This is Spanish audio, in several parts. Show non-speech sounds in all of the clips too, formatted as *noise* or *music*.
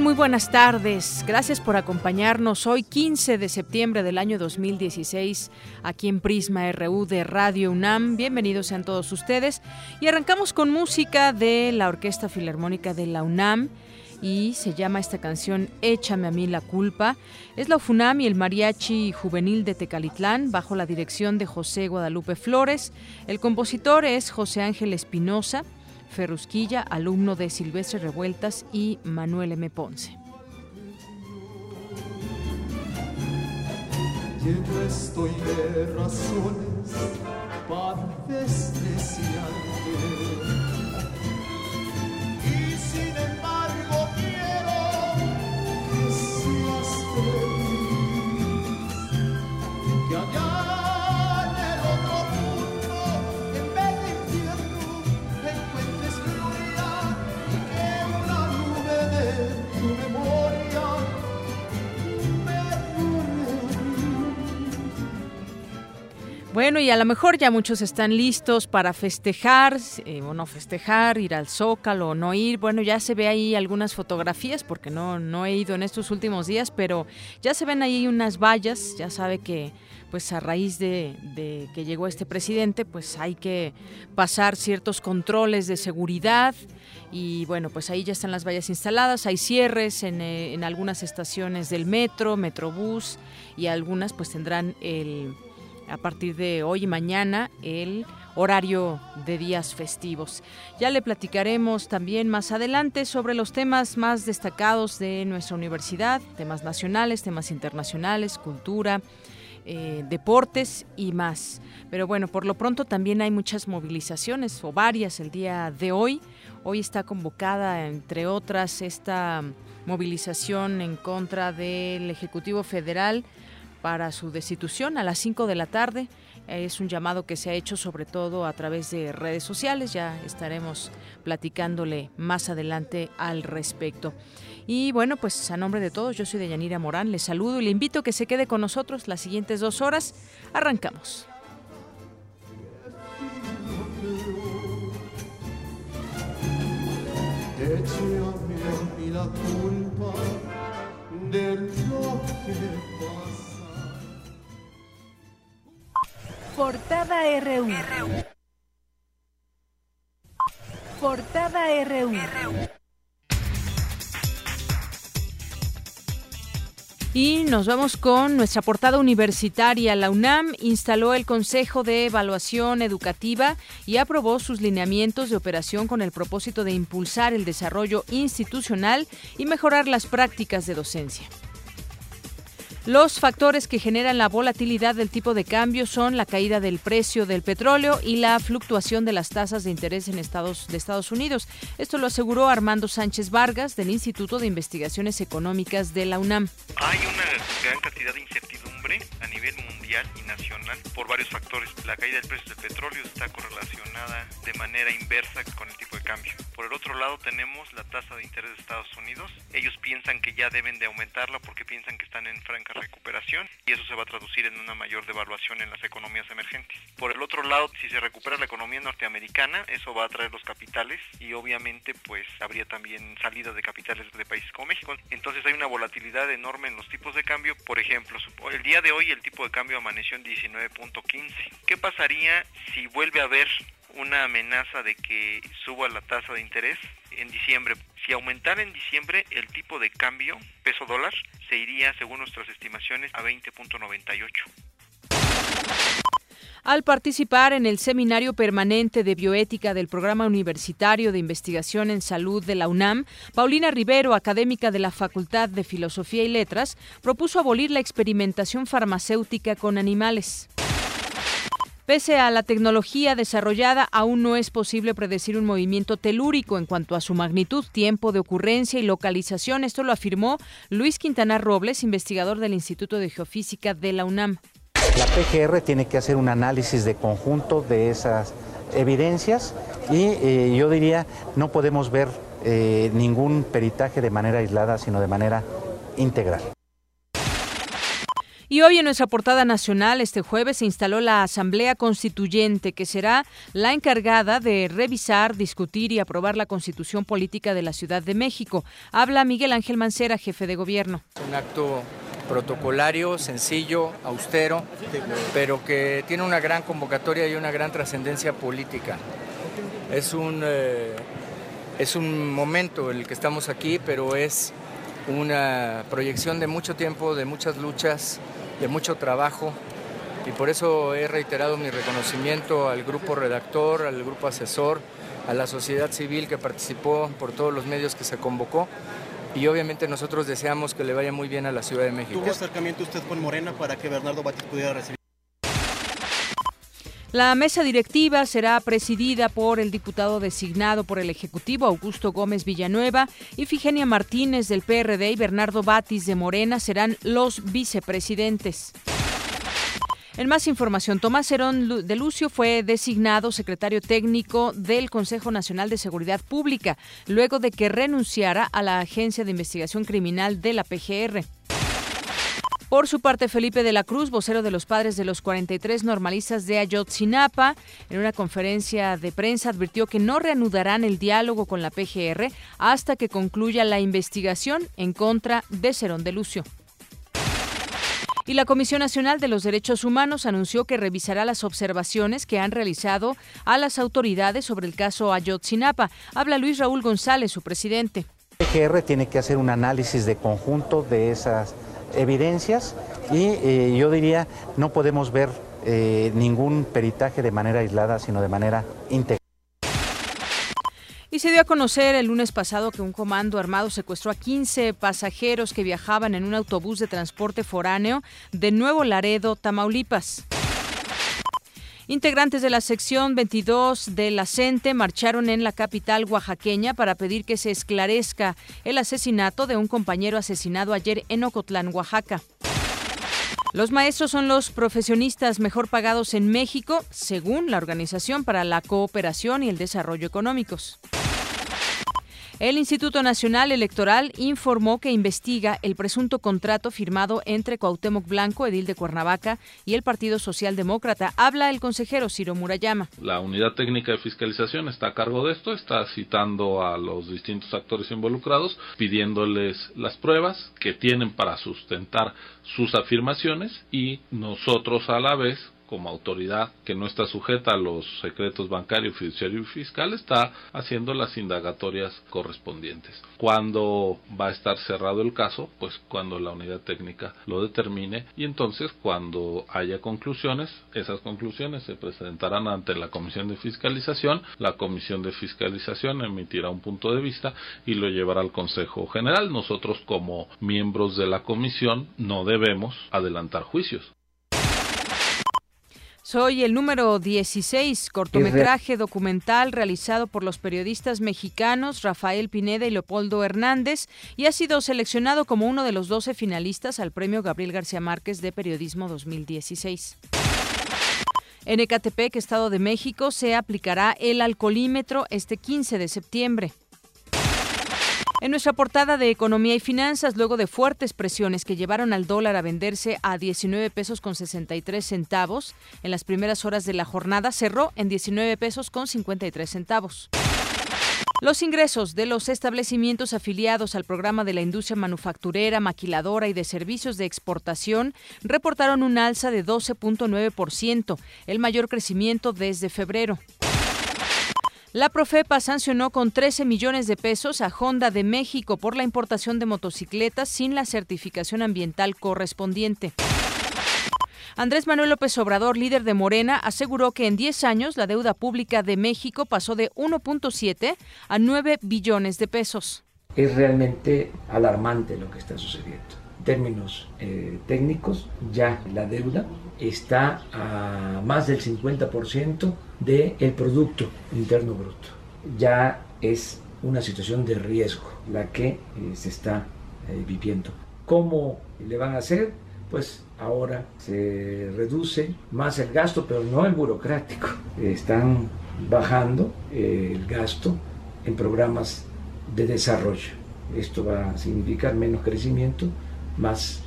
Muy buenas tardes. Gracias por acompañarnos hoy 15 de septiembre del año 2016 aquí en Prisma RU de Radio UNAM. Bienvenidos sean todos ustedes. Y arrancamos con música de la Orquesta Filarmónica de la UNAM y se llama esta canción Échame a mí la culpa. Es la UFUNAM y el Mariachi Juvenil de Tecalitlán bajo la dirección de José Guadalupe Flores. El compositor es José Ángel Espinosa. Ferrusquilla, alumno de Silvestre Revueltas y Manuel M. Ponce. Lleno estoy de razones para despreciarte. Y sin embargo quiero que seas feliz. Que allá Bueno, y a lo mejor ya muchos están listos para festejar, eh, o no festejar, ir al Zócalo o no ir. Bueno, ya se ve ahí algunas fotografías, porque no, no he ido en estos últimos días, pero ya se ven ahí unas vallas, ya sabe que pues a raíz de, que llegó este presidente, pues hay que pasar ciertos controles de seguridad. Y bueno, pues ahí ya están las vallas instaladas, hay cierres en, eh, en algunas estaciones del metro, Metrobús y algunas pues tendrán el a partir de hoy y mañana el horario de días festivos. Ya le platicaremos también más adelante sobre los temas más destacados de nuestra universidad, temas nacionales, temas internacionales, cultura, eh, deportes y más. Pero bueno, por lo pronto también hay muchas movilizaciones o varias el día de hoy. Hoy está convocada, entre otras, esta movilización en contra del Ejecutivo Federal para su destitución a las 5 de la tarde. Es un llamado que se ha hecho sobre todo a través de redes sociales. Ya estaremos platicándole más adelante al respecto. Y bueno, pues a nombre de todos, yo soy Deyanira Morán, les saludo y le invito a que se quede con nosotros las siguientes dos horas. Arrancamos. Portada RU. Portada RU. Y nos vamos con nuestra portada universitaria. La UNAM instaló el Consejo de Evaluación Educativa y aprobó sus lineamientos de operación con el propósito de impulsar el desarrollo institucional y mejorar las prácticas de docencia. Los factores que generan la volatilidad del tipo de cambio son la caída del precio del petróleo y la fluctuación de las tasas de interés en Estados de Estados Unidos. Esto lo aseguró Armando Sánchez Vargas del Instituto de Investigaciones Económicas de la UNAM. Hay una gran cantidad de incertidumbre a nivel mundial y nacional por varios factores. La caída del precio del petróleo está correlacionada de manera inversa con el tipo de cambio. Por el otro lado tenemos la tasa de interés de Estados Unidos. Ellos piensan que ya deben de aumentarla porque piensan que están en franca recuperación y eso se va a traducir en una mayor devaluación en las economías emergentes. Por el otro lado, si se recupera la economía norteamericana, eso va a traer los capitales y obviamente pues habría también salida de capitales de países como México. Entonces hay una volatilidad enorme en los tipos de cambio. Por ejemplo, el día de hoy el tipo de cambio amaneció en 19.15. ¿Qué pasaría si vuelve a haber una amenaza de que suba la tasa de interés en diciembre. Si aumentara en diciembre el tipo de cambio peso dólar, se iría, según nuestras estimaciones, a 20.98. al participar en el Seminario Permanente de Bioética del Programa Universitario de Investigación en Salud de la UNAM, Paulina Rivero, académica de la Facultad de Filosofía y Letras, propuso abolir la experimentación farmacéutica con animales. Pese a la tecnología desarrollada, aún no es posible predecir un movimiento telúrico en cuanto a su magnitud, tiempo de ocurrencia y localización. Esto lo afirmó Luis Quintana Robles, investigador del Instituto de Geofísica de la UNAM. La PGR tiene que hacer un análisis de conjunto de esas evidencias y eh, yo diría no podemos ver eh, ningún peritaje de manera aislada, sino de manera integral. Y hoy en nuestra portada nacional, este jueves, se instaló la Asamblea Constituyente, que será la encargada de revisar, discutir y aprobar la constitución política de la Ciudad de México. Habla Miguel Ángel Mancera, jefe de gobierno. Un acto protocolario, sencillo, austero, pero que tiene una gran convocatoria y una gran trascendencia política. Es un, eh, es un momento en el que estamos aquí, pero es una proyección de mucho tiempo, de muchas luchas, de mucho trabajo y por eso he reiterado mi reconocimiento al grupo redactor, al grupo asesor, a la sociedad civil que participó por todos los medios que se convocó y obviamente nosotros deseamos que le vaya muy bien a la Ciudad de México. ¿Tuvo acercamiento usted con Morena para que Bernardo Batis pudiera recibir? La mesa directiva será presidida por el diputado designado por el Ejecutivo Augusto Gómez Villanueva y Figenia Martínez del PRD y Bernardo Batis de Morena serán los vicepresidentes. En más información, Tomás Herón de Lucio fue designado secretario técnico del Consejo Nacional de Seguridad Pública, luego de que renunciara a la Agencia de Investigación Criminal de la PGR. Por su parte, Felipe de la Cruz, vocero de los padres de los 43 normalistas de Ayotzinapa, en una conferencia de prensa advirtió que no reanudarán el diálogo con la PGR hasta que concluya la investigación en contra de Cerón de Lucio. Y la Comisión Nacional de los Derechos Humanos anunció que revisará las observaciones que han realizado a las autoridades sobre el caso Ayotzinapa. Habla Luis Raúl González, su presidente. La PGR tiene que hacer un análisis de conjunto de esas evidencias y eh, yo diría no podemos ver eh, ningún peritaje de manera aislada, sino de manera integral. Y se dio a conocer el lunes pasado que un comando armado secuestró a 15 pasajeros que viajaban en un autobús de transporte foráneo de Nuevo Laredo, Tamaulipas. Integrantes de la sección 22 de la CENTE marcharon en la capital oaxaqueña para pedir que se esclarezca el asesinato de un compañero asesinado ayer en Ocotlán, Oaxaca. Los maestros son los profesionistas mejor pagados en México, según la Organización para la Cooperación y el Desarrollo Económicos. El Instituto Nacional Electoral informó que investiga el presunto contrato firmado entre Cuauhtémoc Blanco, edil de Cuernavaca, y el Partido Socialdemócrata. Habla el consejero Ciro Murayama. La unidad técnica de fiscalización está a cargo de esto, está citando a los distintos actores involucrados, pidiéndoles las pruebas que tienen para sustentar sus afirmaciones y nosotros a la vez como autoridad que no está sujeta a los secretos bancarios, fiduciario y fiscal, está haciendo las indagatorias correspondientes. Cuando va a estar cerrado el caso? Pues cuando la unidad técnica lo determine y entonces cuando haya conclusiones, esas conclusiones se presentarán ante la Comisión de Fiscalización, la Comisión de Fiscalización emitirá un punto de vista y lo llevará al Consejo General. Nosotros como miembros de la comisión no debemos adelantar juicios. Soy el número 16, cortometraje documental realizado por los periodistas mexicanos Rafael Pineda y Leopoldo Hernández y ha sido seleccionado como uno de los 12 finalistas al Premio Gabriel García Márquez de Periodismo 2016. En Ecatepec, Estado de México, se aplicará el alcoholímetro este 15 de septiembre. En nuestra portada de Economía y Finanzas, luego de fuertes presiones que llevaron al dólar a venderse a 19 pesos con 63 centavos, en las primeras horas de la jornada cerró en 19 pesos con 53 centavos. Los ingresos de los establecimientos afiliados al programa de la industria manufacturera, maquiladora y de servicios de exportación reportaron un alza de 12.9%, el mayor crecimiento desde febrero. La Profepa sancionó con 13 millones de pesos a Honda de México por la importación de motocicletas sin la certificación ambiental correspondiente. Andrés Manuel López Obrador, líder de Morena, aseguró que en 10 años la deuda pública de México pasó de 1.7 a 9 billones de pesos. Es realmente alarmante lo que está sucediendo. Términos eh, técnicos, ya la deuda está a más del 50% del Producto Interno Bruto. Ya es una situación de riesgo la que eh, se está eh, viviendo. ¿Cómo le van a hacer? Pues ahora se reduce más el gasto, pero no el burocrático. Están bajando el gasto en programas de desarrollo. Esto va a significar menos crecimiento, más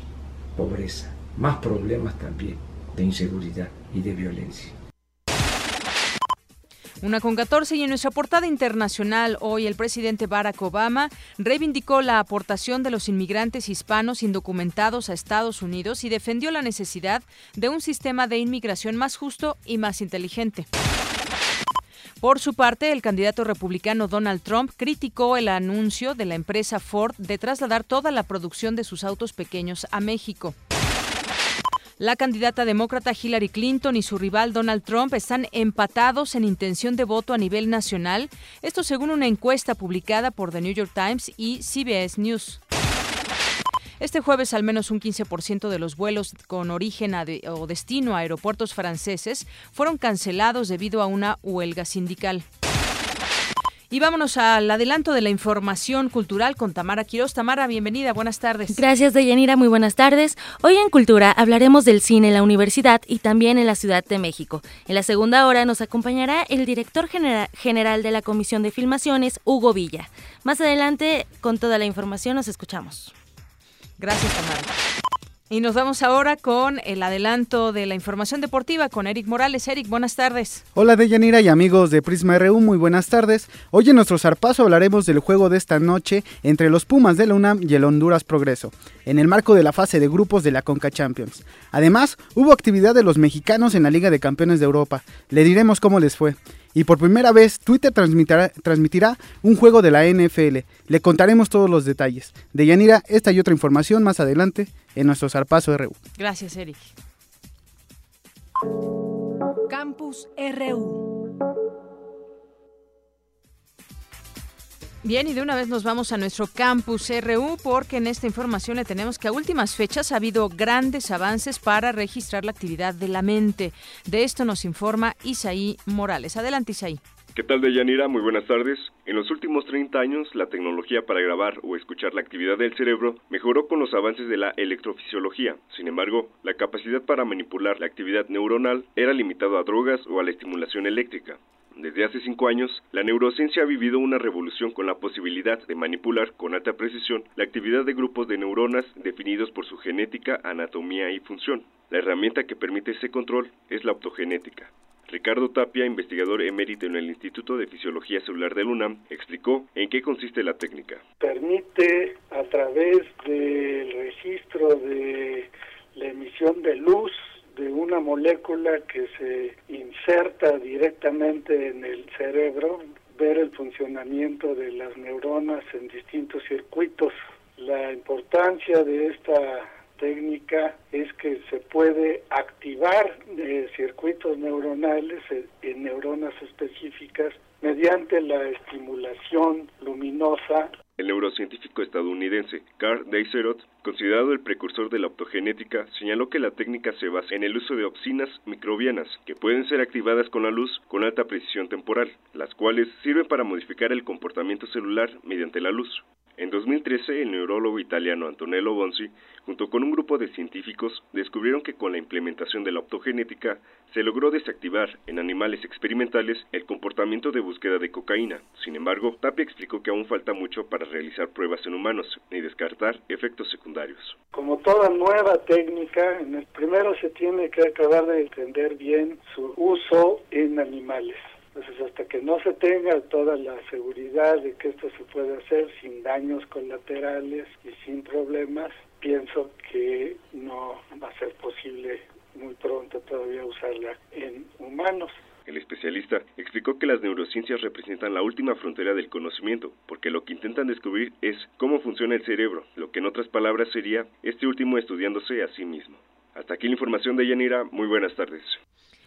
pobreza, más problemas también de inseguridad y de violencia. Una con 14 y en nuestra portada internacional hoy el presidente Barack Obama reivindicó la aportación de los inmigrantes hispanos indocumentados a Estados Unidos y defendió la necesidad de un sistema de inmigración más justo y más inteligente. Por su parte, el candidato republicano Donald Trump criticó el anuncio de la empresa Ford de trasladar toda la producción de sus autos pequeños a México. La candidata demócrata Hillary Clinton y su rival Donald Trump están empatados en intención de voto a nivel nacional, esto según una encuesta publicada por The New York Times y CBS News. Este jueves al menos un 15% de los vuelos con origen o destino a aeropuertos franceses fueron cancelados debido a una huelga sindical. Y vámonos al adelanto de la información cultural con Tamara Quiroz. Tamara, bienvenida, buenas tardes. Gracias, Deyanira, muy buenas tardes. Hoy en Cultura hablaremos del cine en la universidad y también en la Ciudad de México. En la segunda hora nos acompañará el director general de la Comisión de Filmaciones, Hugo Villa. Más adelante, con toda la información, nos escuchamos. Gracias, Tamara. Y nos vamos ahora con el adelanto de la información deportiva con Eric Morales. Eric, buenas tardes. Hola Deyanira y amigos de Prisma RU, muy buenas tardes. Hoy en nuestro zarpazo hablaremos del juego de esta noche entre los Pumas de la UNAM y el Honduras Progreso, en el marco de la fase de grupos de la Conca Champions. Además, hubo actividad de los mexicanos en la Liga de Campeones de Europa. Le diremos cómo les fue. Y por primera vez, Twitter transmitirá, transmitirá, un juego de la NFL. Le contaremos todos los detalles. De Yanira, esta y otra información más adelante en nuestro Zarpazo RU. Gracias, Eric. Campus RU. Bien, y de una vez nos vamos a nuestro campus RU porque en esta información le tenemos que a últimas fechas ha habido grandes avances para registrar la actividad de la mente. De esto nos informa Isaí Morales. Adelante, Isaí. ¿Qué tal, Deyanira? Muy buenas tardes. En los últimos 30 años, la tecnología para grabar o escuchar la actividad del cerebro mejoró con los avances de la electrofisiología. Sin embargo, la capacidad para manipular la actividad neuronal era limitada a drogas o a la estimulación eléctrica. Desde hace cinco años, la neurociencia ha vivido una revolución con la posibilidad de manipular con alta precisión la actividad de grupos de neuronas definidos por su genética, anatomía y función. La herramienta que permite ese control es la optogenética. Ricardo Tapia, investigador emérito en el Instituto de Fisiología Celular del UNAM, explicó en qué consiste la técnica. Permite a través del registro de la emisión de luz de una molécula que se inserta directamente en el cerebro, ver el funcionamiento de las neuronas en distintos circuitos. La importancia de esta técnica es que se puede activar eh, circuitos neuronales eh, en neuronas específicas mediante la estimulación luminosa el neurocientífico estadounidense Carl Deiserot, considerado el precursor de la optogenética, señaló que la técnica se basa en el uso de opsinas microbianas que pueden ser activadas con la luz con alta precisión temporal, las cuales sirven para modificar el comportamiento celular mediante la luz. En 2013, el neurólogo italiano Antonello Bonzi, junto con un grupo de científicos, descubrieron que con la implementación de la optogenética se logró desactivar en animales experimentales el comportamiento de búsqueda de cocaína. Sin embargo, Tapia explicó que aún falta mucho para realizar pruebas en humanos y descartar efectos secundarios. Como toda nueva técnica, primero se tiene que acabar de entender bien su uso en animales. Entonces, hasta que no se tenga toda la seguridad de que esto se puede hacer sin daños colaterales y sin problemas, pienso que no va a ser posible muy pronto todavía usarla en humanos. El especialista explicó que las neurociencias representan la última frontera del conocimiento, porque lo que intentan descubrir es cómo funciona el cerebro, lo que en otras palabras sería este último estudiándose a sí mismo. Hasta aquí la información de Yanira. Muy buenas tardes.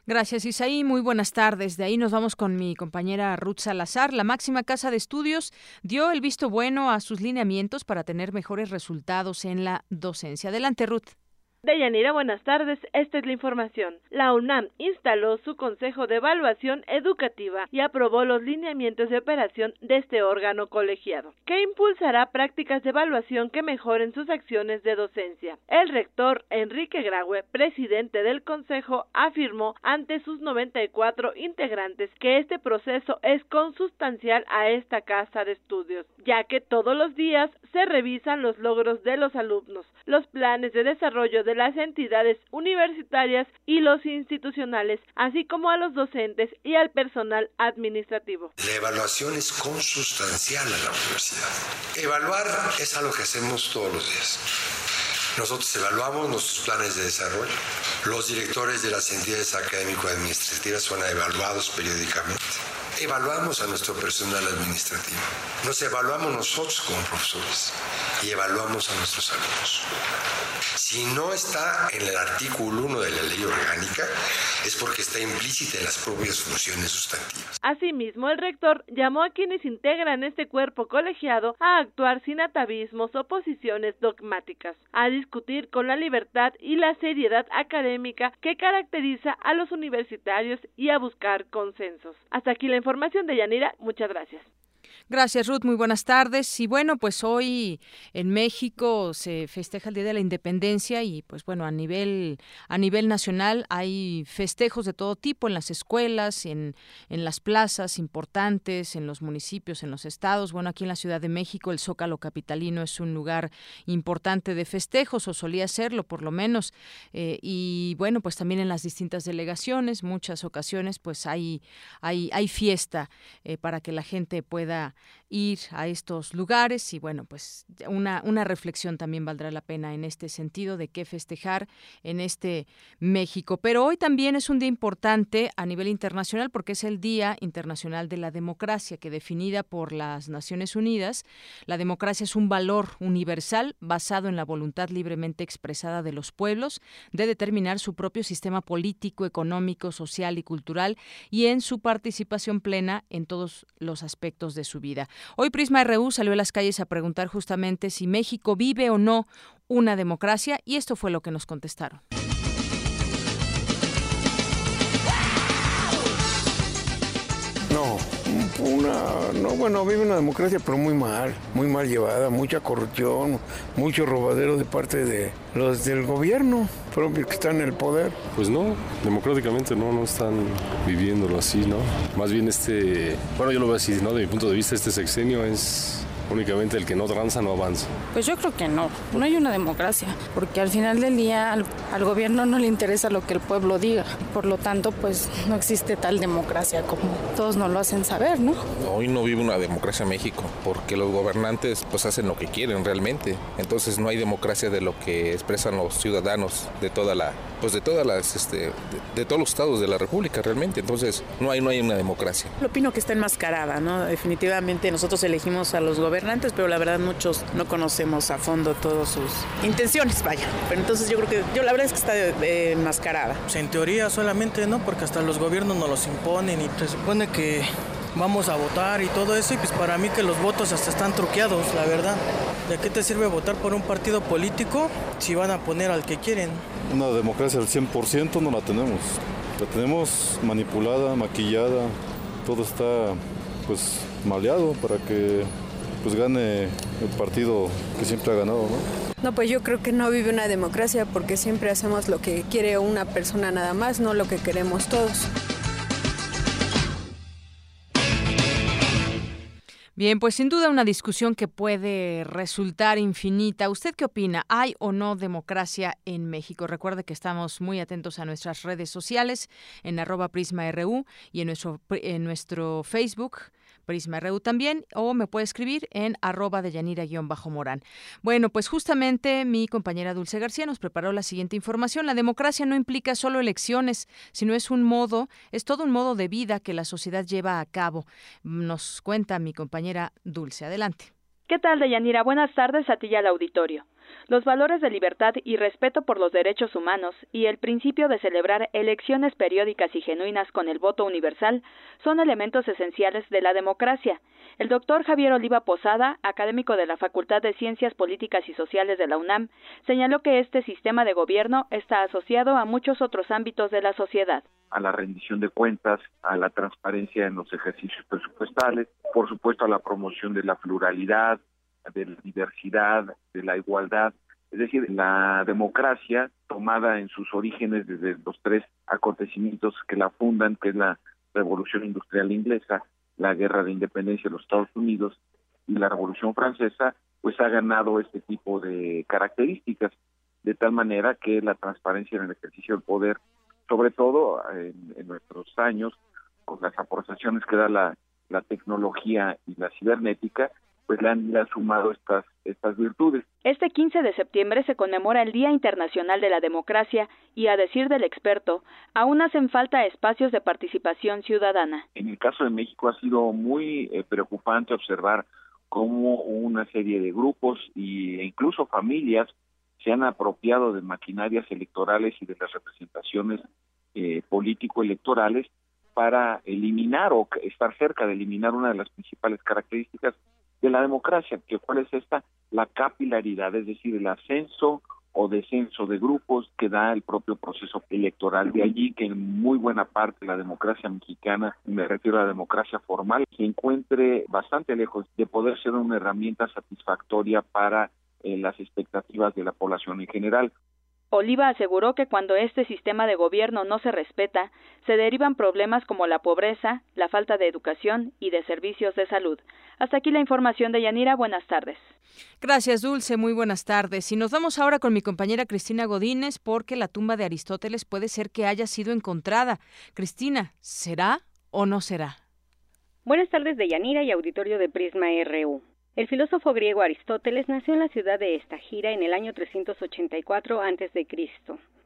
Gracias, Isaí. Muy buenas tardes. De ahí nos vamos con mi compañera Ruth Salazar. La máxima casa de estudios dio el visto bueno a sus lineamientos para tener mejores resultados en la docencia. Adelante, Ruth. Deyanira, buenas tardes. Esta es la información. La UNAM instaló su Consejo de Evaluación Educativa y aprobó los lineamientos de operación de este órgano colegiado, que impulsará prácticas de evaluación que mejoren sus acciones de docencia. El rector Enrique Graue, presidente del Consejo, afirmó ante sus 94 integrantes que este proceso es consustancial a esta casa de estudios, ya que todos los días se revisan los logros de los alumnos, los planes de desarrollo de las entidades universitarias y los institucionales, así como a los docentes y al personal administrativo. La evaluación es consustancial a la universidad. Evaluar es algo que hacemos todos los días. Nosotros evaluamos nuestros planes de desarrollo. Los directores de las entidades académico-administrativas son evaluados periódicamente. Evaluamos a nuestro personal administrativo. Nos evaluamos nosotros como profesores y evaluamos a nuestros alumnos. Si no está en el artículo 1 de la ley orgánica, es porque está implícita en las propias funciones sustantivas. Asimismo, el rector llamó a quienes integran este cuerpo colegiado a actuar sin atavismos o posiciones dogmáticas, a discutir con la libertad y la seriedad académica que caracteriza a los universitarios y a buscar consensos. Hasta aquí la información de Yanira. Muchas gracias. Gracias, Ruth. Muy buenas tardes. Y bueno, pues hoy en México se festeja el Día de la Independencia y pues bueno, a nivel a nivel nacional hay festejos de todo tipo en las escuelas, en, en las plazas importantes, en los municipios, en los estados. Bueno, aquí en la Ciudad de México el Zócalo capitalino es un lugar importante de festejos o solía serlo por lo menos. Eh, y bueno, pues también en las distintas delegaciones, muchas ocasiones pues hay hay hay fiesta eh, para que la gente pueda ir a estos lugares y bueno, pues una, una reflexión también valdrá la pena en este sentido de qué festejar en este México. Pero hoy también es un día importante a nivel internacional porque es el Día Internacional de la Democracia que definida por las Naciones Unidas, la democracia es un valor universal basado en la voluntad libremente expresada de los pueblos de determinar su propio sistema político, económico, social y cultural y en su participación plena en todos los aspectos de su vida. Hoy Prisma RU salió a las calles a preguntar justamente si México vive o no una democracia y esto fue lo que nos contestaron. Una, no, bueno, vive una democracia, pero muy mal, muy mal llevada, mucha corrupción, mucho robadero de parte de los del gobierno propio que están en el poder. Pues no, democráticamente no, no están viviéndolo así, ¿no? Más bien este, bueno, yo lo veo así, ¿no? De mi punto de vista, este sexenio es Únicamente el que no tranza no avanza. Pues yo creo que no, no hay una democracia, porque al final del día al, al, gobierno no le interesa lo que el pueblo diga. Por lo tanto, pues no existe tal democracia como todos nos lo hacen saber, ¿no? Hoy no vive una democracia en México, porque los gobernantes pues hacen lo que quieren realmente. Entonces no hay democracia de lo que expresan los ciudadanos de toda la pues de todas las este de, de todos los estados de la República realmente. Entonces no hay no hay una democracia. Lo opino que está enmascarada, ¿no? Definitivamente nosotros elegimos a los gobernantes gobernantes, pero la verdad muchos no conocemos a fondo todas sus intenciones, vaya. Pero entonces yo creo que, yo la verdad es que está enmascarada. Pues en teoría solamente, ¿no? Porque hasta los gobiernos nos los imponen y se supone que vamos a votar y todo eso y pues para mí que los votos hasta están truqueados, la verdad. ¿De qué te sirve votar por un partido político si van a poner al que quieren? Una democracia al 100% no la tenemos. La tenemos manipulada, maquillada, todo está pues maleado para que pues gane el partido que siempre ha ganado, ¿no? No, pues yo creo que no vive una democracia porque siempre hacemos lo que quiere una persona nada más, no lo que queremos todos. Bien, pues sin duda una discusión que puede resultar infinita. ¿Usted qué opina? ¿Hay o no democracia en México? Recuerde que estamos muy atentos a nuestras redes sociales en arroba prisma.ru y en nuestro, en nuestro Facebook Prisma RU también, o me puede escribir en arroba de Yanira-Morán. Bueno, pues justamente mi compañera Dulce García nos preparó la siguiente información. La democracia no implica solo elecciones, sino es un modo, es todo un modo de vida que la sociedad lleva a cabo. Nos cuenta mi compañera Dulce. Adelante. ¿Qué tal, Deyanira? Buenas tardes a ti y al auditorio. Los valores de libertad y respeto por los derechos humanos y el principio de celebrar elecciones periódicas y genuinas con el voto universal son elementos esenciales de la democracia. El doctor Javier Oliva Posada, académico de la Facultad de Ciencias Políticas y Sociales de la UNAM, señaló que este sistema de gobierno está asociado a muchos otros ámbitos de la sociedad a la rendición de cuentas, a la transparencia en los ejercicios presupuestales, por supuesto a la promoción de la pluralidad, de la diversidad, de la igualdad. Es decir, la democracia tomada en sus orígenes desde los tres acontecimientos que la fundan, que es la Revolución Industrial Inglesa, la Guerra de Independencia de los Estados Unidos y la Revolución Francesa, pues ha ganado este tipo de características, de tal manera que la transparencia en el ejercicio del poder, sobre todo en, nuestros años, con las aportaciones que da la, la tecnología y la cibernética, pues le han, sumado estas, estas virtudes. Este 15 de septiembre se conmemora el Día Internacional de la Democracia y, a decir del experto, aún hacen falta espacios de participación ciudadana. En el caso de México ha sido muy eh, preocupante observar cómo una serie de grupos e incluso familias se han apropiado de maquinarias electorales y de las representaciones eh, político-electorales para eliminar o estar cerca de eliminar una de las principales características de la democracia, que cuál es esta, la capilaridad, es decir, el ascenso o descenso de grupos que da el propio proceso electoral. De allí que en muy buena parte la democracia mexicana, me refiero a la democracia formal, se encuentre bastante lejos de poder ser una herramienta satisfactoria para eh, las expectativas de la población en general. Oliva aseguró que cuando este sistema de gobierno no se respeta, se derivan problemas como la pobreza, la falta de educación y de servicios de salud. Hasta aquí la información de Yanira. Buenas tardes. Gracias, Dulce. Muy buenas tardes. Y nos vamos ahora con mi compañera Cristina Godínez porque la tumba de Aristóteles puede ser que haya sido encontrada. Cristina, ¿será o no será? Buenas tardes de Yanira y auditorio de Prisma RU. El filósofo griego Aristóteles nació en la ciudad de Estagira en el año 384 a.C.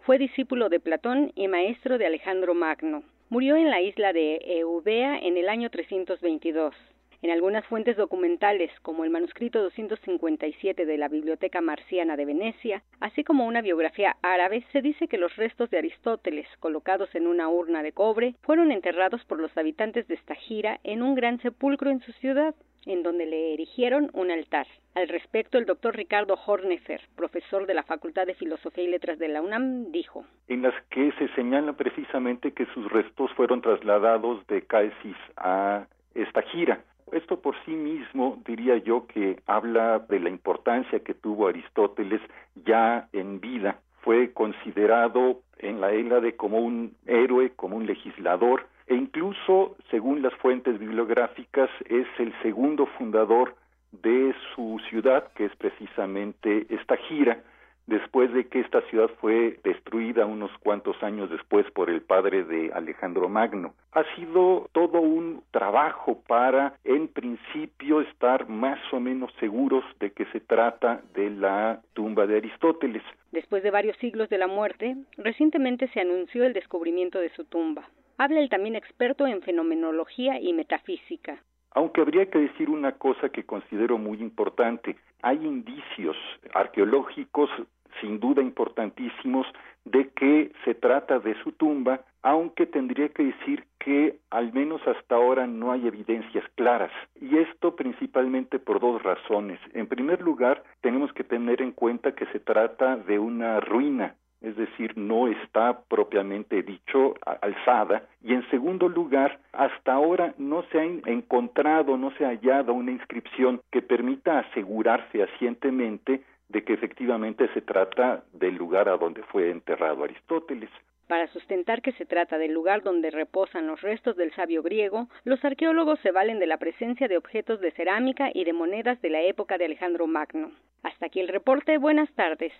Fue discípulo de Platón y maestro de Alejandro Magno. Murió en la isla de Eubea en el año 322. En algunas fuentes documentales, como el manuscrito 257 de la Biblioteca Marciana de Venecia, así como una biografía árabe, se dice que los restos de Aristóteles, colocados en una urna de cobre, fueron enterrados por los habitantes de Estagira en un gran sepulcro en su ciudad en donde le erigieron un altar. Al respecto, el doctor Ricardo Hornefer, profesor de la Facultad de Filosofía y Letras de la UNAM, dijo: En las que se señala precisamente que sus restos fueron trasladados de Calcis a esta gira. Esto por sí mismo diría yo que habla de la importancia que tuvo Aristóteles ya en vida. Fue considerado en la de como un héroe, como un legislador, e incluso, según las fuentes bibliográficas, es el segundo fundador de su ciudad, que es precisamente esta gira, después de que esta ciudad fue destruida unos cuantos años después por el padre de Alejandro Magno. Ha sido todo un trabajo para, en principio, estar más o menos seguros de que se trata de la tumba de Aristóteles. Después de varios siglos de la muerte, recientemente se anunció el descubrimiento de su tumba. Habla el también experto en fenomenología y metafísica. Aunque habría que decir una cosa que considero muy importante, hay indicios arqueológicos sin duda importantísimos de que se trata de su tumba, aunque tendría que decir que al menos hasta ahora no hay evidencias claras. Y esto principalmente por dos razones. En primer lugar, tenemos que tener en cuenta que se trata de una ruina es decir, no está propiamente dicho alzada. Y en segundo lugar, hasta ahora no se ha encontrado, no se ha hallado una inscripción que permita asegurarse fehacientemente de que efectivamente se trata del lugar a donde fue enterrado Aristóteles. Para sustentar que se trata del lugar donde reposan los restos del sabio griego, los arqueólogos se valen de la presencia de objetos de cerámica y de monedas de la época de Alejandro Magno. Hasta aquí el reporte. Buenas tardes.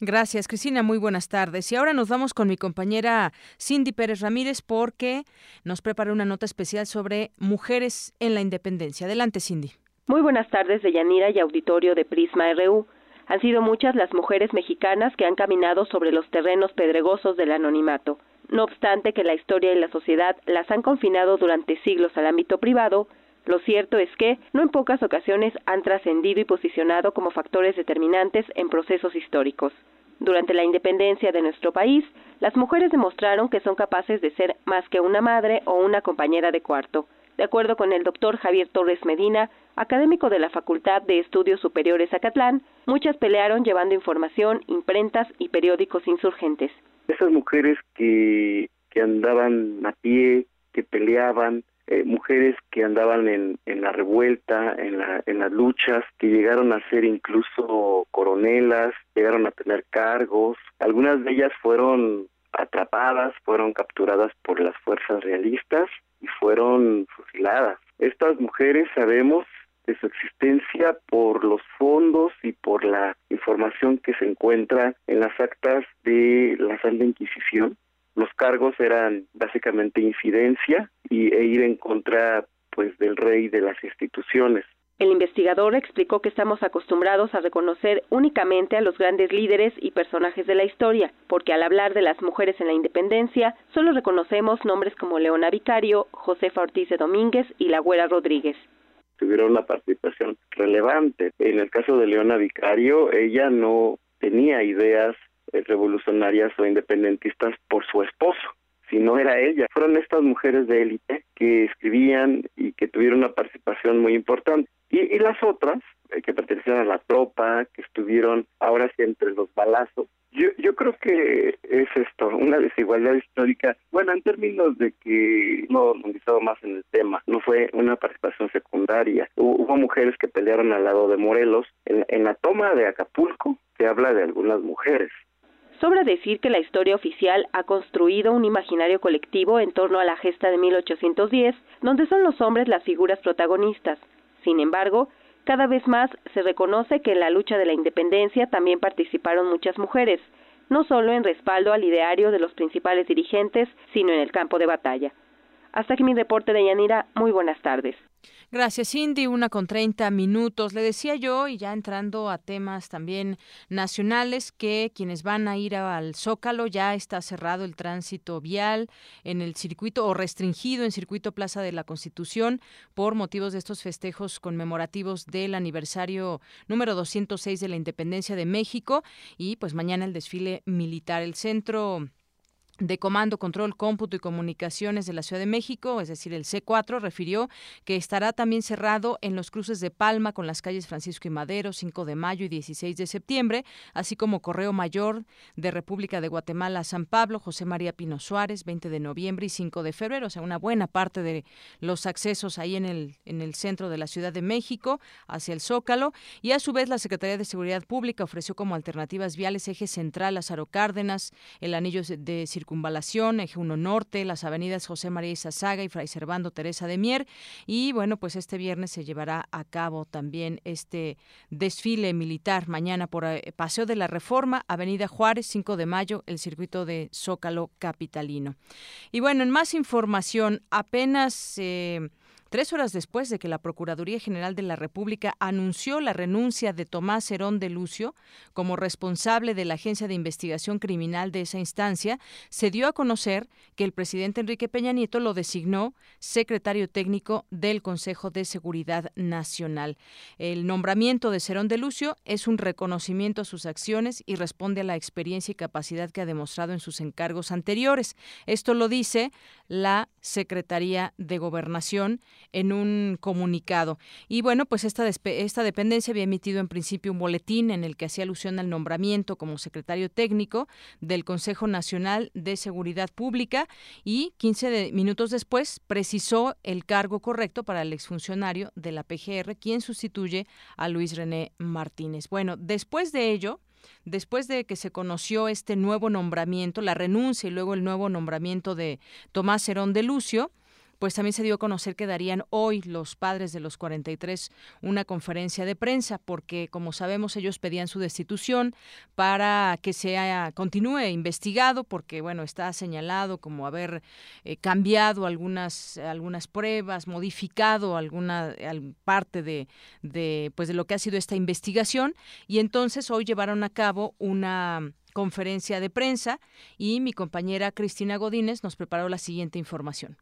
Gracias, Cristina. Muy buenas tardes. Y ahora nos vamos con mi compañera Cindy Pérez Ramírez porque nos prepara una nota especial sobre mujeres en la independencia. Adelante, Cindy. Muy buenas tardes, Deyanira y auditorio de Prisma RU. Han sido muchas las mujeres mexicanas que han caminado sobre los terrenos pedregosos del anonimato. No obstante que la historia y la sociedad las han confinado durante siglos al ámbito privado, Lo cierto es que no en pocas ocasiones han trascendido y posicionado como factores determinantes en procesos históricos. Durante la independencia de nuestro país, las mujeres demostraron que son capaces de ser más que una madre o una compañera de cuarto. De acuerdo con el doctor Javier Torres Medina, académico de la Facultad de Estudios Superiores Acatlán, muchas pelearon llevando información, imprentas y periódicos insurgentes. Esas mujeres que, que andaban a pie, que peleaban, eh, mujeres que andaban en, en la revuelta, en, la, en las luchas, que llegaron a ser incluso coronelas, llegaron a tener cargos. Algunas de ellas fueron atrapadas, fueron capturadas por las fuerzas realistas y fueron fusiladas. Estas mujeres sabemos de su existencia por los fondos y por la información que se encuentra en las actas de la Santa Inquisición los cargos eran básicamente incidencia y, e ir en contra pues del rey de las instituciones. El investigador explicó que estamos acostumbrados a reconocer únicamente a los grandes líderes y personajes de la historia, porque al hablar de las mujeres en la independencia, solo reconocemos nombres como Leona Vicario, Josefa Ortiz de Domínguez y La Güera Rodríguez. Tuvieron una participación relevante. En el caso de Leona Vicario, ella no tenía ideas eh, revolucionarias o independentistas por su esposo, si no era ella. Fueron estas mujeres de élite que escribían y que tuvieron una participación muy importante. Y, las otras, eh, que pertenecían a la tropa, que estuvieron ahora sí entre los balazos, yo, yo creo que es esto, una desigualdad histórica, bueno, en términos de que no profundizado más en el tema, no fue una participación secundaria. Hubo, mujeres que pelearon al lado de Morelos. En, en la toma de Acapulco se habla de algunas mujeres, Sobra decir que la historia oficial ha construido un imaginario colectivo en torno a la gesta de 1810, donde son los hombres las figuras protagonistas. Sin embargo, cada vez más se reconoce que en la lucha de la independencia también participaron muchas mujeres, no solo en respaldo al ideario de los principales dirigentes, sino en el campo de batalla. Hasta aquí mi reporte de Yanira. Muy buenas tardes. Gracias, Cindy. Una con 30 minutos. Le decía yo, y ya entrando a temas también nacionales, que quienes van a ir al Zócalo ya está cerrado el tránsito vial en el circuito o restringido en circuito Plaza de la Constitución por motivos de estos festejos conmemorativos del aniversario número 206 de la independencia de México y pues mañana el desfile militar. El centro de Comando, Control, Cómputo y Comunicaciones de la Ciudad de México, es decir, el C4, refirió que estará también cerrado en los cruces de Palma con las calles Francisco y Madero, 5 de mayo y 16 de septiembre, así como Correo Mayor de República de Guatemala a San Pablo, José María Pino Suárez, 20 de noviembre y 5 de febrero, o sea, una buena parte de los accesos ahí en el, en el centro de la Ciudad de México hacia el Zócalo. Y a su vez, la Secretaría de Seguridad Pública ofreció como alternativas viales eje central Lázaro Cárdenas, el anillo de circulación Circunvalación, Eje 1 Norte, las avenidas José María Izazaga y Fray Servando Teresa de Mier. Y bueno, pues este viernes se llevará a cabo también este desfile militar mañana por eh, Paseo de la Reforma, Avenida Juárez, 5 de mayo, el circuito de Zócalo Capitalino. Y bueno, en más información, apenas... Eh, Tres horas después de que la Procuraduría General de la República anunció la renuncia de Tomás Herón de Lucio como responsable de la Agencia de Investigación Criminal de esa instancia, se dio a conocer que el presidente Enrique Peña Nieto lo designó secretario técnico del Consejo de Seguridad Nacional. El nombramiento de Cerón de Lucio es un reconocimiento a sus acciones y responde a la experiencia y capacidad que ha demostrado en sus encargos anteriores. Esto lo dice la Secretaría de Gobernación en un comunicado. Y bueno, pues esta, esta dependencia había emitido en principio un boletín en el que hacía alusión al nombramiento como secretario técnico del Consejo Nacional de Seguridad Pública y 15 minutos después precisó el cargo correcto para el exfuncionario de la PGR, quien sustituye a Luis René Martínez. Bueno, después de ello, después de que se conoció este nuevo nombramiento, la renuncia y luego el nuevo nombramiento de Tomás Herón de Lucio, pues también se dio a conocer que darían hoy los padres de los 43 una conferencia de prensa, porque como sabemos ellos pedían su destitución para que sea continúe investigado, porque bueno está señalado como haber eh, cambiado algunas algunas pruebas, modificado alguna parte de, de pues de lo que ha sido esta investigación y entonces hoy llevaron a cabo una conferencia de prensa y mi compañera Cristina Godínez nos preparó la siguiente información.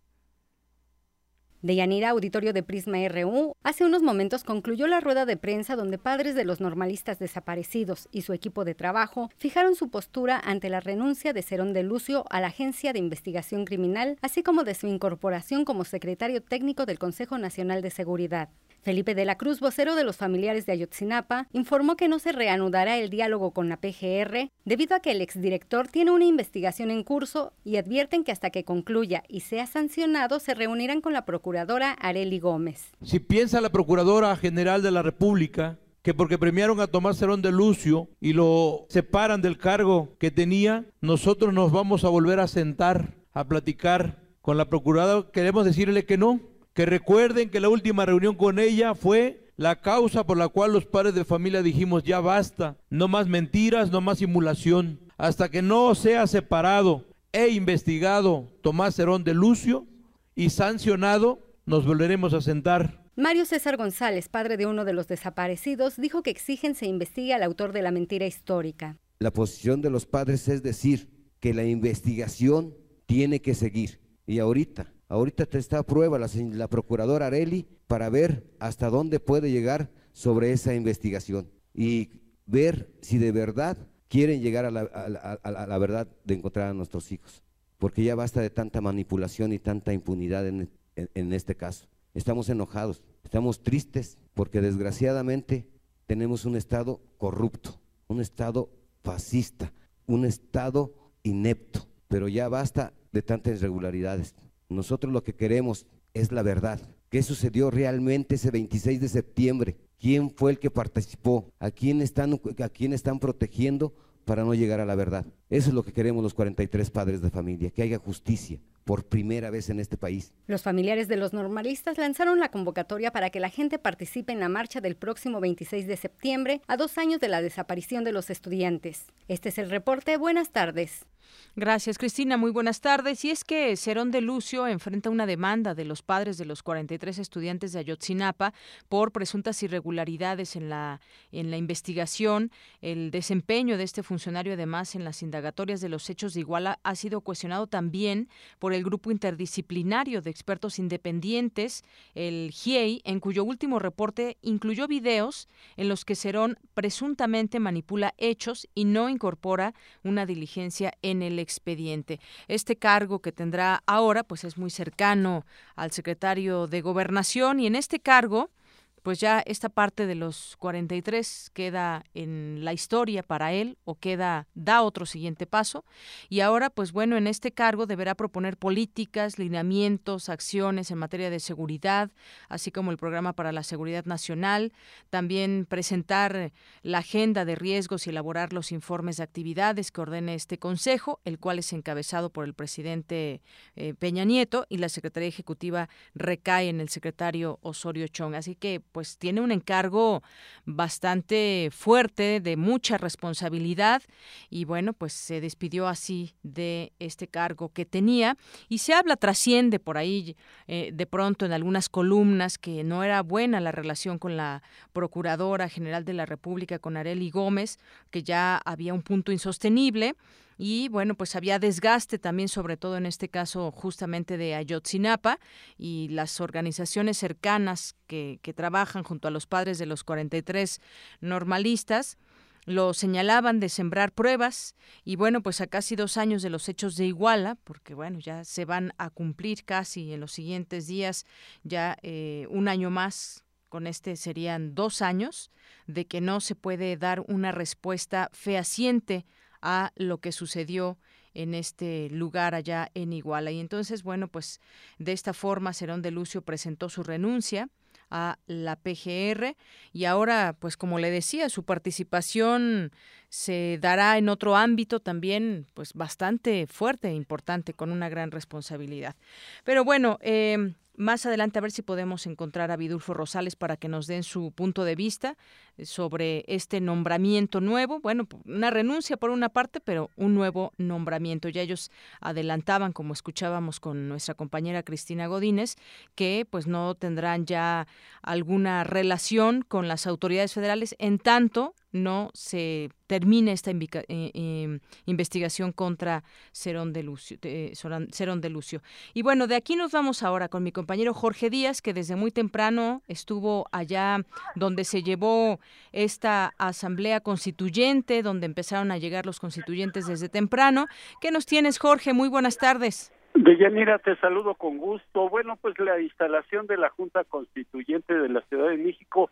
De Yanira, auditorio de Prisma RU, hace unos momentos concluyó la rueda de prensa donde padres de los normalistas desaparecidos y su equipo de trabajo fijaron su postura ante la renuncia de Cerón de Lucio a la Agencia de Investigación Criminal, así como de su incorporación como secretario técnico del Consejo Nacional de Seguridad. Felipe de la Cruz, vocero de los familiares de Ayotzinapa, informó que no se reanudará el diálogo con la PGR debido a que el exdirector tiene una investigación en curso y advierten que hasta que concluya y sea sancionado se reunirán con la procuradora Areli Gómez. Si piensa la Procuradora General de la República que porque premiaron a Tomás Cerón de Lucio y lo separan del cargo que tenía, nosotros nos vamos a volver a sentar a platicar con la Procuradora, queremos decirle que no, que recuerden que la última reunión con ella fue la causa por la cual los padres de familia dijimos ya basta, no más mentiras, no más simulación, hasta que no sea separado e investigado Tomás Herón de Lucio y sancionado, nos volveremos a sentar. Mario César González, padre de uno de los desaparecidos, dijo que exigen se investigue al autor de la mentira histórica. La posición de los padres es decir que la investigación tiene que seguir. Y ahorita Ahorita está a prueba la, procuradora Areli para ver hasta dónde puede llegar sobre esa investigación y ver si de verdad quieren llegar a la, verdad de encontrar a nuestros hijos. Porque ya basta de tanta manipulación y tanta impunidad en, en este caso. Estamos enojados, estamos tristes porque desgraciadamente tenemos un Estado corrupto, un Estado fascista, un Estado inepto. Pero ya basta de tantas irregularidades. Nosotros lo que queremos es la verdad. ¿Qué sucedió realmente ese 26 de septiembre? ¿Quién fue el que participó? ¿A quién están, a quién están protegiendo para no llegar a la verdad? Eso es lo que queremos los 43 padres de familia, que haya justicia por primera vez en este país. Los familiares de los normalistas lanzaron la convocatoria para que la gente participe en la marcha del próximo 26 de septiembre, a dos años de la desaparición de los estudiantes. Este es el reporte. Buenas tardes. Gracias, Cristina. Muy buenas tardes. Y es que Cerón de Lucio enfrenta una demanda de los padres de los 43 estudiantes de Ayotzinapa por presuntas irregularidades en la, en la investigación. El desempeño de este funcionario, además, en las indagatorias de los hechos de Iguala, ha sido cuestionado también por el grupo interdisciplinario de expertos independientes, el GIEI, en cuyo último reporte incluyó videos en los que Cerón presuntamente manipula hechos y no incorpora una diligencia en el expediente. Este cargo que tendrá ahora, pues es muy cercano al secretario de Gobernación y en este cargo pues ya esta parte de los 43 queda en la historia para él o queda da otro siguiente paso. Y ahora pues bueno en este cargo deberá proponer políticas, lineamientos, acciones en materia de seguridad, así como el programa para la seguridad nacional, también presentar la agenda de riesgos y elaborar los informes de actividades que ordene este consejo, el cual es encabezado por el presidente eh, Peña Nieto y la Secretaría Ejecutiva recae en el secretario Osorio Chong, así que pues tiene un encargo bastante fuerte, de mucha responsabilidad y bueno, pues se despidió así de este cargo que tenía. Y se habla, trasciende por ahí eh, de pronto en algunas columnas que no era buena la relación con la Procuradora General de la República, con Areli Gómez, que ya había un punto insostenible y bueno, pues había desgaste también, sobre todo en este caso justamente de Ayotzinapa y las organizaciones cercanas que, que trabajan junto a los padres de los 43 normalistas lo señalaban de sembrar pruebas y bueno, pues a casi dos años de los hechos de Iguala, porque bueno, ya se van a cumplir casi en los siguientes días ya eh, un año más con este serían dos años de que no se puede dar una respuesta fehaciente a lo que sucedió en este lugar allá en Iguala. Y entonces, bueno, pues de esta forma Cerón de Lucio presentó su renuncia a la PGR y ahora, pues como le decía, su participación se dará en otro ámbito también, pues bastante fuerte e importante, con una gran responsabilidad. Pero bueno, eh, más adelante a ver si podemos encontrar a Vidulfo Rosales para que nos den su punto de vista eh, sobre este nombramiento nuevo. Bueno, una renuncia por una parte, pero un nuevo nombramiento. Ya ellos adelantaban, como escuchábamos con nuestra compañera Cristina Godínez, que pues no tendrán ya alguna relación con las autoridades federales en tanto no se termine esta eh, eh, investigación contra Cerón de, Lucio, Cerón de Lucio. Y bueno, de aquí nos vamos ahora con mi compañero Jorge Díaz, que desde muy temprano estuvo allá donde se llevó esta asamblea constituyente, donde empezaron a llegar los constituyentes desde temprano. ¿Qué nos tienes, Jorge? Muy buenas tardes. Deyanira, te saludo con gusto. Bueno, pues la instalación de la Junta Constituyente de la Ciudad de México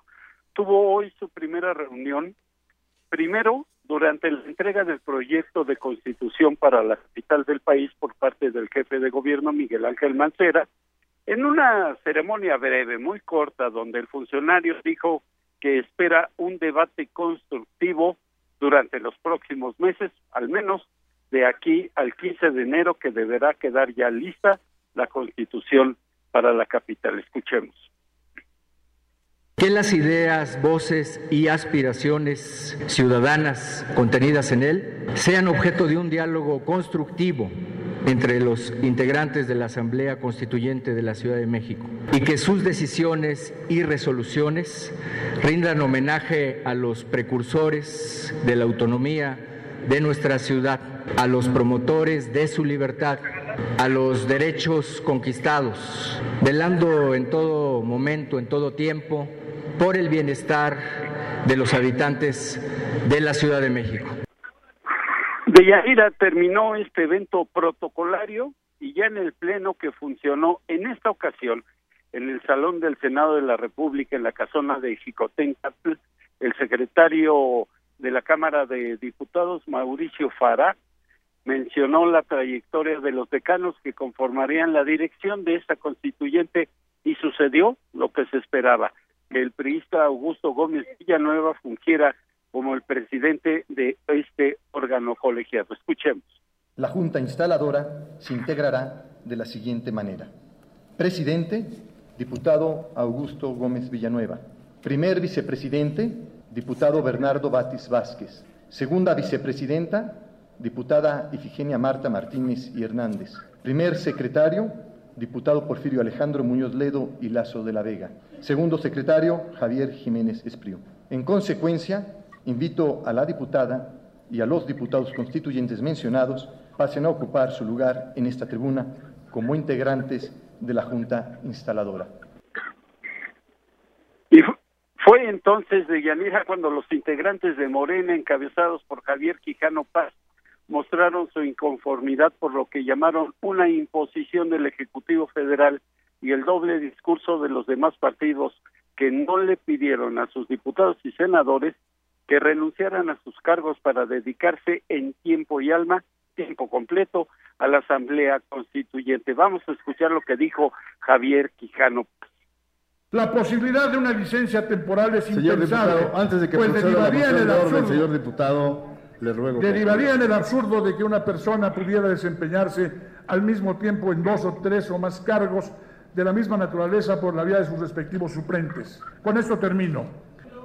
tuvo hoy su primera reunión. Primero, durante la entrega del proyecto de constitución para la capital del país por parte del jefe de gobierno Miguel Ángel Mancera, en una ceremonia breve, muy corta, donde el funcionario dijo que espera un debate constructivo durante los próximos meses, al menos de aquí al 15 de enero que deberá quedar ya lista la constitución para la capital. Escuchemos. Que las ideas, voces y aspiraciones ciudadanas contenidas en él sean objeto de un diálogo constructivo entre los integrantes de la Asamblea Constituyente de la Ciudad de México y que sus decisiones y resoluciones rindan homenaje a los precursores de la autonomía de nuestra ciudad a los promotores de su libertad, a los derechos conquistados, velando en todo momento, en todo tiempo, por el bienestar de los habitantes de la Ciudad de México. De Yaira terminó este evento protocolario y ya en el pleno que funcionó en esta ocasión en el Salón del Senado de la República en la casona de Jicotencatl, el secretario de la Cámara de Diputados, Mauricio Fará, mencionó la trayectoria de los decanos que conformarían la dirección de esta constituyente y sucedió lo que se esperaba, que el priista Augusto Gómez Villanueva fungiera como el presidente de este órgano colegiado. Escuchemos. La Junta Instaladora se integrará de la siguiente manera. Presidente, diputado Augusto Gómez Villanueva. Primer vicepresidente, diputado Bernardo Batis Vázquez. Segunda vicepresidenta, diputada Ifigenia Marta Martínez y Hernández. Primer secretario, diputado Porfirio Alejandro Muñoz Ledo y Lazo de la Vega. Segundo secretario, Javier Jiménez Esprío. En consecuencia, invito a la diputada y a los diputados constituyentes mencionados pasen a ocupar su lugar en esta tribuna como integrantes de la Junta Instaladora. Y fue entonces de Yanira cuando los integrantes de Morena, encabezados por Javier Quijano Paz, mostraron su inconformidad por lo que llamaron una imposición del Ejecutivo Federal y el doble discurso de los demás partidos que no le pidieron a sus diputados y senadores que renunciaran a sus cargos para dedicarse en tiempo y alma, tiempo completo, a la Asamblea Constituyente. Vamos a escuchar lo que dijo Javier Quijano. La posibilidad de una licencia temporal es señor Diputado, antes de que pues derivaría en el señor diputado, Derivaría en el absurdo de que una persona pudiera desempeñarse al mismo tiempo en dos o tres o más cargos de la misma naturaleza por la vía de sus respectivos suplentes. Con esto termino.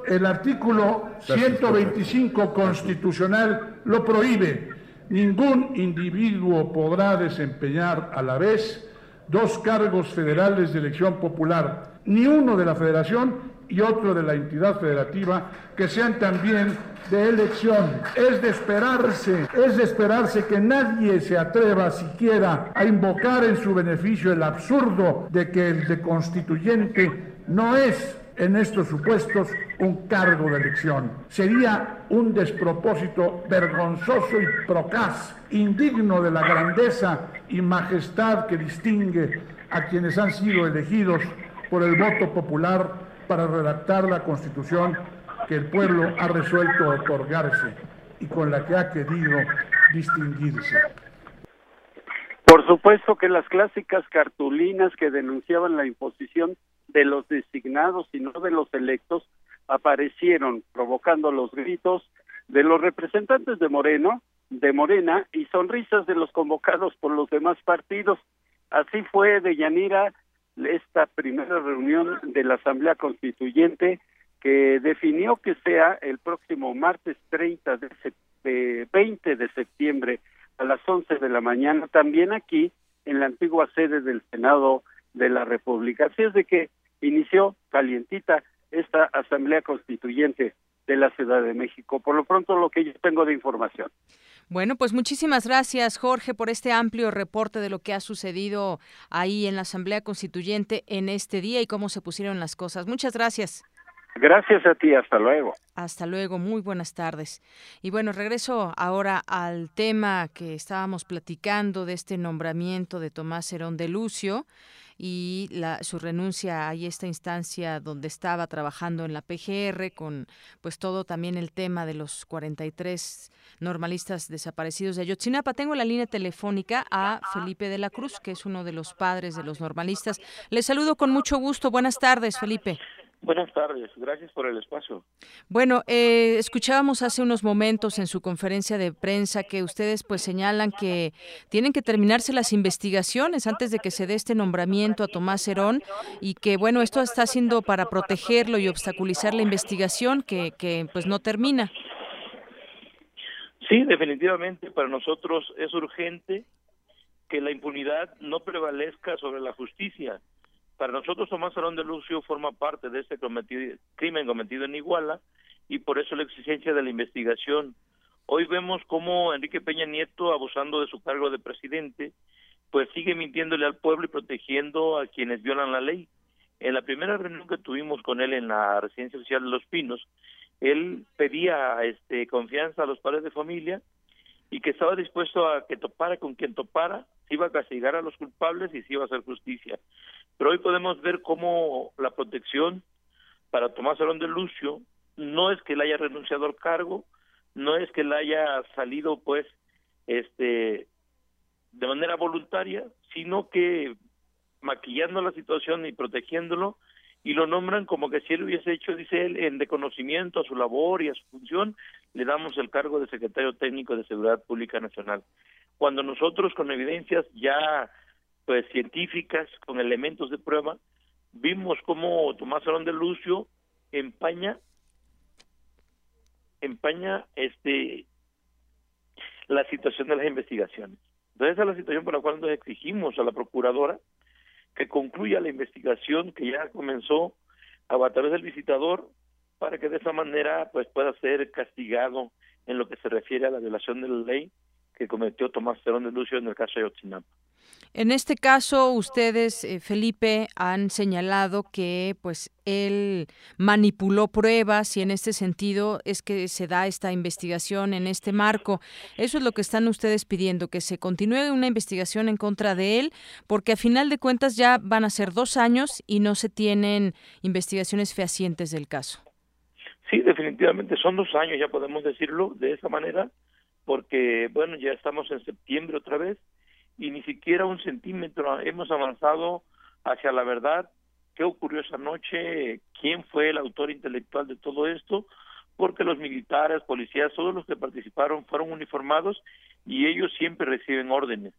El artículo 125 constitucional lo prohíbe. Ningún individuo podrá desempeñar a la vez dos cargos federales de elección popular, ni uno de la federación y otro de la entidad federativa que sean también de elección. Es de esperarse, es de esperarse que nadie se atreva siquiera a invocar en su beneficio el absurdo de que el de constituyente no es en estos supuestos un cargo de elección. Sería un despropósito vergonzoso y procaz, indigno de la grandeza y majestad que distingue a quienes han sido elegidos por el voto popular para redactar la constitución que el pueblo ha resuelto otorgarse y con la que ha querido distinguirse. Por supuesto que las clásicas cartulinas que denunciaban la imposición de los designados y no de los electos aparecieron provocando los gritos de los representantes de Moreno, de Morena y sonrisas de los convocados por los demás partidos. Así fue de Yanira esta primera reunión de la Asamblea Constituyente que definió que sea el próximo martes 30 de, 20 de septiembre a las 11 de la mañana, también aquí en la antigua sede del Senado de la República. Así es de que inició calientita esta Asamblea Constituyente de la Ciudad de México. Por lo pronto, lo que yo tengo de información. Bueno, pues muchísimas gracias, Jorge, por este amplio reporte de lo que ha sucedido ahí en la Asamblea Constituyente en este día y cómo se pusieron las cosas. Muchas gracias. Gracias a ti, hasta luego. Hasta luego, muy buenas tardes. Y bueno, regreso ahora al tema que estábamos platicando de este nombramiento de Tomás Herón de Lucio y la, su renuncia a esta instancia donde estaba trabajando en la PGR con pues todo también el tema de los 43 normalistas desaparecidos de Ayotzinapa. Tengo la línea telefónica a Felipe de la Cruz, que es uno de los padres de los normalistas. Le saludo con mucho gusto. Buenas tardes, Felipe. Buenas tardes, gracias por el espacio. Bueno, eh, escuchábamos hace unos momentos en su conferencia de prensa que ustedes pues señalan que tienen que terminarse las investigaciones antes de que se dé este nombramiento a Tomás Herón y que bueno, esto está haciendo para protegerlo y obstaculizar la investigación que, que pues no termina. Sí, definitivamente para nosotros es urgente que la impunidad no prevalezca sobre la justicia para nosotros Tomás Arón de Lucio forma parte de este crimen cometido en Iguala y por eso la exigencia de la investigación. Hoy vemos cómo Enrique Peña Nieto, abusando de su cargo de presidente, pues sigue mintiéndole al pueblo y protegiendo a quienes violan la ley. En la primera reunión que tuvimos con él en la residencia oficial de Los Pinos, él pedía este, confianza a los padres de familia y que estaba dispuesto a que topara con quien topara, se iba a castigar a los culpables y se iba a hacer justicia. Pero hoy podemos ver cómo la protección para Tomás Arón de Lucio no es que él haya renunciado al cargo, no es que él haya salido pues este de manera voluntaria, sino que maquillando la situación y protegiéndolo y lo nombran como que si él hubiese hecho, dice él, en reconocimiento a su labor y a su función, le damos el cargo de secretario técnico de Seguridad Pública Nacional. Cuando nosotros con evidencias ya pues científicas con elementos de prueba, vimos cómo Tomás Arón de Lucio empaña empaña este la situación de las investigaciones. Entonces esa es la situación por la cual nos exigimos a la procuradora que concluya la investigación que ya comenzó a, través del visitador para que de esa manera pues pueda ser castigado en lo que se refiere a la violación de la ley que cometió Tomás Arón de Lucio en el caso de Otzinapa. En este caso, ustedes, eh, Felipe, han señalado que pues él manipuló pruebas y en este sentido es que se da esta investigación en este marco. Eso es lo que están ustedes pidiendo, que se continúe una investigación en contra de él, porque a final de cuentas ya van a ser dos años y no se tienen investigaciones fehacientes del caso. Sí, definitivamente son dos años, ya podemos decirlo de esa manera, porque bueno, ya estamos en septiembre otra vez y ni siquiera un centímetro hemos avanzado hacia la verdad, qué ocurrió esa noche, quién fue el autor intelectual de todo esto, porque los militares, policías, todos los que participaron fueron uniformados y ellos siempre reciben órdenes.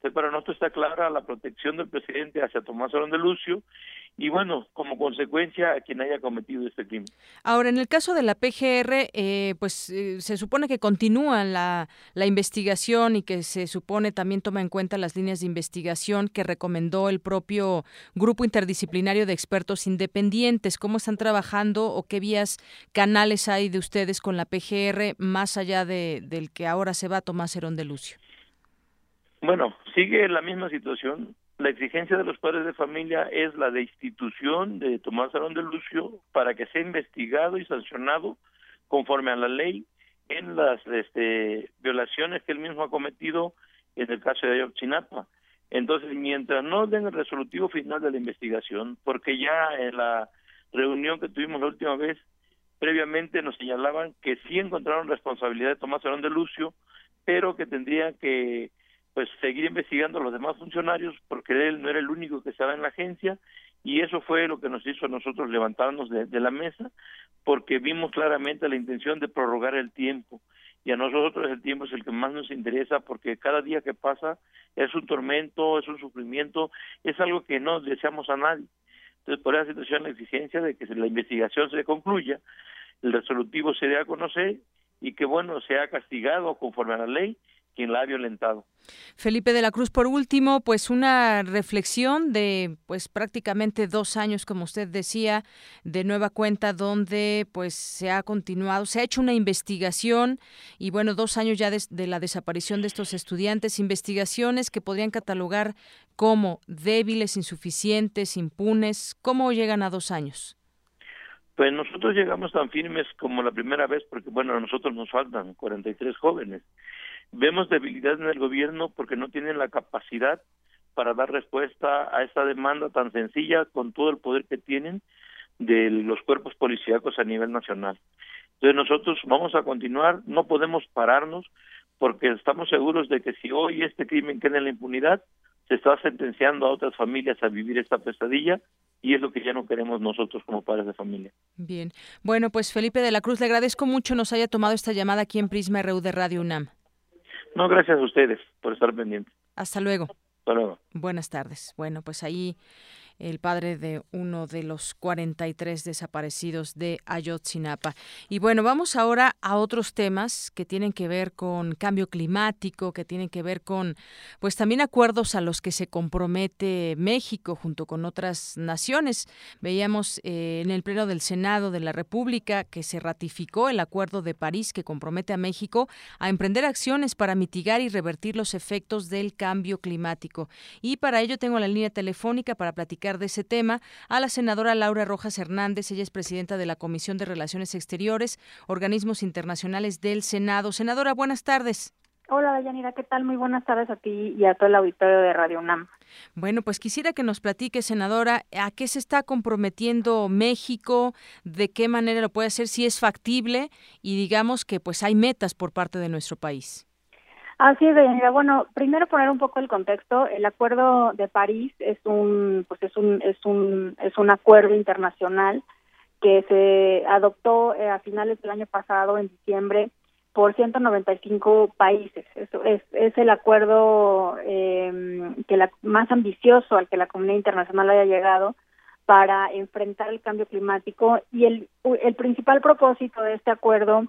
Entonces, para nosotros está clara la protección del presidente hacia Tomás Arón de Lucio y bueno, como consecuencia a quien haya cometido este crimen. Ahora, en el caso de la PGR, eh, pues eh, se supone que continúa la, la investigación y que se supone también toma en cuenta las líneas de investigación que recomendó el propio grupo interdisciplinario de expertos independientes. ¿Cómo están trabajando o qué vías, canales hay de ustedes con la PGR más allá de, del que ahora se va Tomás Herón de Lucio? Bueno, sigue la misma situación la exigencia de los padres de familia es la destitución de Tomás Arón de Lucio para que sea investigado y sancionado conforme a la ley en las este, violaciones que él mismo ha cometido en el caso de Ayotzinapa. Entonces, mientras no den el resolutivo final de la investigación, porque ya en la reunión que tuvimos la última vez, previamente nos señalaban que sí encontraron responsabilidad de Tomás Arón de Lucio, pero que tendrían que pues seguir investigando a los demás funcionarios porque él no era el único que estaba en la agencia y eso fue lo que nos hizo a nosotros levantarnos de, la mesa porque vimos claramente la intención de prorrogar el tiempo y a nosotros el tiempo es el que más nos interesa porque cada día que pasa es un tormento, es un sufrimiento, es algo que no deseamos a nadie. Entonces, por esa situación, la exigencia de que la investigación se concluya, el resolutivo se dé a conocer y que, bueno, sea castigado conforme a la ley quien la ha violentado. Felipe de la Cruz, por último, pues una reflexión de pues prácticamente dos años, como usted decía, de nueva cuenta, donde pues se ha continuado, se ha hecho una investigación y bueno, dos años ya de, de la desaparición de estos estudiantes, investigaciones que podrían catalogar como débiles, insuficientes, impunes. ¿Cómo llegan a dos años? Pues nosotros llegamos tan firmes como la primera vez, porque bueno, a nosotros nos faltan 43 jóvenes Vemos debilidad en el gobierno porque no tienen la capacidad para dar respuesta a esta demanda tan sencilla con todo el poder que tienen de los cuerpos policíacos a nivel nacional. Entonces nosotros vamos a continuar, no podemos pararnos porque estamos seguros de que si hoy este crimen queda en la impunidad, se está sentenciando a otras familias a vivir esta pesadilla y es lo que ya no queremos nosotros como padres de familia. Bien. Bueno, pues Felipe de la Cruz, le agradezco mucho nos haya tomado esta llamada aquí en Prisma RU de Radio UNAM. No, gracias a ustedes por estar pendientes. Hasta luego. Hasta luego. Buenas tardes. Bueno, pues ahí el padre de uno de los 43 desaparecidos de Ayotzinapa. Y bueno, vamos ahora a otros temas que tienen que ver con cambio climático, que tienen que ver con, pues también acuerdos a los que se compromete México junto con otras naciones. Veíamos eh, en el Pleno del Senado de la República que se ratificó el Acuerdo de París que compromete a México a emprender acciones para mitigar y revertir los efectos del cambio climático. Y para ello tengo la línea telefónica para platicar de ese tema a la senadora Laura Rojas Hernández. Ella es presidenta de la Comisión de Relaciones Exteriores, Organismos Internacionales del Senado. Senadora, buenas tardes. Hola, Dayanira, ¿qué tal? Muy buenas tardes a ti y a todo el auditorio de Radio UNAM. Bueno, pues quisiera que nos platique, senadora, a qué se está comprometiendo México, de qué manera lo puede hacer, si es factible y digamos que pues hay metas por parte de nuestro país. Así es, Bueno, primero poner un poco el contexto. El Acuerdo de París es un, pues es un, es un, es un acuerdo internacional que se adoptó eh, a finales del año pasado, en diciembre, por 195 países. Eso es, es el acuerdo eh, que la, más ambicioso al que la comunidad internacional haya llegado para enfrentar el cambio climático y el, el principal propósito de este acuerdo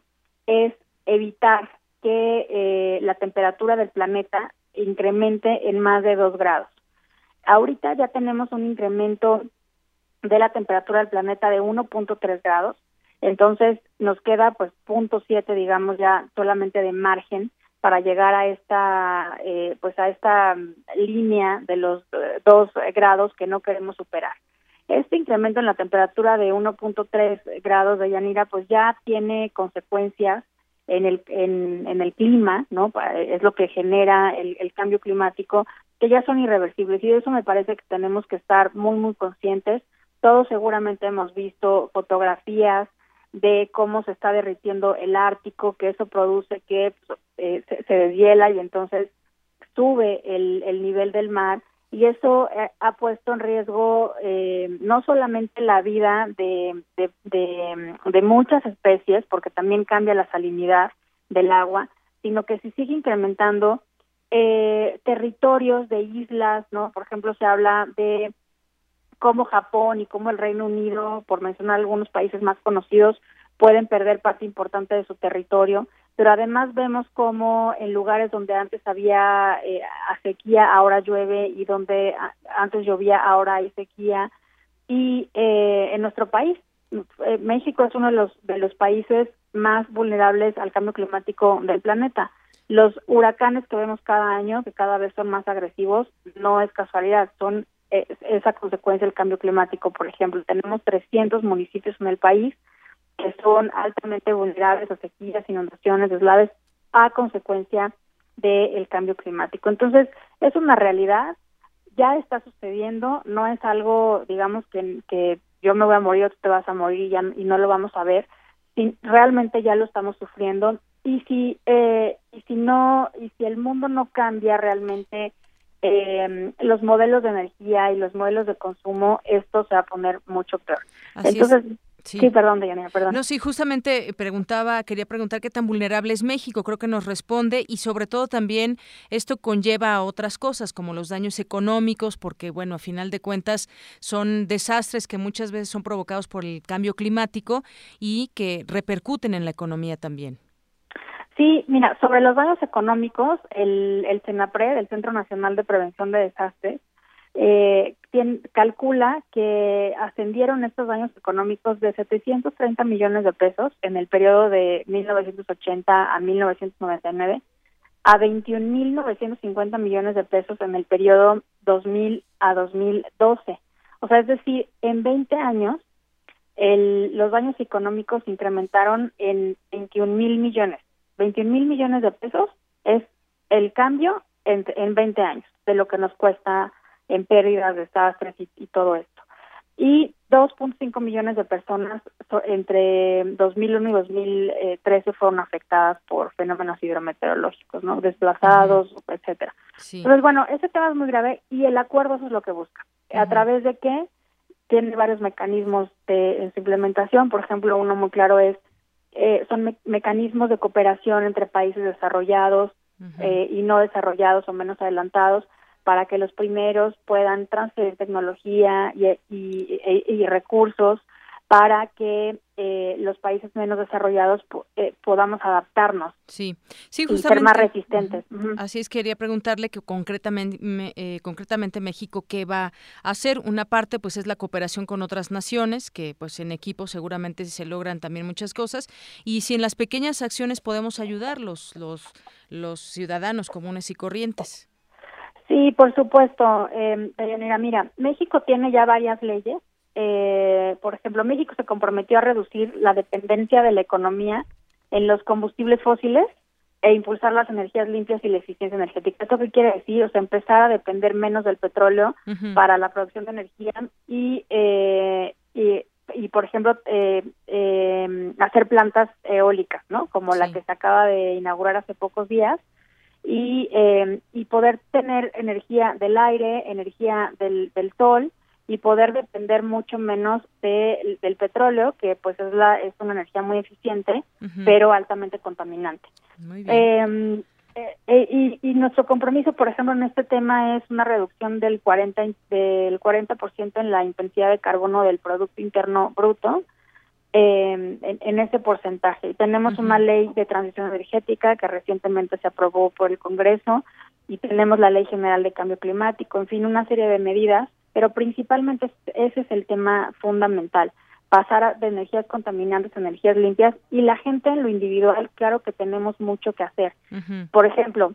es evitar que eh, la temperatura del planeta incremente en más de dos grados. Ahorita ya tenemos un incremento de la temperatura del planeta de 1.3 grados, entonces nos queda pues punto siete, digamos ya solamente de margen para llegar a esta eh, pues a esta línea de los eh, dos grados que no queremos superar. Este incremento en la temperatura de 1.3 grados de Yanira pues ya tiene consecuencias en el, en, el clima, ¿no? Es lo que genera el, el cambio climático, que ya son irreversibles. Y de eso me parece que tenemos que estar muy, muy conscientes. Todos seguramente hemos visto fotografías de cómo se está derritiendo el Ártico, que eso produce que pues, eh, se, se, deshiela y entonces sube el, el nivel del mar y eso eh, ha puesto en riesgo eh, no solamente la vida de, de, muchas especies, porque también cambia la salinidad del agua, sino que si sigue incrementando eh, territorios de islas, ¿no? Por ejemplo, se habla de cómo Japón y cómo el Reino Unido, por mencionar algunos países más conocidos, pueden perder parte importante de su territorio pero además vemos como en lugares donde antes había eh, sequía, ahora llueve y donde antes llovía, ahora hay sequía. Y eh, en nuestro país, eh, México es uno de los, de los países más vulnerables al cambio climático del planeta. Los huracanes que vemos cada año, que cada vez son más agresivos, no es casualidad, son esa consecuencia del cambio climático. Por ejemplo, tenemos 300 municipios en el país que son altamente vulnerables a sequías, inundaciones, deslaves a consecuencia del cambio climático. Entonces, es una realidad, ya está sucediendo, no es algo, digamos, que, que yo me voy a morir o tú te vas a morir y, ya, y no lo vamos a ver, si, realmente ya lo estamos sufriendo y si eh, y si no y si el mundo no cambia realmente eh, los modelos de energía y los modelos de consumo esto se va a poner mucho peor entonces Sí. perdón, Diana, perdón. No, sí, justamente preguntaba, quería preguntar qué tan vulnerable es México. Creo que nos responde y sobre todo también esto conlleva a otras cosas como los daños económicos, porque bueno, a final de cuentas son desastres que muchas veces son provocados por el cambio climático y que repercuten en la economía también. Sí, mira, sobre los daños económicos, el, el CENAPRED, el Centro Nacional de Prevención de Desastres, eh, calcula que ascendieron estos daños económicos de 730 millones de pesos en el periodo de 1980 a 1999 a 21.950 millones de pesos en el periodo 2000 a 2012. O sea, es decir, en 20 años el, los daños económicos incrementaron en 21 mil millones. 21 mil millones de pesos es el cambio en, en 20 años de lo que nos cuesta en pérdidas, desastres y, y todo esto. Y 2.5 millones de personas entre 2001 y 2013 fueron afectadas por fenómenos hidrometeorológicos, ¿no? Desplazados, etcétera. Entonces, bueno, ese tema es muy grave y el acuerdo eso es lo que busca. ¿A través de qué? Tiene varios mecanismos de, en su implementación. Por ejemplo, uno muy claro es, eh, son mecanismos de cooperación entre países desarrollados eh, y no desarrollados o menos adelantados para que los primeros puedan transferir tecnología y, y, recursos para que eh, los países menos desarrollados eh, podamos adaptarnos. Sí, sí, justamente. Y ser más resistentes. Así es, quería preguntarle que concretamente, eh, concretamente México qué va a hacer. Una parte, pues, es la cooperación con otras naciones, que, pues, en equipo seguramente se logran también muchas cosas. Y si en las pequeñas acciones podemos ayudar los, los, los ciudadanos comunes y corrientes. Sí, por supuesto, eh, Mira, México tiene ya varias leyes. Eh, por ejemplo, México se comprometió a reducir la dependencia de la economía en los combustibles fósiles e impulsar las energías limpias y la eficiencia energética. ¿Esto qué quiere decir? O sea, empezar a depender menos del petróleo para la producción de energía y, eh, y, y, por ejemplo, eh, eh, hacer plantas eólicas, ¿no? Como la que se acaba de inaugurar hace pocos días, y, eh, y poder tener energía del aire, energía del, del sol y poder depender mucho menos de, del petróleo, que pues es, la, es una energía muy eficiente, pero altamente contaminante. Em, eh, eh, y, y, nuestro compromiso, por ejemplo, en este tema es una reducción del 40 del 40% en la intensidad de carbono del producto interno bruto eh, en, ese porcentaje. Y tenemos una ley de transición energética que recientemente se aprobó por el Congreso y tenemos la ley general de cambio climático, en fin, una serie de medidas, pero principalmente ese es el tema fundamental, pasar de energías contaminantes a energías limpias y la gente en lo individual, claro que tenemos mucho que hacer. Por ejemplo,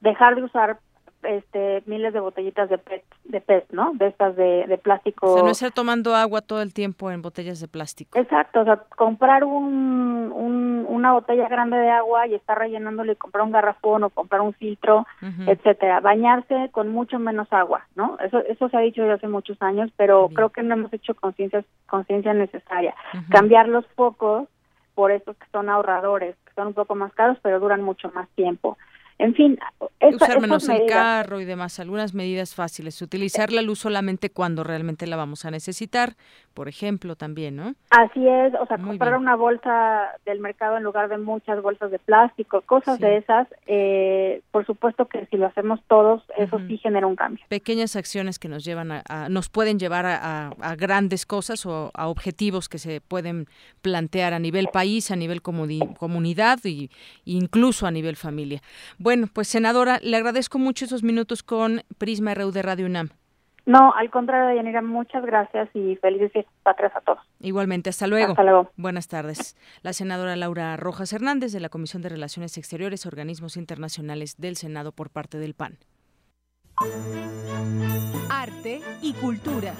dejar de usar este miles de botellitas de PET, de PET ¿no? De estas de, de plástico. O sea, no estar tomando agua todo el tiempo en botellas de plástico. Exacto, o sea, comprar un, un una botella grande de agua y estar rellenándole, comprar un garrafón o comprar un filtro, etcétera. Bañarse con mucho menos agua, ¿no? Eso eso se ha dicho desde hace muchos años, pero creo que no hemos hecho conciencia conciencia necesaria. Cambiar los focos por estos que son ahorradores, que son un poco más caros, pero duran mucho más tiempo. En fin, usar menos el carro y demás, algunas medidas fáciles. Utilizar la luz solamente cuando realmente la vamos a necesitar, por ejemplo, también, ¿no? Así es, o sea, comprar una bolsa del mercado en lugar de muchas bolsas de plástico, cosas de esas. Eh, por supuesto que si lo hacemos todos, eso sí genera un cambio. Pequeñas acciones que nos llevan a, nos pueden llevar a, grandes cosas o a objetivos que se pueden plantear a nivel país, a nivel comunidad y incluso a nivel familia. Bueno, pues senadora, le agradezco mucho esos minutos con Prisma RU de Radio UNAM. No, al contrario, Yanira, muchas gracias y felices fiestas patrias a todos. Igualmente, hasta luego. Hasta luego. Buenas tardes. La senadora Laura Rojas Hernández de la Comisión de Relaciones Exteriores, Organismos Internacionales del Senado por parte del PAN. Arte y cultura.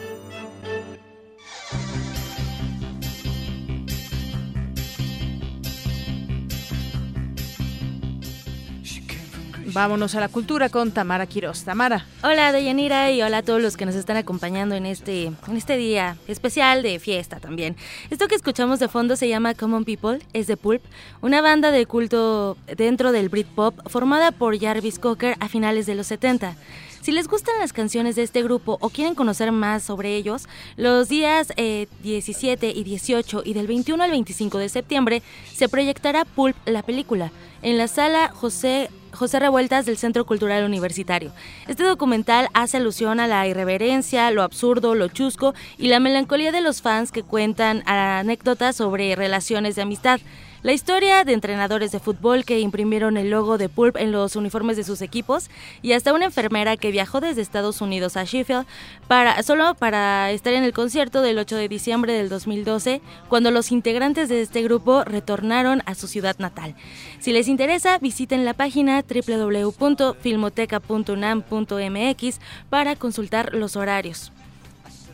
Vámonos a la cultura con Tamara Quiroz. Tamara. Hola Deyanira y hola a todos los que nos están acompañando en este, en este día especial de fiesta también. Esto que escuchamos de fondo se llama Common People, es de Pulp, una banda de culto dentro del Britpop formada por Jarvis Cocker a finales de los 70. Si les gustan las canciones de este grupo o quieren conocer más sobre ellos, los días 17 eh, y 18 y del 21 al 25 de septiembre se proyectará Pulp la película en la sala José José Revueltas del Centro Cultural Universitario. Este documental hace alusión a la irreverencia, lo absurdo, lo chusco y la melancolía de los fans que cuentan anécdotas sobre relaciones de amistad. La historia de entrenadores de fútbol que imprimieron el logo de Pulp en los uniformes de sus equipos y hasta una enfermera que viajó desde Estados Unidos a Sheffield para, solo para estar en el concierto del 8 de diciembre del 2012 cuando los integrantes de este grupo retornaron a su ciudad natal. Si les interesa, visiten la página www.filmoteca.unam.mx para consultar los horarios.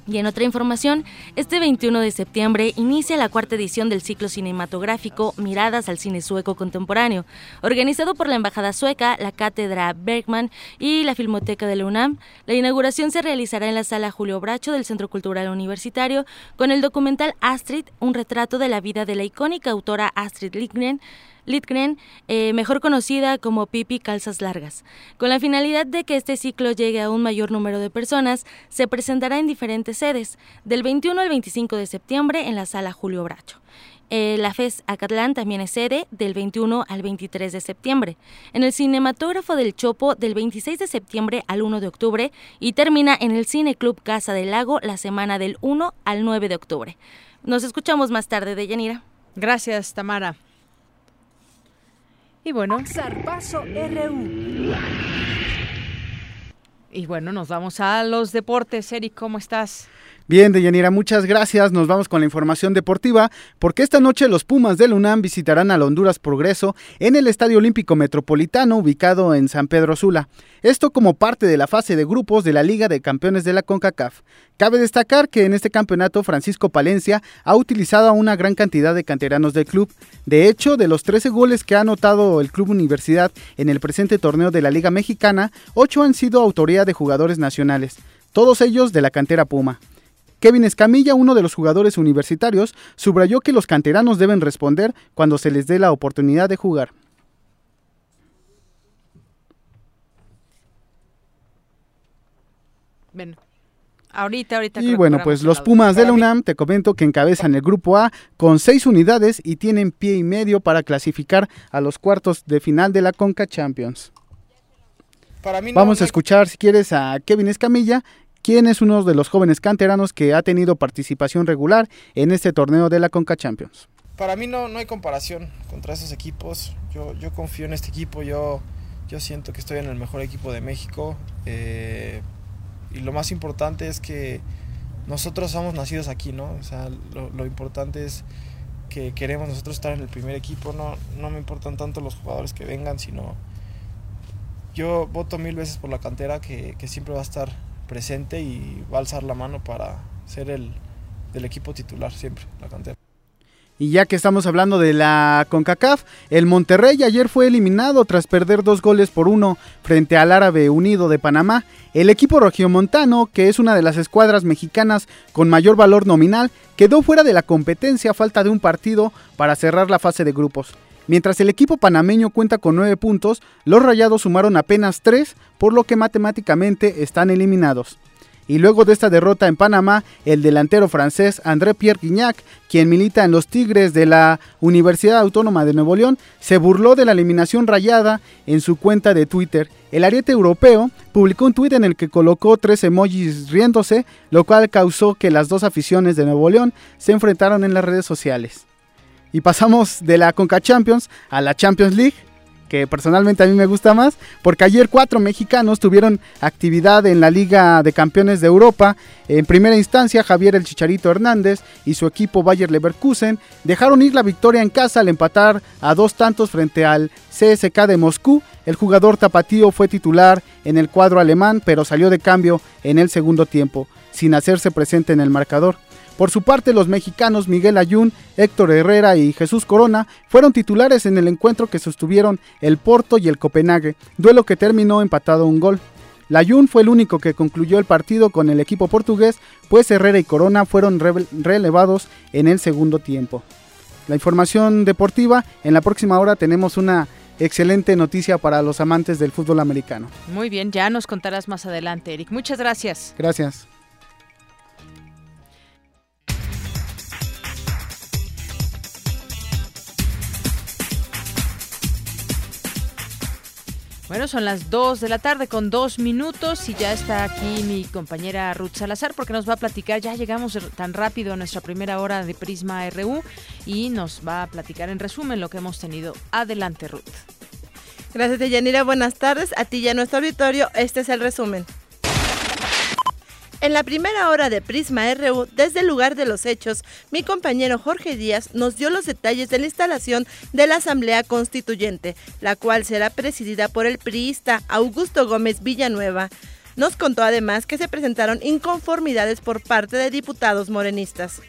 Y en otra información, este 21 de septiembre inicia la cuarta edición del ciclo cinematográfico Miradas al cine sueco contemporáneo, organizado por la Embajada Sueca, la Cátedra Bergman y la Filmoteca de la UNAM. La inauguración se realizará en la sala Julio Bracho del Centro Cultural Universitario con el documental Astrid, un retrato de la vida de la icónica autora Astrid Lindgren, Litgren, eh, mejor conocida como Pipi Calzas Largas. Con la finalidad de que este ciclo llegue a un mayor número de personas, se presentará en diferentes sedes, del 21 al 25 de septiembre en la sala Julio Bracho. Eh, la FES Acatlán también es sede del 21 al 23 de septiembre. En el Cinematógrafo del Chopo del 26 de septiembre al 1 de octubre y termina en el Cine Club Casa del Lago la semana del 1 al 9 de octubre. Nos escuchamos más tarde, de Yanira. Gracias, Tamara. Y bueno. RU. Y bueno, nos vamos a los deportes. Eric, ¿cómo estás? Bien, Deyanira, muchas gracias. Nos vamos con la información deportiva, porque esta noche los Pumas del UNAM visitarán al Honduras Progreso en el Estadio Olímpico Metropolitano ubicado en San Pedro Sula. Esto como parte de la fase de grupos de la Liga de Campeones de la CONCACAF. Cabe destacar que en este campeonato Francisco Palencia ha utilizado a una gran cantidad de canteranos del club. De hecho, de los 13 goles que ha anotado el Club Universidad en el presente torneo de la Liga Mexicana, 8 han sido autoría de jugadores nacionales, todos ellos de la cantera Puma. Kevin Escamilla, uno de los jugadores universitarios, subrayó que los canteranos deben responder cuando se les dé la oportunidad de jugar. Bueno, ahorita, ahorita. Y bueno, pues los Pumas de la UNAM, te comento que encabezan el grupo A con seis unidades y tienen pie y medio para clasificar a los cuartos de final de la Conca Champions. Vamos a escuchar, si quieres, a Kevin Escamilla quien es uno de los jóvenes canteranos que ha tenido participación regular en este torneo de la Conca Champions. Para mí no, no hay comparación contra esos equipos. Yo, yo confío en este equipo, yo, yo siento que estoy en el mejor equipo de México. Eh, y lo más importante es que nosotros somos nacidos aquí, ¿no? O sea, lo, lo, importante es que queremos nosotros estar en el primer equipo. No, no me importan tanto los jugadores que vengan, sino yo voto mil veces por la cantera que, que siempre va a estar presente y va a alzar la mano para ser el del equipo titular siempre, la cantera. Y ya que estamos hablando de la CONCACAF, el Monterrey ayer fue eliminado tras perder dos goles por uno frente al Árabe Unido de Panamá. El equipo regiomontano, que es una de las escuadras mexicanas con mayor valor nominal, quedó fuera de la competencia a falta de un partido para cerrar la fase de grupos. Mientras el equipo panameño cuenta con 9 puntos, los Rayados sumaron apenas 3, por lo que matemáticamente están eliminados. Y luego de esta derrota en Panamá, el delantero francés André Pierre Guignac, quien milita en los Tigres de la Universidad Autónoma de Nuevo León, se burló de la eliminación rayada en su cuenta de Twitter. El ariete europeo publicó un tuit en el que colocó tres emojis riéndose, lo cual causó que las dos aficiones de Nuevo León se enfrentaron en las redes sociales. Y pasamos de la Conca Champions a la Champions League, que personalmente a mí me gusta más, porque ayer cuatro mexicanos tuvieron actividad en la Liga de Campeones de Europa. En primera instancia, Javier el Chicharito Hernández y su equipo Bayer Leverkusen dejaron ir la victoria en casa al empatar a dos tantos frente al CSK de Moscú. El jugador tapatío fue titular en el cuadro alemán, pero salió de cambio en el segundo tiempo, sin hacerse presente en el marcador. Por su parte, los mexicanos Miguel Ayun, Héctor Herrera y Jesús Corona fueron titulares en el encuentro que sostuvieron el Porto y el Copenhague, duelo que terminó empatado un gol. Layun fue el único que concluyó el partido con el equipo portugués, pues Herrera y Corona fueron relevados en el segundo tiempo. La información deportiva, en la próxima hora tenemos una excelente noticia para los amantes del fútbol americano. Muy bien, ya nos contarás más adelante, Eric. Muchas gracias. Gracias. Bueno, son las 2 de la tarde con dos minutos y ya está aquí mi compañera Ruth Salazar porque nos va a platicar, ya llegamos tan rápido a nuestra primera hora de Prisma RU y nos va a platicar en resumen lo que hemos tenido. Adelante Ruth. Gracias Deyanira, buenas tardes a ti y a nuestro auditorio, este es el resumen. En la primera hora de Prisma RU, desde el lugar de los hechos, mi compañero Jorge Díaz nos dio los detalles de la instalación de la Asamblea Constituyente, la cual será presidida por el priista Augusto Gómez Villanueva. Nos contó además que se presentaron inconformidades por parte de diputados morenistas.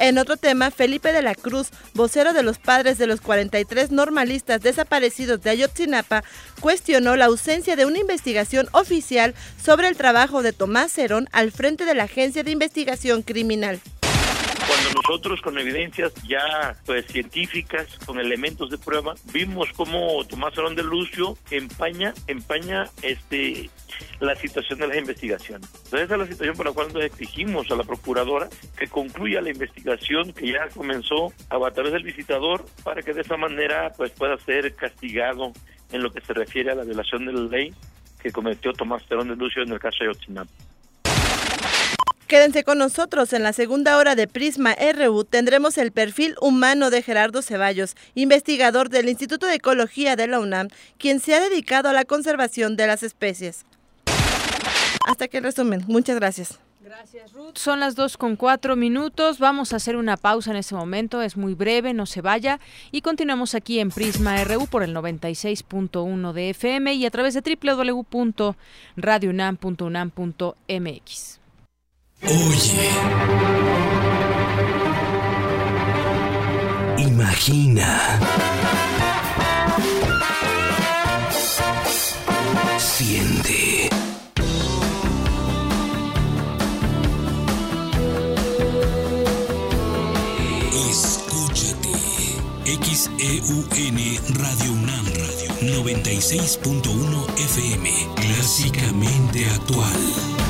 En otro tema, Felipe de la Cruz, vocero de los padres de los 43 normalistas desaparecidos de Ayotzinapa, cuestionó la ausencia de una investigación oficial sobre el trabajo de Tomás Cerón al frente de la Agencia de Investigación Criminal cuando nosotros con evidencias ya pues científicas, con elementos de prueba, vimos cómo Tomás Cerón de Lucio empaña, empaña este la situación de las investigaciones. Entonces esa es la situación por la cual nos exigimos a la procuradora que concluya la investigación que ya comenzó a través del visitador para que de esa manera pues pueda ser castigado en lo que se refiere a la violación de la ley que cometió Tomás Terón de Lucio en el caso de Ayotzinapa. Quédense con nosotros en la segunda hora de Prisma RU. Tendremos el perfil humano de Gerardo Ceballos, investigador del Instituto de Ecología de la UNAM, quien se ha dedicado a la conservación de las especies. Hasta que resumen. Muchas gracias. Gracias, Ruth. Son las dos con cuatro minutos. Vamos a hacer una pausa en este momento. Es muy breve, no se vaya. Y continuamos aquí en Prisma RU por el 96.1 de FM y a través de www.radiounam.unam.mx. Oye. Imagina. Siente. XEUN Radio UNAM Radio 96.1 FM Clásicamente actual.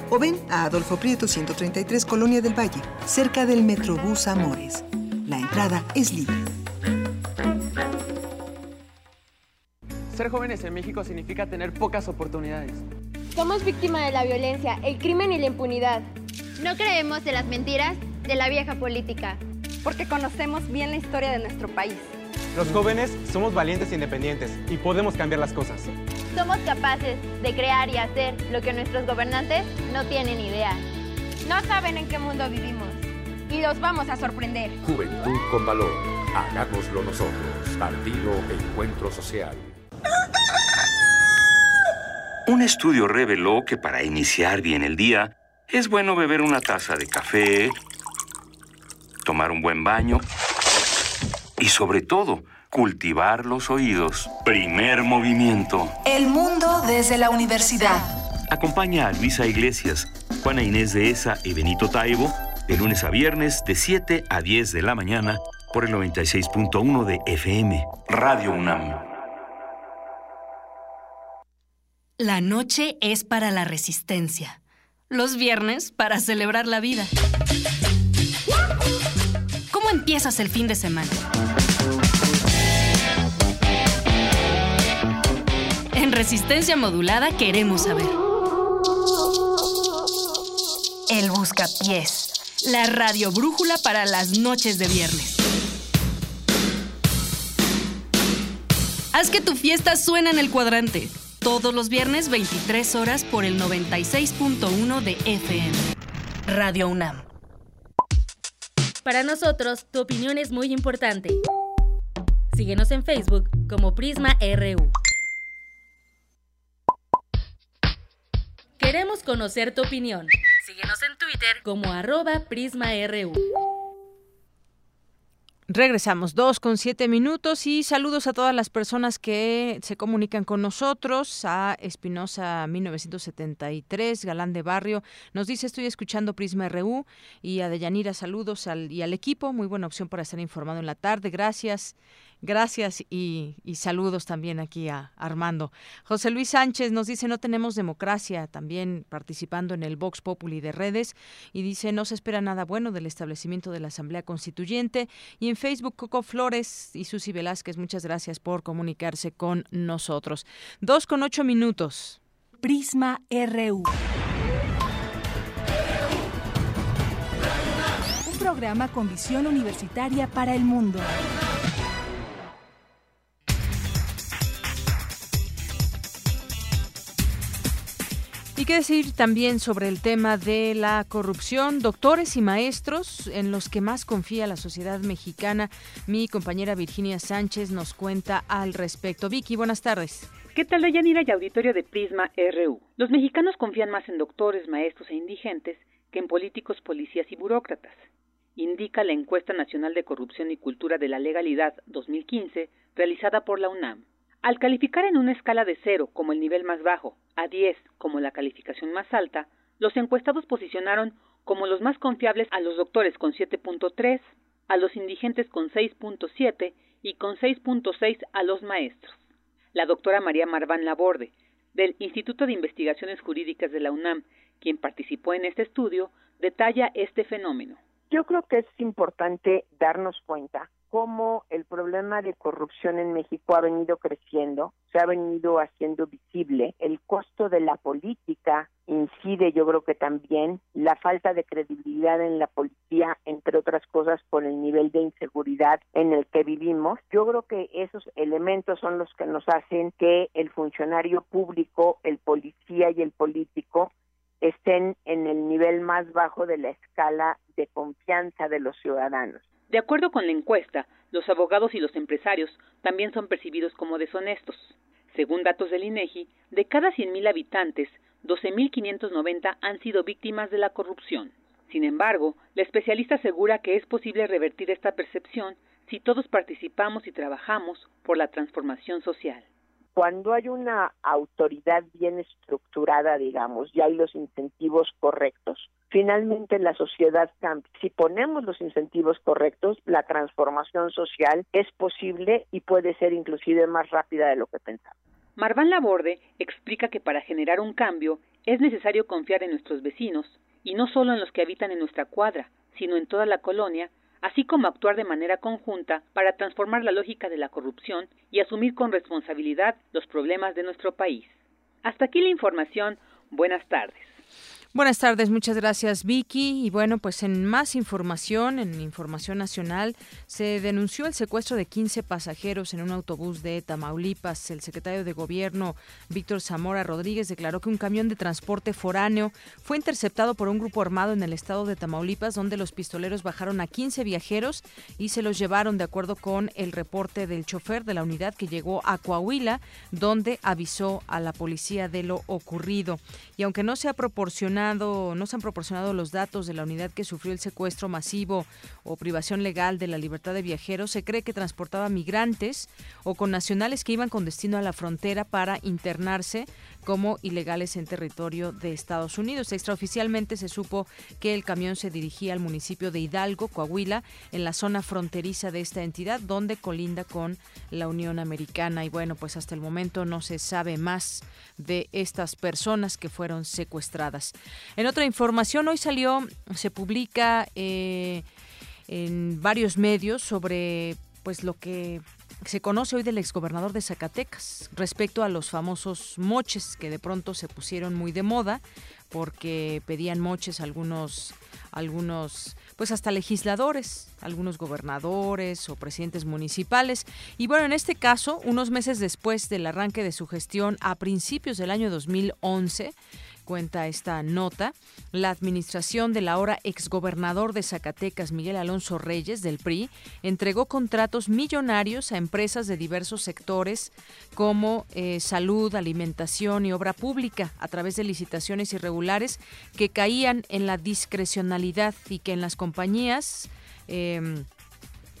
o ven a Adolfo Prieto 133 Colonia del Valle, cerca del Metrobús Amores. La entrada es libre. Ser jóvenes en México significa tener pocas oportunidades. Somos víctimas de la violencia, el crimen y la impunidad. No creemos en las mentiras de la vieja política. Porque conocemos bien la historia de nuestro país. Los jóvenes somos valientes e independientes y podemos cambiar las cosas. Somos capaces de crear y hacer lo que nuestros gobernantes no tienen idea. No saben en qué mundo vivimos. Y los vamos a sorprender. Juventud con valor. Hagámoslo nosotros. Partido Encuentro Social. Un estudio reveló que para iniciar bien el día, es bueno beber una taza de café, tomar un buen baño y sobre todo, cultivar los oídos. Primer movimiento. El mundo desde la universidad. Acompaña a Luisa Iglesias, Juana Inés de Esa y Benito Taibo de lunes a viernes de 7 a 10 de la mañana por el 96.1 de FM. Radio UNAM. La noche es para la resistencia los viernes para celebrar la vida. ¿Cómo empiezas el fin de semana? En resistencia modulada queremos saber. El Buscapiés, la radio brújula para las noches de viernes. Haz que tu fiesta suene en el cuadrante todos los viernes 23 horas por el 96.1 de FM. Radio UNAM. Para nosotros, tu opinión es muy importante. Síguenos en Facebook como Prisma RU. Queremos conocer tu opinión. Síguenos en Twitter como arroba PrismaRU. Regresamos dos con siete minutos y saludos a todas las personas que se comunican con nosotros. A Espinosa 1973, Galán de Barrio, nos dice estoy escuchando Prisma RU y a Deyanira saludos al, y al equipo. Muy buena opción para estar informado en la tarde. Gracias. Gracias y, saludos también aquí a Armando. José Luis Sánchez nos dice no tenemos democracia, también participando en el Vox Populi de redes y dice no se espera nada bueno del establecimiento de la Asamblea Constituyente. Y en Facebook Coco Flores y Susi Velázquez, muchas gracias por comunicarse con nosotros. Dos con ocho minutos. Prisma RU. Un programa con visión universitaria para el mundo. Y qué decir también sobre el tema de la corrupción, doctores y maestros en los que más confía la sociedad mexicana. Mi compañera Virginia Sánchez nos cuenta al respecto. Vicky, buenas tardes. ¿Qué tal, Dayanira y auditorio de Prisma RU? Los mexicanos confían más en doctores, maestros e indigentes que en políticos, policías y burócratas, indica la encuesta nacional de corrupción y cultura de la legalidad 2015 realizada por la UNAM. Al calificar en una escala de 0 como el nivel más bajo a 10 como la calificación más alta, los encuestados posicionaron como los más confiables a los doctores con 7.3, a los indigentes con 6.7 y con 6.6 a los maestros. La doctora María Marván Laborde, del Instituto de Investigaciones Jurídicas de la UNAM, quien participó en este estudio, detalla este fenómeno. Yo creo que es importante darnos cuenta cómo el problema de corrupción en México ha venido creciendo, se ha venido haciendo visible. El costo de la política incide, yo creo que también, la falta de credibilidad en la policía, entre otras cosas, por el nivel de inseguridad en el que vivimos. Yo creo que esos elementos son los que nos hacen que el funcionario público, el policía y el político estén en el nivel más bajo de la escala de confianza de los ciudadanos. De acuerdo con la encuesta, los abogados y los empresarios también son percibidos como deshonestos. Según datos del INEGI, de cada 100.000 habitantes, 12.590 han sido víctimas de la corrupción. Sin embargo, la especialista asegura que es posible revertir esta percepción si todos participamos y trabajamos por la transformación social cuando hay una autoridad bien estructurada, digamos, y hay los incentivos correctos, finalmente la sociedad cambia. Si ponemos los incentivos correctos, la transformación social es posible y puede ser inclusive más rápida de lo que pensamos. Marván Laborde explica que para generar un cambio es necesario confiar en nuestros vecinos, y no solo en los que habitan en nuestra cuadra, sino en toda la colonia así como actuar de manera conjunta para transformar la lógica de la corrupción y asumir con responsabilidad los problemas de nuestro país. Hasta aquí la información. Buenas tardes. Buenas tardes, muchas gracias Vicky. Y bueno, pues en más información, en Información Nacional, se denunció el secuestro de 15 pasajeros en un autobús de Tamaulipas. El secretario de Gobierno, Víctor Zamora Rodríguez, declaró que un camión de transporte foráneo fue interceptado por un grupo armado en el estado de Tamaulipas, donde los pistoleros bajaron a 15 viajeros y se los llevaron de acuerdo con el reporte del chofer de la unidad que llegó a Coahuila, donde avisó a la policía de lo ocurrido. Y aunque no se ha proporcionado no se han proporcionado los datos de la unidad que sufrió el secuestro masivo o privación legal de la libertad de viajeros. Se cree que transportaba migrantes o con nacionales que iban con destino a la frontera para internarse como ilegales en territorio de Estados Unidos. Extraoficialmente se supo que el camión se dirigía al municipio de Hidalgo, Coahuila, en la zona fronteriza de esta entidad, donde colinda con la Unión Americana. Y bueno, pues hasta el momento no se sabe más de estas personas que fueron secuestradas. En otra información, hoy salió, se publica eh, en varios medios sobre pues lo que se conoce hoy del exgobernador de Zacatecas respecto a los famosos moches que de pronto se pusieron muy de moda porque pedían moches algunos algunos pues hasta legisladores, algunos gobernadores o presidentes municipales. Y bueno, en este caso, unos meses después del arranque de su gestión a principios del año 2011, cuenta esta nota, la administración del ahora exgobernador de Zacatecas, Miguel Alonso Reyes, del PRI, entregó contratos millonarios a empresas de diversos sectores como eh, salud, alimentación y obra pública a través de licitaciones irregulares que caían en la discrecionalidad y que en las compañías... Em,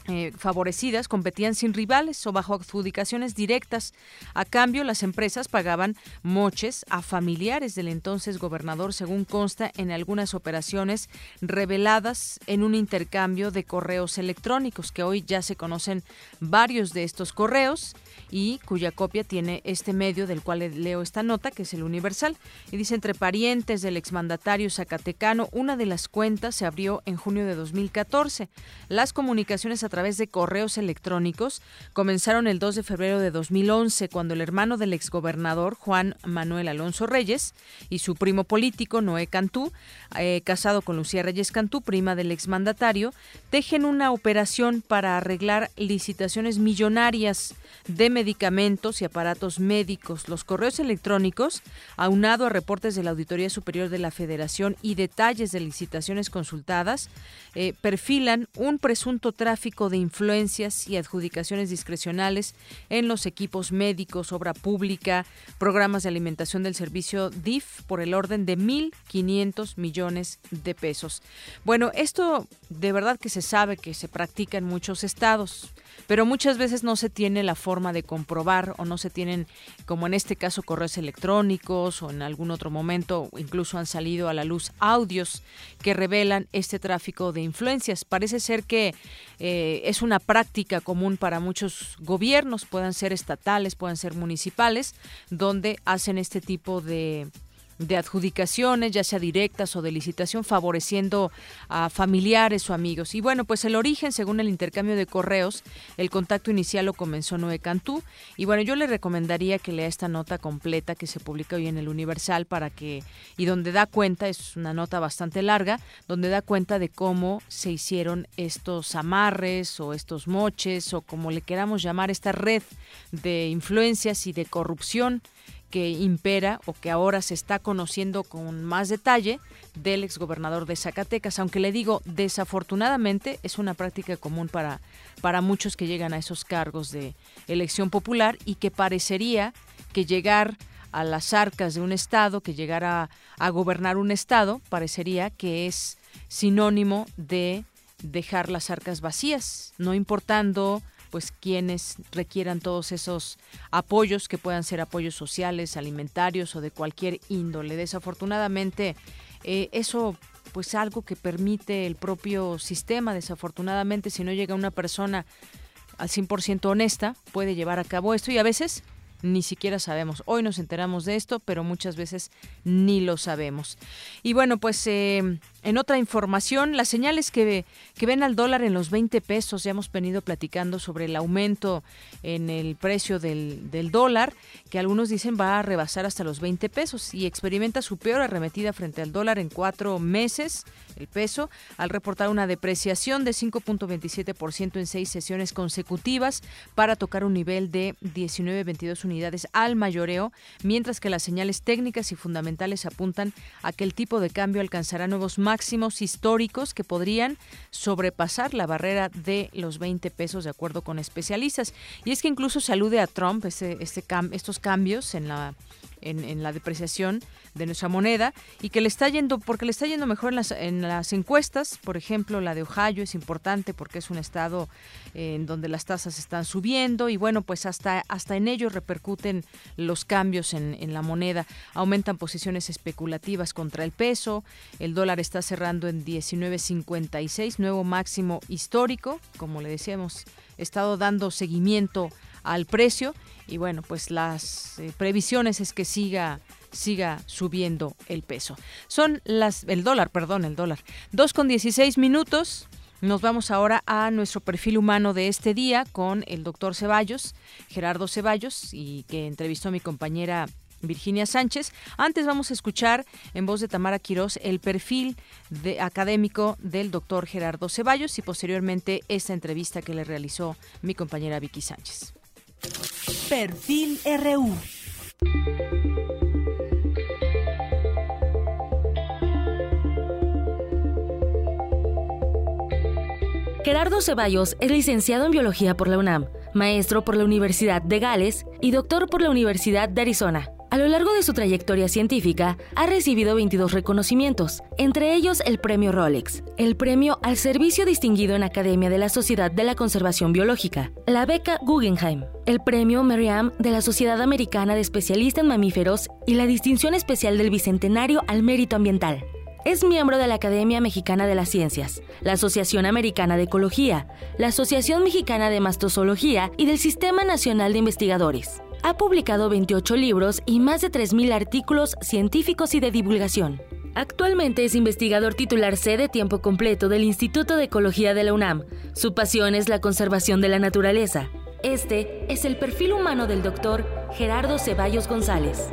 eh, favorecidas competían sin rivales o bajo adjudicaciones directas. A cambio, las empresas pagaban moches a familiares del entonces gobernador, según consta en algunas operaciones reveladas en un intercambio de correos electrónicos, que hoy ya se conocen varios de estos correos y cuya copia tiene este medio del cual leo esta nota, que es el Universal. Y dice, entre parientes del exmandatario Zacatecano, una de las cuentas se abrió en junio de 2014. Las comunicaciones a través de correos electrónicos comenzaron el 2 de febrero de 2011, cuando el hermano del exgobernador Juan Manuel Alonso Reyes y su primo político Noé Cantú, eh, casado con Lucía Reyes Cantú, prima del exmandatario, tejen una operación para arreglar licitaciones millonarias de medicamentos y aparatos médicos. Los correos electrónicos, aunado a reportes de la Auditoría Superior de la Federación y detalles de licitaciones consultadas, eh, perfilan un presunto tráfico de influencias y adjudicaciones discrecionales en los equipos médicos, obra pública, programas de alimentación del servicio DIF por el orden de 1.500 millones de pesos. Bueno, esto de verdad que se sabe que se practica en muchos estados pero muchas veces no se tiene la forma de comprobar o no se tienen, como en este caso, correos electrónicos o en algún otro momento incluso han salido a la luz audios que revelan este tráfico de influencias. Parece ser que eh, es una práctica común para muchos gobiernos, puedan ser estatales, puedan ser municipales, donde hacen este tipo de de adjudicaciones, ya sea directas o de licitación, favoreciendo a familiares o amigos. Y bueno, pues el origen, según el intercambio de correos, el contacto inicial lo comenzó Noé Cantú. Y bueno, yo le recomendaría que lea esta nota completa que se publica hoy en el Universal para que, y donde da cuenta, es una nota bastante larga, donde da cuenta de cómo se hicieron estos amarres o estos moches o como le queramos llamar, esta red de influencias y de corrupción que impera o que ahora se está conociendo con más detalle del exgobernador de Zacatecas, aunque le digo, desafortunadamente es una práctica común para, para muchos que llegan a esos cargos de elección popular y que parecería que llegar a las arcas de un Estado, que llegar a, a gobernar un Estado, parecería que es sinónimo de dejar las arcas vacías, no importando pues quienes requieran todos esos apoyos que puedan ser apoyos sociales, alimentarios o de cualquier índole. Desafortunadamente, eh, eso pues algo que permite el propio sistema. Desafortunadamente, si no llega una persona al 100% honesta, puede llevar a cabo esto y a veces ni siquiera sabemos. Hoy nos enteramos de esto, pero muchas veces ni lo sabemos. Y bueno, pues eh, en otra información, las señales que, ven al dólar en los 20 pesos, ya hemos venido platicando sobre el aumento en el precio del, del dólar, que algunos dicen va a rebasar hasta los 20 pesos y experimenta su peor arremetida frente al dólar en cuatro meses, el peso, al reportar una depreciación de 5.27% en seis sesiones consecutivas para tocar un nivel de 19.22 unidades al mayoreo, mientras que las señales técnicas y fundamentales apuntan a que el tipo de cambio alcanzará nuevos máximos históricos que podrían sobrepasar la barrera de los 20 pesos de acuerdo con especialistas. Y es que incluso se alude a Trump este, este estos cambios en la en, la depreciación de nuestra moneda y que le está yendo, porque le está yendo mejor en las, en las encuestas, por ejemplo, la de Ohio es importante porque es un estado eh, en donde las tasas están subiendo y bueno, pues hasta, hasta en ello repercuten los cambios en, en la moneda, aumentan posiciones especulativas contra el peso, el dólar está cerrando en 19.56, nuevo máximo histórico, como le decíamos, estado dando seguimiento al precio y bueno, pues las eh, previsiones es que siga siga subiendo el peso. Son las el dólar, perdón, el dólar. Dos con 16 minutos. Nos vamos ahora a nuestro perfil humano de este día con el doctor Ceballos, Gerardo Ceballos, y que entrevistó a mi compañera Virginia Sánchez. Antes vamos a escuchar en voz de Tamara Quirós el perfil de, académico del doctor Gerardo Ceballos y posteriormente esta entrevista que le realizó mi compañera Vicky Sánchez. Perfil RU. Gerardo Ceballos es licenciado en Biología por la UNAM, maestro por la Universidad de Gales y doctor por la Universidad de Arizona. A lo largo de su trayectoria científica, ha recibido 22 reconocimientos, entre ellos el Premio Rolex, el Premio al Servicio Distinguido en Academia de la Sociedad de la Conservación Biológica, la Beca Guggenheim, el Premio Merriam de la Sociedad Americana de Especialistas en Mamíferos y la Distinción Especial del Bicentenario al Mérito Ambiental. Es miembro de la Academia Mexicana de las Ciencias, la Asociación Americana de Ecología, la Asociación Mexicana de Mastozoología y del Sistema Nacional de Investigadores. Ha publicado 28 libros y más de 3.000 artículos científicos y de divulgación. Actualmente es investigador titular C de tiempo completo del Instituto de Ecología de la UNAM. Su pasión es la conservación de la naturaleza. Este es el perfil humano del doctor Gerardo Ceballos González.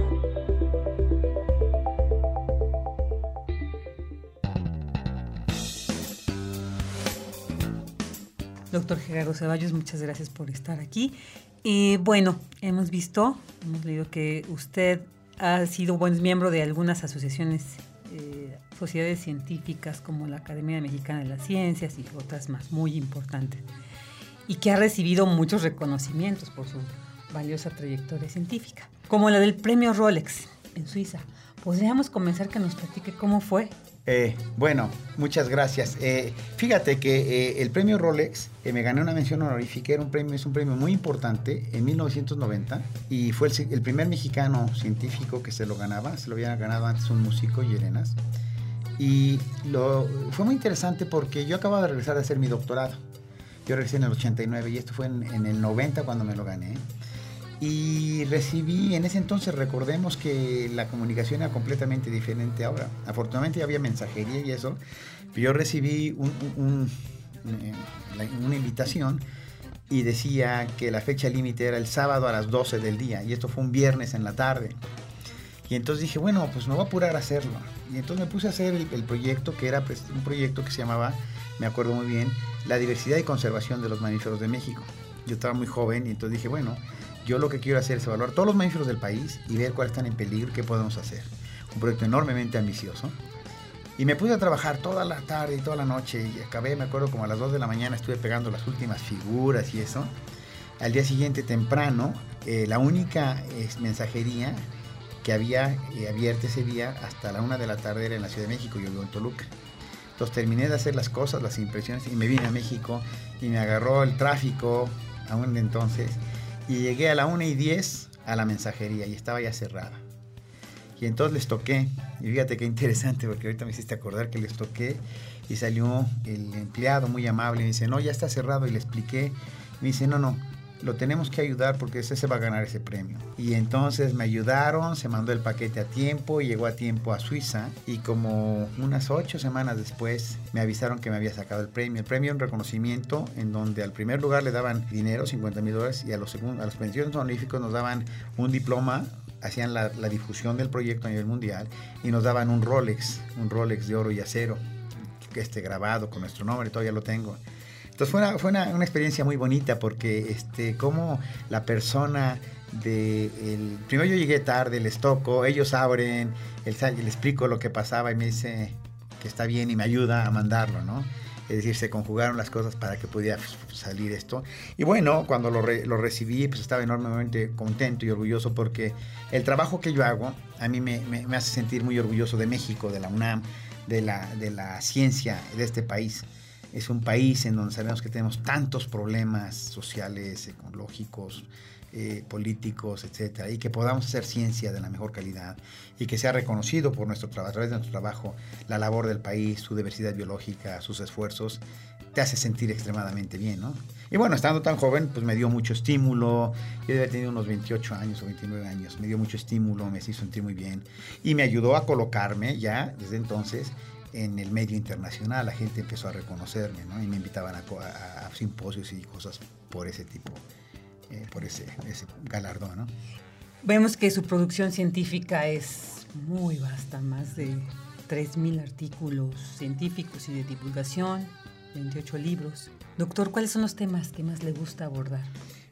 Doctor Gerardo Ceballos, muchas gracias por estar aquí. Y bueno, hemos visto, hemos leído que usted ha sido buen miembro de algunas asociaciones, eh, sociedades científicas como la Academia Mexicana de las Ciencias y otras más muy importantes, y que ha recibido muchos reconocimientos por su valiosa trayectoria científica, como la del Premio Rolex en Suiza. ¿Podríamos comenzar que nos platique cómo fue eh, bueno, muchas gracias. Eh, fíjate que eh, el premio Rolex, me gané una mención honorífica, era un premio, es un premio muy importante en 1990 y fue el, primer mexicano científico que se lo ganaba, se lo había ganado antes un músico, Yerenas. Y lo, fue muy interesante porque yo acababa de regresar a hacer mi doctorado. Yo regresé en el 89 y esto fue en, en el 90 cuando me lo gané. Y recibí, en ese entonces recordemos que la comunicación era completamente diferente ahora. Afortunadamente ya había mensajería y eso, pero yo recibí eh, una invitación y decía que la fecha límite era el sábado a las 12 del día y esto fue un viernes en la tarde. Y entonces dije, bueno, pues me voy a apurar a hacerlo. Y entonces me puse a hacer el, el proyecto, que era pues, un proyecto que se llamaba, me acuerdo muy bien, La diversidad y conservación de los mamíferos de México. Yo estaba muy joven y entonces dije, bueno, yo lo que quiero hacer es evaluar todos los mamíferos del país y ver cuáles están en peligro y qué podemos hacer. Un proyecto enormemente ambicioso. Y me puse a trabajar toda la tarde y toda la noche y acabé, me acuerdo, como a las 2 de la mañana estuve pegando las últimas figuras y eso. Al día siguiente temprano, eh, la única mensajería que había eh, abierta ese día hasta la 1 de la tarde era en la Ciudad de México, yo vivo en Toluca. Entonces terminé de hacer las cosas, las impresiones y me vine a México y me agarró el tráfico aún de entonces y llegué a la 1 y 10 a la mensajería y estaba ya cerrada. Y entonces les toqué, y fíjate qué interesante, porque ahorita me hiciste acordar que les toqué y salió el empleado muy amable y me dice, no, ya está cerrado y le expliqué. Me dice, no, no, lo tenemos que ayudar porque ese se va a ganar ese premio. Y entonces me ayudaron, se mandó el paquete a tiempo, llegó a tiempo a Suiza y como unas ocho semanas después me avisaron que me había sacado el premio. El premio es un reconocimiento en donde al primer lugar le daban dinero, 50 mil dólares, y a los, segundos, a los pensiones honoríficos nos daban un diploma hacían la, difusión del proyecto a nivel mundial y nos daban un Rolex, un Rolex de oro y acero, esté grabado con nuestro nombre, todavía lo tengo. Entonces fue una, fue una, una experiencia muy bonita porque este, como la persona de... El, primero yo llegué tarde, les toco, ellos abren, el, le explico lo que pasaba y me dice que está bien y me ayuda a mandarlo, ¿no? Es decir, se conjugaron las cosas para que pudiera salir esto. Y bueno, cuando lo, lo, recibí, pues estaba enormemente contento y orgulloso porque el trabajo que yo hago a mí me, me, me hace sentir muy orgulloso de México, de la UNAM, de la, de la ciencia de este país es un país en donde sabemos que tenemos tantos problemas sociales, ecológicos, eh, políticos, etcétera, y que podamos hacer ciencia de la mejor calidad y que sea reconocido por nuestro trabajo, a través de nuestro trabajo, la labor del país, su diversidad biológica, sus esfuerzos, te hace sentir extremadamente bien, ¿no? Y bueno, estando tan joven, pues me dio mucho estímulo. Yo había tenido unos 28 años o 29 años. Me dio mucho estímulo, me hizo sentir muy bien. Y me ayudó a colocarme ya desde entonces en el medio internacional. La gente empezó a reconocerme, ¿no? Y me invitaban a, a, a simposios y cosas por ese tipo, eh, por ese, ese galardón, ¿no? Vemos que su producción científica es muy vasta, más de 3.000 artículos científicos y de divulgación, 28 libros. Doctor, ¿cuáles son los temas que más le gusta abordar?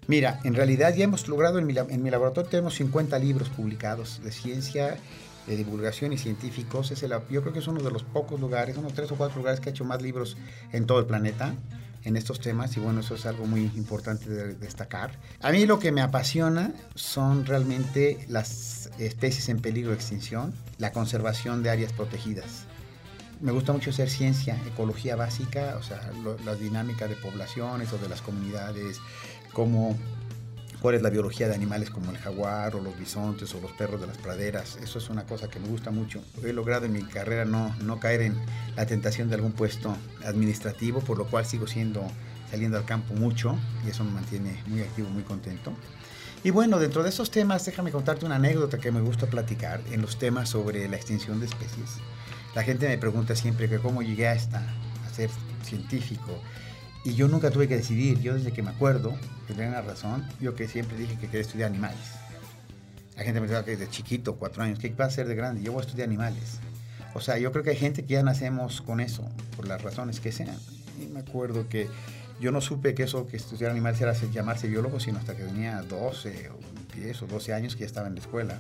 Mira, en realidad ya hemos logrado, en mi, en mi laboratorio tenemos 50 libros publicados de ciencia, de divulgación y científicos. Es el, yo creo que es uno de los pocos lugares, unos tres o cuatro lugares que ha hecho más libros en todo el planeta. en estos temas y bueno, eso es algo muy importante de destacar. A mí lo que me apasiona son realmente las especies en peligro de extinción, la conservación de áreas protegidas. Me gusta mucho hacer ciencia, ecología básica, o sea, la dinámica de poblaciones o de las comunidades, cómo es la biología de animales como el jaguar o los bisontes o los perros de las praderas. Eso es una cosa que me gusta mucho. He logrado en mi carrera no, no caer en la tentación de algún puesto administrativo, por lo cual sigo siendo saliendo al campo mucho y eso me mantiene muy activo, muy contento. Y bueno, dentro de esos temas, déjame contarte una anécdota que me gusta platicar en los temas sobre la extinción de especies. La gente me pregunta siempre que cómo llegué a, esta, a ser científico y yo nunca tuve que decidir, yo desde que me acuerdo, que tenía una razón, yo que siempre dije que quería estudiar animales. La gente me decía que desde chiquito, cuatro años, ¿qué va a ser de grande? Yo voy a estudiar animales. O sea, yo creo que hay gente que ya nacemos con eso, por las razones que sean. Y me acuerdo que yo no supe que eso, que estudiar animales era llamarse biólogo, sino hasta que tenía 12 o 10 o 12 años que ya estaba en la escuela.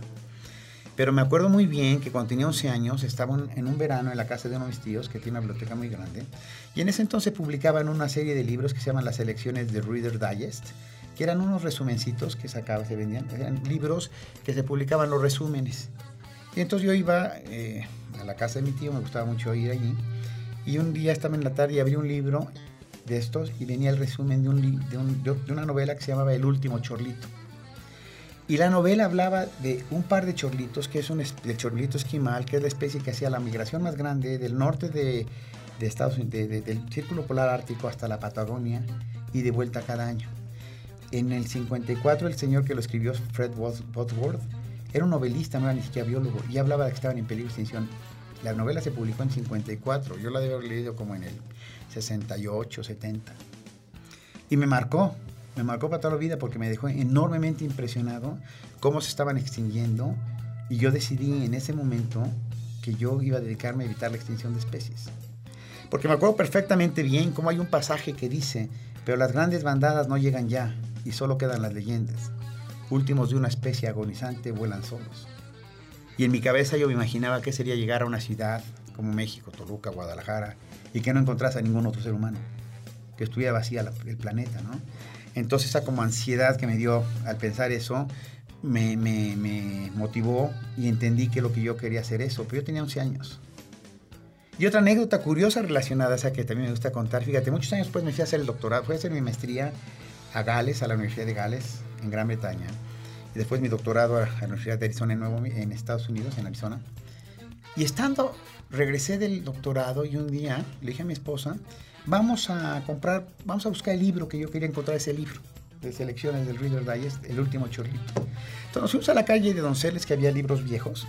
Pero me acuerdo muy bien que cuando tenía 11 años estaba en un verano en la casa de uno de mis tíos, que tiene una biblioteca muy grande, y en ese entonces publicaban una serie de libros que se llaman las selecciones de Reader Digest, que eran unos resumencitos que sacaba, se vendían, eran libros que se publicaban los resúmenes. Y entonces yo iba eh, a la casa de mi tío, me gustaba mucho ir allí, y un día estaba en la tarde y abrí un libro de estos y venía el resumen de, un, de una novela que se llamaba El último chorlito. Y la novela hablaba de un par de chorlitos, que es un el chorlito esquimal, que es la especie que hacía la migración más grande del norte de, Estados Unidos, del Círculo Polar Ártico hasta la Patagonia y de vuelta cada año. En el 54 el señor que lo escribió, Fred Wadsworth, era un novelista, no era ni siquiera biólogo, y hablaba de que estaban en peligro de extinción. La novela se publicó en 54, yo la debo haber leído como en el 68, 70. Y me marcó, me marcó para toda la vida porque me dejó enormemente impresionado cómo se estaban extinguiendo y yo decidí en ese momento que yo iba a dedicarme a evitar la extinción de especies. Porque me acuerdo perfectamente bien cómo hay un pasaje que dice, pero las grandes bandadas no llegan ya y solo quedan las leyendas. Últimos de una especie agonizante vuelan solos. Y en mi cabeza yo me imaginaba que sería llegar a una ciudad como México, Toluca, Guadalajara, y que no encontrase a ningún otro ser humano, que estuviera vacía el planeta, ¿no? Entonces esa como ansiedad que me dio al pensar eso, me, motivó y entendí que lo que yo quería hacer eso, pero yo tenía 11 años. Y otra anécdota curiosa relacionada a esa que también me gusta contar, fíjate, muchos años después me fui a hacer el doctorado, fui a hacer mi maestría a Gales, a la Universidad de Gales, en Gran Bretaña, y después mi doctorado a la Universidad de Arizona en, Nuevo, en Estados Unidos, en Arizona. Y estando, regresé del doctorado y un día le dije a mi esposa, vamos a comprar, vamos a buscar el libro que yo quería encontrar, ese libro de selecciones del Reader Digest, el último chorlito. Entonces nos fuimos a la calle de Donceles, que había libros viejos,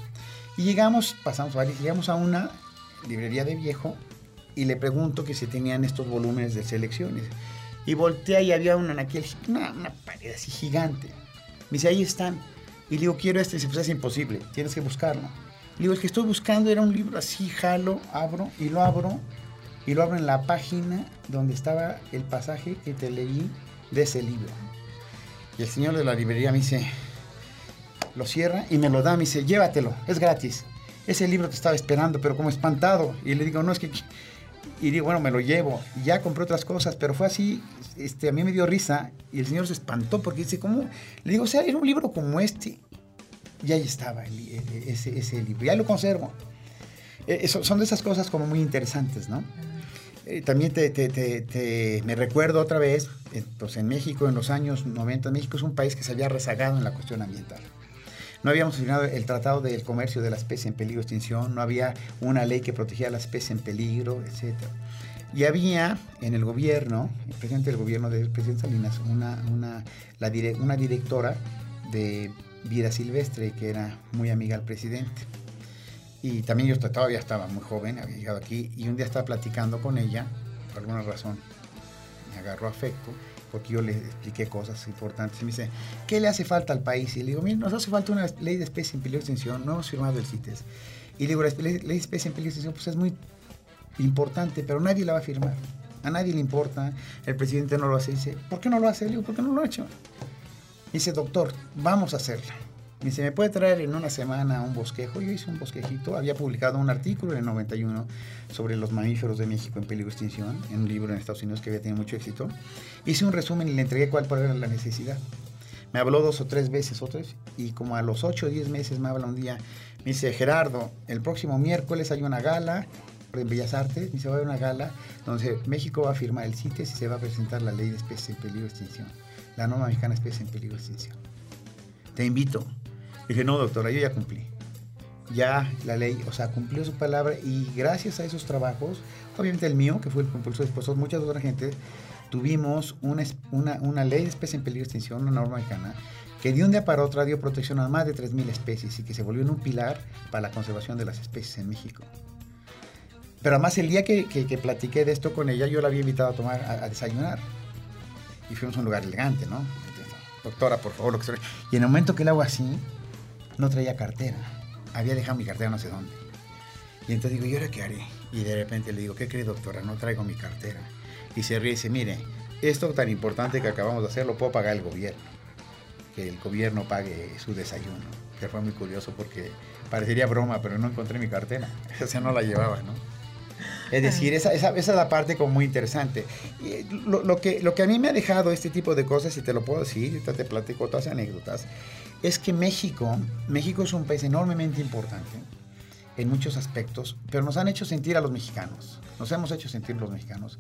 y llegamos, pasamos varios, llegamos a una librería de viejo y le pregunto que si tenían estos volúmenes de selecciones. Y volteé y había una, aquel, una, una pared así gigante. Me dice, ahí están. Y le digo, quiero este. Y dice, pues es imposible, tienes que buscarlo. Le digo, el que estoy buscando era un libro así, jalo, abro y lo abro y lo abro en la página donde estaba el pasaje que te leí de ese libro. Y el señor de la librería me dice, lo cierra y me lo da, me dice, llévatelo, es gratis. Ese libro te estaba esperando, pero como espantado. Y le digo, no, es que... Y digo, bueno, me lo llevo. Y ya compré otras cosas, pero fue así, este, a mí me dio risa. Y el señor se espantó porque dice, ¿cómo? Le digo, o sea, era un libro como este. Y ahí estaba ese, ese libro. Ya lo conservo. Eh, son de esas cosas como muy interesantes, ¿no? Eh, también te, me recuerdo otra vez, pues en México en los años 90, México es un país que se había rezagado en la cuestión ambiental. No habíamos firmado el Tratado del Comercio de la Especie en Peligro de Extinción, no había una ley que protegía a la especie en peligro, etc. Y había en el gobierno, el presidente del gobierno del presidente Salinas, una, una, una directora de vida silvestre que era muy amiga al presidente. Y también yo todavía estaba muy joven, había llegado aquí y un día estaba platicando con ella, por alguna razón me agarró afecto, porque yo le expliqué cosas importantes. Y me dice, ¿qué le hace falta al país? Y le digo, mira, nos hace falta una ley de especie en peligro de extinción, no hemos firmado el CITES. Y le digo, la ley de especie en peligro de extinción pues es muy importante, pero nadie la va a firmar. A nadie le importa, el presidente no lo hace. Dice, ¿por qué no lo hace? Le digo, ¿por qué no lo ha hecho? Dice, doctor, vamos a hacerla. Me dice, ¿me puede traer en una semana un bosquejo? Yo hice un bosquejito, había publicado un artículo en el 91 sobre los mamíferos de México en peligro de extinción, en un libro en Estados Unidos que había tenido mucho éxito. Hice un resumen y le entregué cuál era la necesidad. Me habló dos o tres veces, otras, y como a los ocho o diez meses me habla un día, me dice, Gerardo, el próximo miércoles hay una gala en Bellas Artes, me dice, va a haber una gala donde México va a firmar el CITES y se va a presentar la ley de especies en peligro de extinción, la norma mexicana de especies en peligro de extinción. Te invito. Dije, no, doctora, yo ya cumplí. Ya la ley, o sea, cumplió su palabra y gracias a esos trabajos, obviamente el mío, que fue el impulso después, muchas otras gente, tuvimos una, una, una ley de especies en peligro de extinción, una norma mexicana, que de un día para otro dio protección a más de 3.000 especies y que se volvió en un pilar para la conservación de las especies en México. Pero además el día que, que, platiqué de esto con ella, yo la había invitado a tomar a, desayunar. Y fuimos a un lugar elegante, ¿no? Doctora, por favor, lo que sea. Y en el momento que le hago así, no traía cartera. Había dejado mi cartera no sé dónde. Y entonces digo, ¿y ahora qué haré? Y de repente le digo, ¿qué cree, doctora? No traigo mi cartera. Y se ríe y dice, mire, esto tan importante que acabamos de hacer lo puedo pagar el gobierno. Que el gobierno pague su desayuno. Que fue muy curioso porque parecería broma, pero no encontré mi cartera. *laughs* O sea, no la llevaba, ¿no? Es decir, esa, esa, esa, es la parte como muy interesante. Y lo, lo, que, lo que a mí me ha dejado este tipo de cosas, y te lo puedo decir, te, te platico todas anécdotas, es que México, México es un país enormemente importante en muchos aspectos, pero nos han hecho sentir a los mexicanos, nos hemos hecho sentir los mexicanos,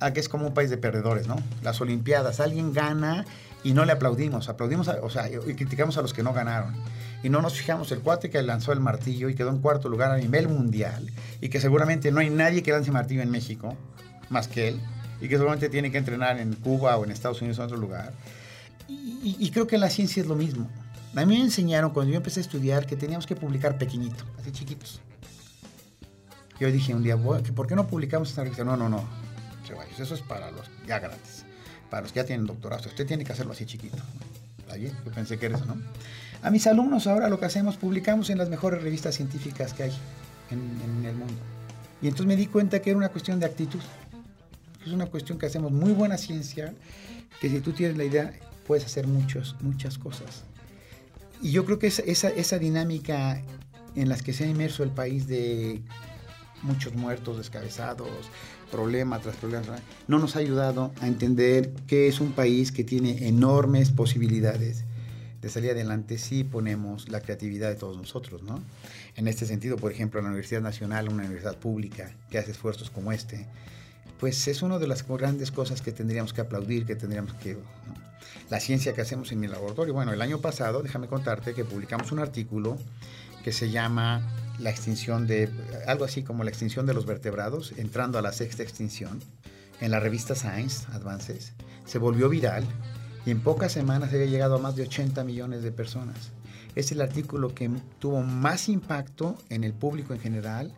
a que es como un país de perdedores, ¿no? Las Olimpiadas, alguien gana y no le aplaudimos, aplaudimos, o sea, y criticamos a los que no ganaron y no nos fijamos el cuate que lanzó el martillo y quedó en cuarto lugar a nivel mundial y que seguramente no hay nadie que lance martillo en México más que él y que seguramente tiene que entrenar en Cuba o en Estados Unidos o en otro lugar. Y, creo que la ciencia es lo mismo. A mí me enseñaron cuando yo empecé a estudiar que teníamos que publicar pequeñito, así chiquitos. Yo dije un día, ¿por qué no publicamos esta revista? No, no, no. Eso es para los ya grandes, para los que ya tienen doctorado. Usted tiene que hacerlo así chiquito. Yo pensé que era eso, ¿no? A mis alumnos ahora lo que hacemos, publicamos en las mejores revistas científicas que hay en, el mundo. Y entonces me di cuenta que era una cuestión de actitud. Es una cuestión que hacemos muy buena ciencia, que si tú tienes la idea, puedes hacer muchos, muchas cosas. Y yo creo que esa, esa, esa dinámica en las que se ha inmerso el país de muchos muertos, descabezados, problema tras problema, no nos ha ayudado a entender que es un país que tiene enormes posibilidades de salir adelante si ponemos la creatividad de todos nosotros, ¿no? En este sentido, por ejemplo, la Universidad Nacional, una universidad pública que hace esfuerzos como este, pues es una de las grandes cosas que tendríamos que aplaudir, que tendríamos que... La ciencia que hacemos en mi laboratorio. Bueno, el año pasado, déjame contarte que publicamos un artículo que se llama la extinción de, algo así como la extinción de los vertebrados, entrando a la sexta extinción, en la revista Science Advances, se volvió viral y en pocas semanas había llegado a más de 80 millones de personas. Es el artículo que tuvo más impacto en el público en general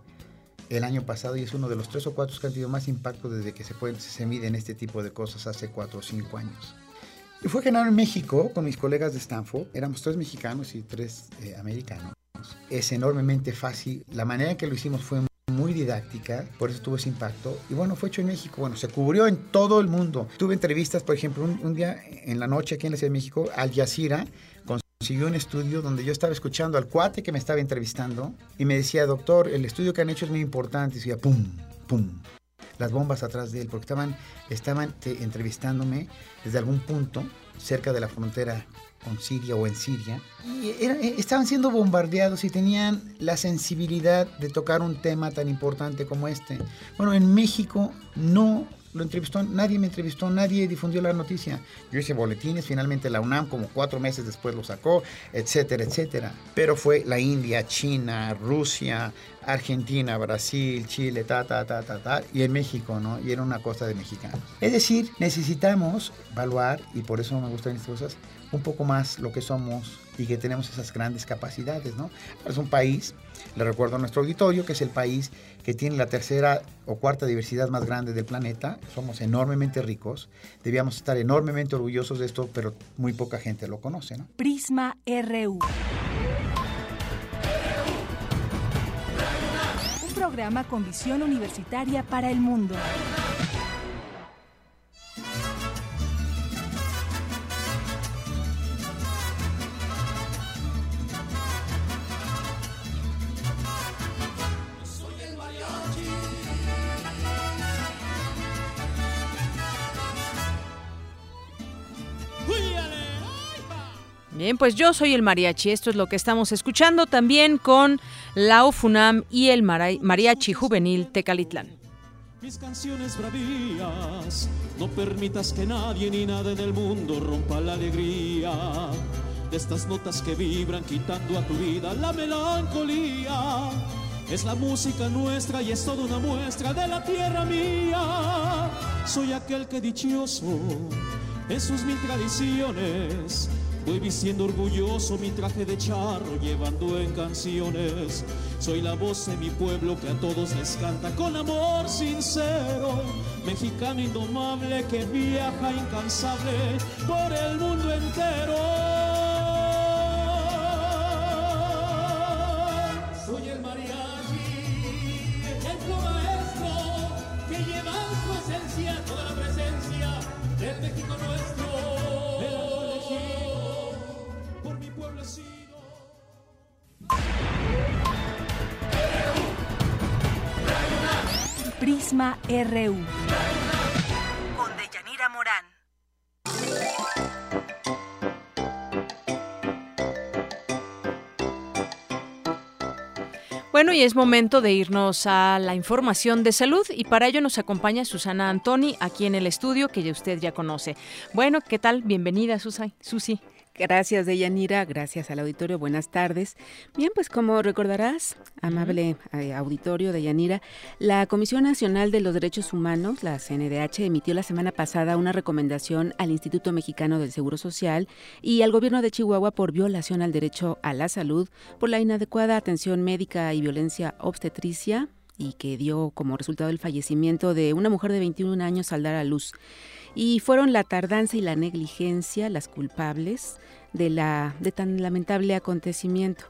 el año pasado y es uno de los tres o cuatro que han tenido más impacto desde que se, puede, se miden este tipo de cosas hace cuatro o cinco años. Y fue generado en México con mis colegas de Stanford, éramos tres mexicanos y tres eh, americanos. Es enormemente fácil, la manera en que lo hicimos fue muy didáctica, por eso tuvo ese impacto. Y bueno, fue hecho en México, bueno, se cubrió en todo el mundo. Tuve entrevistas, por ejemplo, un, día en la noche aquí en la Ciudad de México, Al Jazeera consiguió un estudio donde yo estaba escuchando al cuate que me estaba entrevistando y me decía, doctor, el estudio que han hecho es muy importante. Y decía, pum, pum, las bombas atrás de él, porque estaban, estaban entrevistándome desde algún punto cerca de la frontera con Siria o en Siria, y eh, estaban siendo bombardeados y tenían la sensibilidad de tocar un tema tan importante como este. Bueno, en México no lo entrevistó, nadie me entrevistó, nadie difundió la noticia. Yo hice boletines, finalmente la UNAM como cuatro meses después lo sacó, etcétera, etcétera. Pero fue la India, China, Rusia, Argentina, Brasil, Chile, ta, ta, ta, ta, ta, y en México, ¿no? Y era una cosa de mexicanos. Es decir, necesitamos evaluar, y por eso me gustan estas cosas, un poco más lo que somos y que tenemos esas grandes capacidades, ¿no? Es un país, le recuerdo a nuestro auditorio, que es el país que tiene la tercera o cuarta diversidad más grande del planeta, somos enormemente ricos, debíamos estar enormemente orgullosos de esto, pero muy poca gente lo conoce, ¿no? Prisma RU. Un programa con visión universitaria para el mundo. Bien, pues yo soy el mariachi, esto es lo que estamos escuchando también con la UFUNAM y el mariachi juvenil Tecalitlán. Mis canciones bravías, no permitas que nadie ni nada en el mundo rompa la alegría de estas notas que vibran quitando a tu vida la melancolía. Es la música nuestra y es toda una muestra de la tierra mía. Soy aquel que dichoso en sus mil tradiciones Voy vistiendo orgulloso mi traje de charro, llevando en canciones. Soy la voz de mi pueblo que a todos les canta con amor sincero. Mexicano indomable que viaja incansable por el mundo entero. Prisma RU. Con Deyanira Morán. Bueno, y es momento de irnos a la información de salud y para ello nos acompaña Susana Antoni aquí en el estudio que usted ya conoce. Bueno, ¿qué tal? Bienvenida, Susi. Gracias, Deyanira. Gracias al auditorio. Buenas tardes. Bien, pues como recordarás, amable eh, auditorio de Yanira, la Comisión Nacional de los Derechos Humanos, la CNDH, emitió la semana pasada una recomendación al Instituto Mexicano del Seguro Social y al gobierno de Chihuahua por violación al derecho a la salud por la inadecuada atención médica y violencia obstetricia y que dio como resultado el fallecimiento de una mujer de 21 años al dar a luz y fueron la tardanza y la negligencia las culpables de, la, de tan lamentable acontecimiento.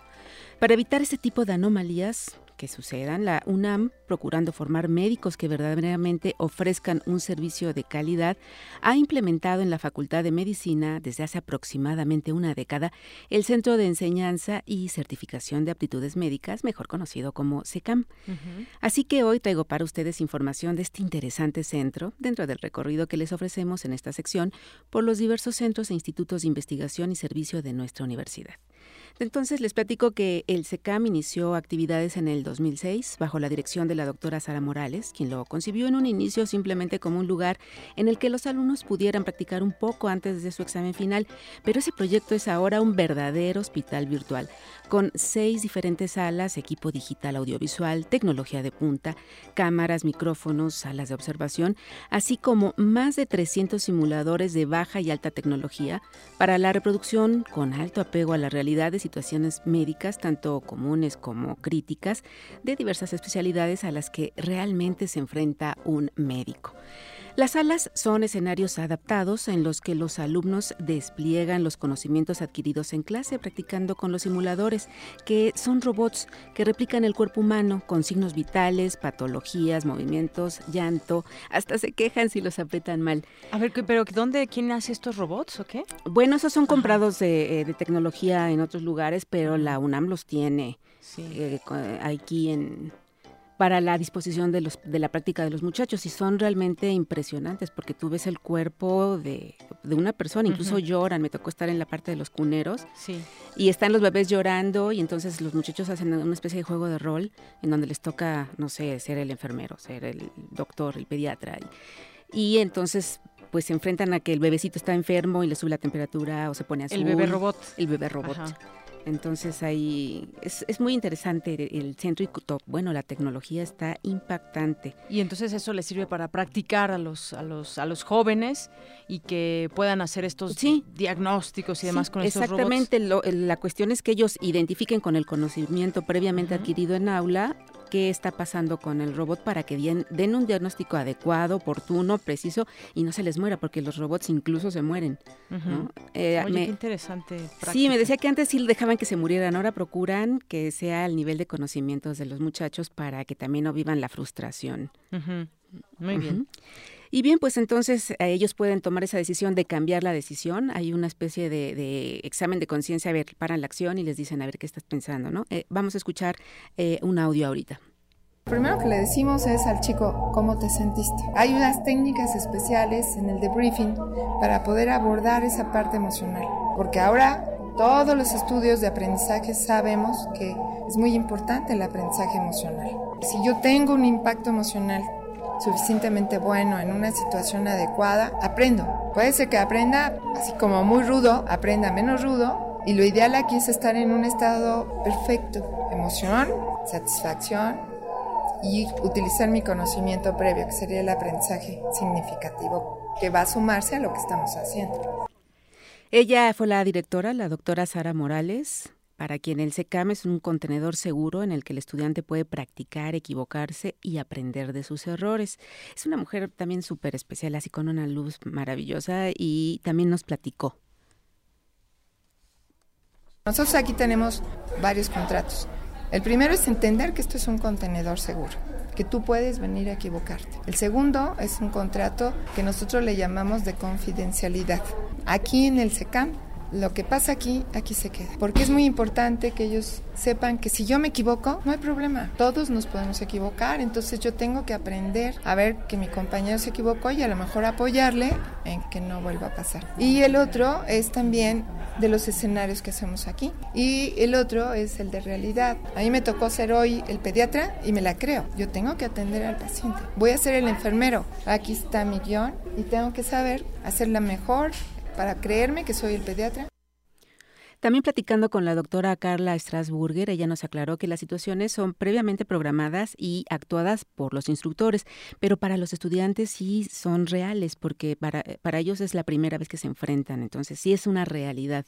Para evitar ese tipo de anomalías, que sucedan, la UNAM, procurando formar médicos que verdaderamente ofrezcan un servicio de calidad, ha implementado en la Facultad de Medicina desde hace aproximadamente una década el Centro de Enseñanza y Certificación de Aptitudes Médicas, mejor conocido como SECAM. Así que hoy traigo para ustedes información de este interesante centro dentro del recorrido que les ofrecemos en esta sección por los diversos centros e institutos de investigación y servicio de nuestra universidad. Entonces les platico que el SECAM inició actividades en el 2006 bajo la dirección de la doctora Sara Morales, quien lo concibió en un inicio simplemente como un lugar en el que los alumnos pudieran practicar un poco antes de su examen final, pero ese proyecto es ahora un verdadero hospital virtual, con seis diferentes salas, equipo digital audiovisual, tecnología de punta, cámaras, micrófonos, salas de observación, así como más de 300 simuladores de baja y alta tecnología para la reproducción con alto apego a las situaciones médicas, tanto comunes como críticas, de diversas especialidades a las que realmente se enfrenta un médico. Las salas son escenarios adaptados en los que los alumnos despliegan los conocimientos adquiridos en clase practicando con los simuladores, que son robots que replican el cuerpo humano con signos vitales, patologías, movimientos, llanto, hasta se quejan si los apretan mal. A ver, pero ¿dónde, quién hace estos robots o qué? Bueno, esos son comprados de, eh, tecnología en otros lugares, pero la UNAM los tiene eh, aquí en para la disposición de, los, de la práctica de los muchachos y son realmente impresionantes porque tú ves el cuerpo de, una persona, incluso lloran, me tocó estar en la parte de los cuneros sí. y están los bebés llorando y entonces los muchachos hacen una especie de juego de rol en donde les toca, no sé, ser el enfermero, ser el doctor, el pediatra y, y entonces pues se enfrentan a que el bebecito está enfermo y le sube la temperatura o se pone azul. El bebé robot. El bebé robot. Entonces ahí es, es, muy interesante el centro y bueno, la tecnología está impactante. Y entonces eso le sirve para practicar a los a los a los jóvenes y que puedan hacer estos diagnósticos y demás con estos robots. Exactamente, la cuestión es que ellos identifiquen con el conocimiento previamente adquirido en aula qué está pasando con el robot para que den, un diagnóstico adecuado, oportuno, preciso y no se les muera, porque los robots incluso se mueren. Eh, Oye, qué interesante. Sí, me decía que antes sí dejaban que se murieran, ahora procuran que sea el nivel de conocimientos de los muchachos para que también no vivan la frustración. Muy bien. Y bien, pues entonces eh, ellos pueden tomar esa decisión de cambiar la decisión. Hay una especie de, examen de conciencia, a ver, paran la acción y les dicen, a ver, ¿qué estás pensando? ¿no? Eh, vamos a escuchar eh, un audio ahorita. Lo primero que le decimos es al chico, ¿cómo te sentiste? Hay unas técnicas especiales en el debriefing para poder abordar esa parte emocional, porque ahora Todos los estudios de aprendizaje sabemos que es muy importante el aprendizaje emocional. Si yo tengo un impacto emocional suficientemente bueno en una situación adecuada, aprendo. Puede ser que aprenda así como muy rudo, aprenda menos rudo. Y lo ideal aquí es estar en un estado perfecto. Emoción, satisfacción y utilizar mi conocimiento previo, que sería el aprendizaje significativo, que va a sumarse a lo que estamos haciendo. Ella fue la directora, la doctora Sara Morales, para quien el SECAM es un contenedor seguro en el que el estudiante puede practicar, equivocarse y aprender de sus errores. Es una mujer también súper especial, así con una luz maravillosa y también nos platicó. Nosotros aquí tenemos varios contratos. El primero es entender que esto es un contenedor seguro, que tú puedes venir a equivocarte. El segundo es un contrato que nosotros le llamamos de confidencialidad. Aquí en el SECAM lo que pasa aquí, aquí se queda. Porque es muy importante que ellos sepan que si yo me equivoco, no hay problema. Todos nos podemos equivocar, entonces yo tengo que aprender a ver que mi compañero se equivocó y a lo mejor apoyarle en que no vuelva a pasar. Y el otro es también de los escenarios que hacemos aquí. Y el otro es el de realidad. A mí me tocó ser hoy el pediatra y me la creo. Yo tengo que atender al paciente. Voy a ser el enfermero. Aquí está mi guion y tengo que saber hacerla mejor para creerme que soy el pediatra. También platicando con la doctora Carla Strasburger, ella nos aclaró que las situaciones son previamente programadas y actuadas por los instructores, pero para los estudiantes sí son reales, porque para, para ellos es la primera vez que se enfrentan, entonces sí es una realidad.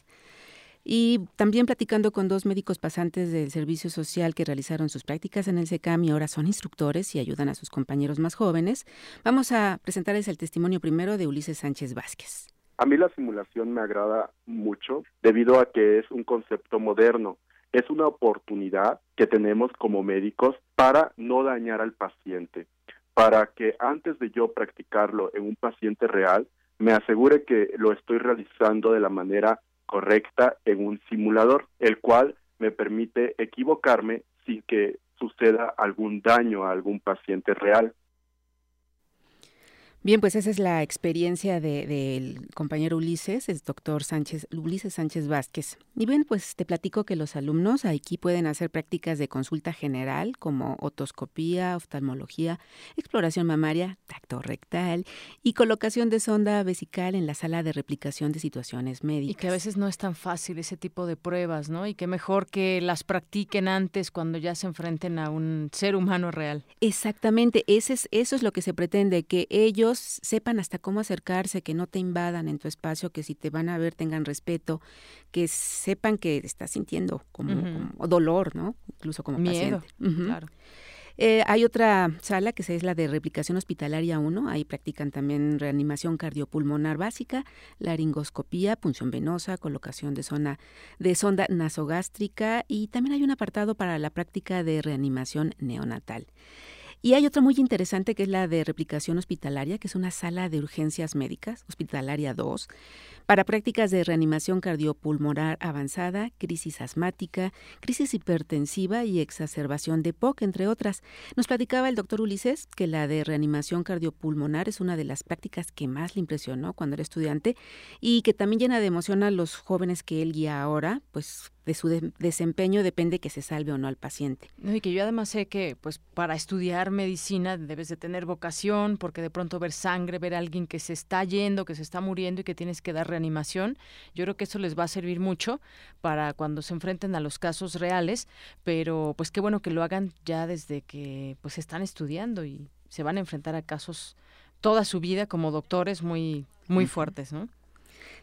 Y también platicando con dos médicos pasantes del servicio social que realizaron sus prácticas en el SECAM y ahora son instructores y ayudan a sus compañeros más jóvenes, vamos a presentarles el testimonio primero de Ulises Sánchez Vázquez. A mí la simulación me agrada mucho debido a que es un concepto moderno. Es una oportunidad que tenemos como médicos para no dañar al paciente, para que antes de yo practicarlo en un paciente real, me asegure que lo estoy realizando de la manera correcta en un simulador, el cual me permite equivocarme sin que suceda algún daño a algún paciente real. Bien, pues esa es la experiencia del compañero Ulises, es doctor Sánchez, Ulises Sánchez Vázquez. Y bien, pues te platico que los alumnos aquí pueden hacer prácticas de consulta general como otoscopía, oftalmología, exploración mamaria, tacto rectal y colocación de sonda vesical en la sala de replicación de situaciones médicas. Y que a veces no es tan fácil ese tipo de pruebas, ¿no? Y que mejor que las practiquen antes cuando ya se enfrenten a un ser humano real. Exactamente, ese es, eso es lo que se pretende, que ellos sepan hasta cómo acercarse, que no te invadan en tu espacio, que si te van a ver tengan respeto, que sepan que estás sintiendo como, dolor, ¿no? Incluso como Miedo, paciente. Claro. Eh, hay otra sala que es la de replicación hospitalaria 1. Ahí practican también reanimación cardiopulmonar básica, laringoscopía, punción venosa, colocación de, zona, de sonda nasogástrica y también hay un apartado para la práctica de reanimación neonatal. Y hay otra muy interesante que es la de replicación hospitalaria, que es una sala de urgencias médicas, hospitalaria 2, para prácticas de reanimación cardiopulmonar avanzada, crisis asmática, crisis hipertensiva y exacerbación de POC, entre otras. Nos platicaba el doctor Ulises que la de reanimación cardiopulmonar es una de las prácticas que más le impresionó cuando era estudiante y que también llena de emoción a los jóvenes que él guía ahora, pues de su desempeño depende que se salve o no al paciente. y que yo además sé que pues para estudiar medicina debes de tener vocación, porque de pronto ver sangre, ver a alguien que se está yendo, que se está muriendo y que tienes que dar reanimación, yo creo que eso les va a servir mucho para cuando se enfrenten a los casos reales, pero pues qué bueno que lo hagan ya desde que pues están estudiando y se van a enfrentar a casos toda su vida como doctores muy muy fuertes, ¿no?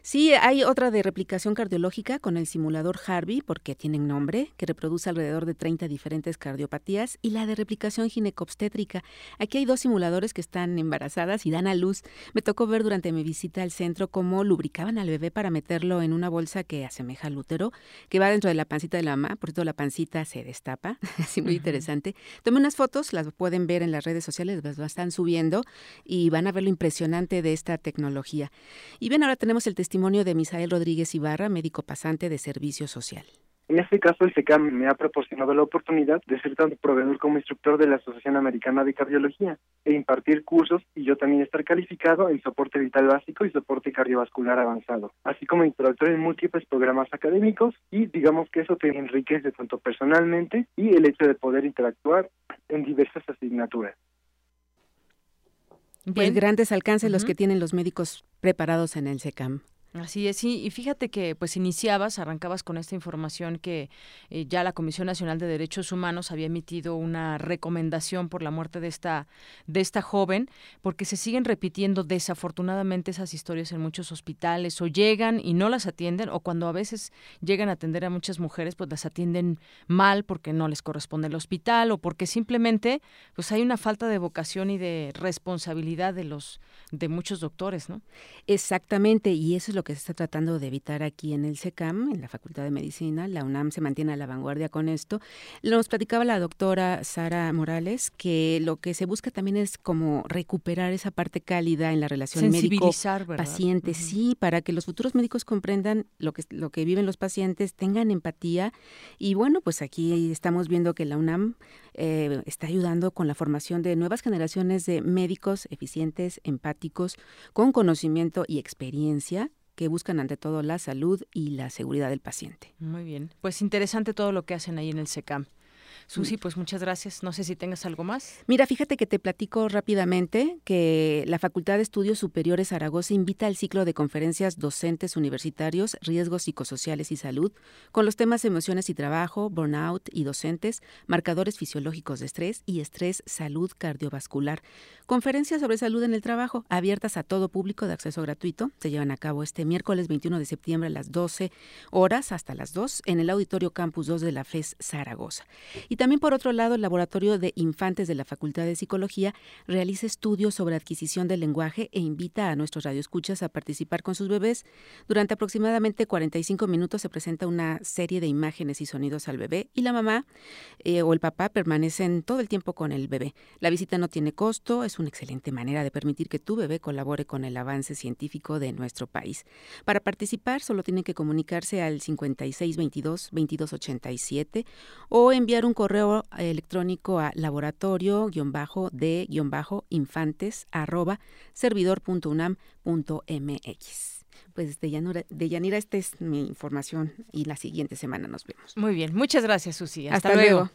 Sí, hay otra de replicación cardiológica con el simulador Harvey, porque tienen nombre, que reproduce alrededor de 30 diferentes cardiopatías, y la de replicación ginecobstétrica. Aquí hay dos simuladores que están embarazadas y dan a luz. Me tocó ver durante mi visita al centro cómo lubricaban al bebé para meterlo en una bolsa que asemeja al útero, que va dentro de la pancita de la mamá, por eso la pancita se destapa, *laughs* así muy interesante. Tomé unas fotos, las pueden ver en las redes sociales, las están subiendo y van a ver lo impresionante de esta tecnología. Y bien, ahora tenemos el testimonio de Misael Rodríguez Ibarra, médico pasante de Servicio Social. En este caso, el SECAM me ha proporcionado la oportunidad de ser tanto proveedor como instructor de la Asociación Americana de Cardiología e impartir cursos y yo también estar calificado en soporte vital básico y soporte cardiovascular avanzado, así como instructor en múltiples programas académicos y digamos que eso te enriquece tanto personalmente y el hecho de poder interactuar en diversas asignaturas. Pues grandes alcances los que tienen los médicos preparados en el SECAM. Así es, sí, y fíjate que pues iniciabas, arrancabas con esta información que eh, ya la Comisión Nacional de Derechos Humanos había emitido una recomendación por la muerte de esta de esta joven, porque se siguen repitiendo desafortunadamente esas historias en muchos hospitales o llegan y no las atienden o cuando a veces llegan a atender a muchas mujeres pues las atienden mal porque no les corresponde el hospital o porque simplemente pues hay una falta de vocación y de responsabilidad de los de muchos doctores, ¿no? Exactamente, y eso es lo que se está tratando de evitar aquí en el SECAM, en la Facultad de Medicina. La UNAM se mantiene a la vanguardia con esto. Nos platicaba la doctora Sara Morales que lo que se busca también es como recuperar esa parte cálida en la relación médico-paciente, sí, para que los futuros médicos comprendan lo que, lo que viven los pacientes, tengan empatía. Y bueno, pues aquí estamos viendo que la UNAM eh, está ayudando con la formación de nuevas generaciones de médicos eficientes, empáticos, con conocimiento y experiencia que buscan ante todo la salud y la seguridad del paciente. Muy bien, pues interesante todo lo que hacen ahí en el SECAM. Susi, pues muchas gracias. No sé si tengas algo más. Mira, fíjate que te platico rápidamente que la Facultad de Estudios Superiores Zaragoza invita al ciclo de conferencias docentes universitarios, riesgos psicosociales y salud, con los temas emociones y trabajo, burnout y docentes, marcadores fisiológicos de estrés y estrés, salud cardiovascular. Conferencias sobre salud en el trabajo, abiertas a todo público de acceso gratuito, se llevan a cabo este miércoles 21 de septiembre a las 12 horas hasta las 2 en el Auditorio Campus 2 de la FES Zaragoza. Y también, por otro lado, el Laboratorio de Infantes de la Facultad de Psicología realiza estudios sobre adquisición del lenguaje e invita a nuestros radioescuchas a participar con sus bebés. Durante aproximadamente 45 minutos se presenta una serie de imágenes y sonidos al bebé y la mamá eh, o el papá permanecen todo el tiempo con el bebé. La visita no tiene costo, es una excelente manera de permitir que tu bebé colabore con el avance científico de nuestro país. Para participar solo tienen que comunicarse al 5622 2287 o enviar un correo correo electrónico a laboratorio-de-infantes arroba servidor.unam.mx. Pues de Yanira, de Yanira, esta es mi información y la siguiente semana nos vemos. Muy bien, muchas gracias Susi. Hasta, luego.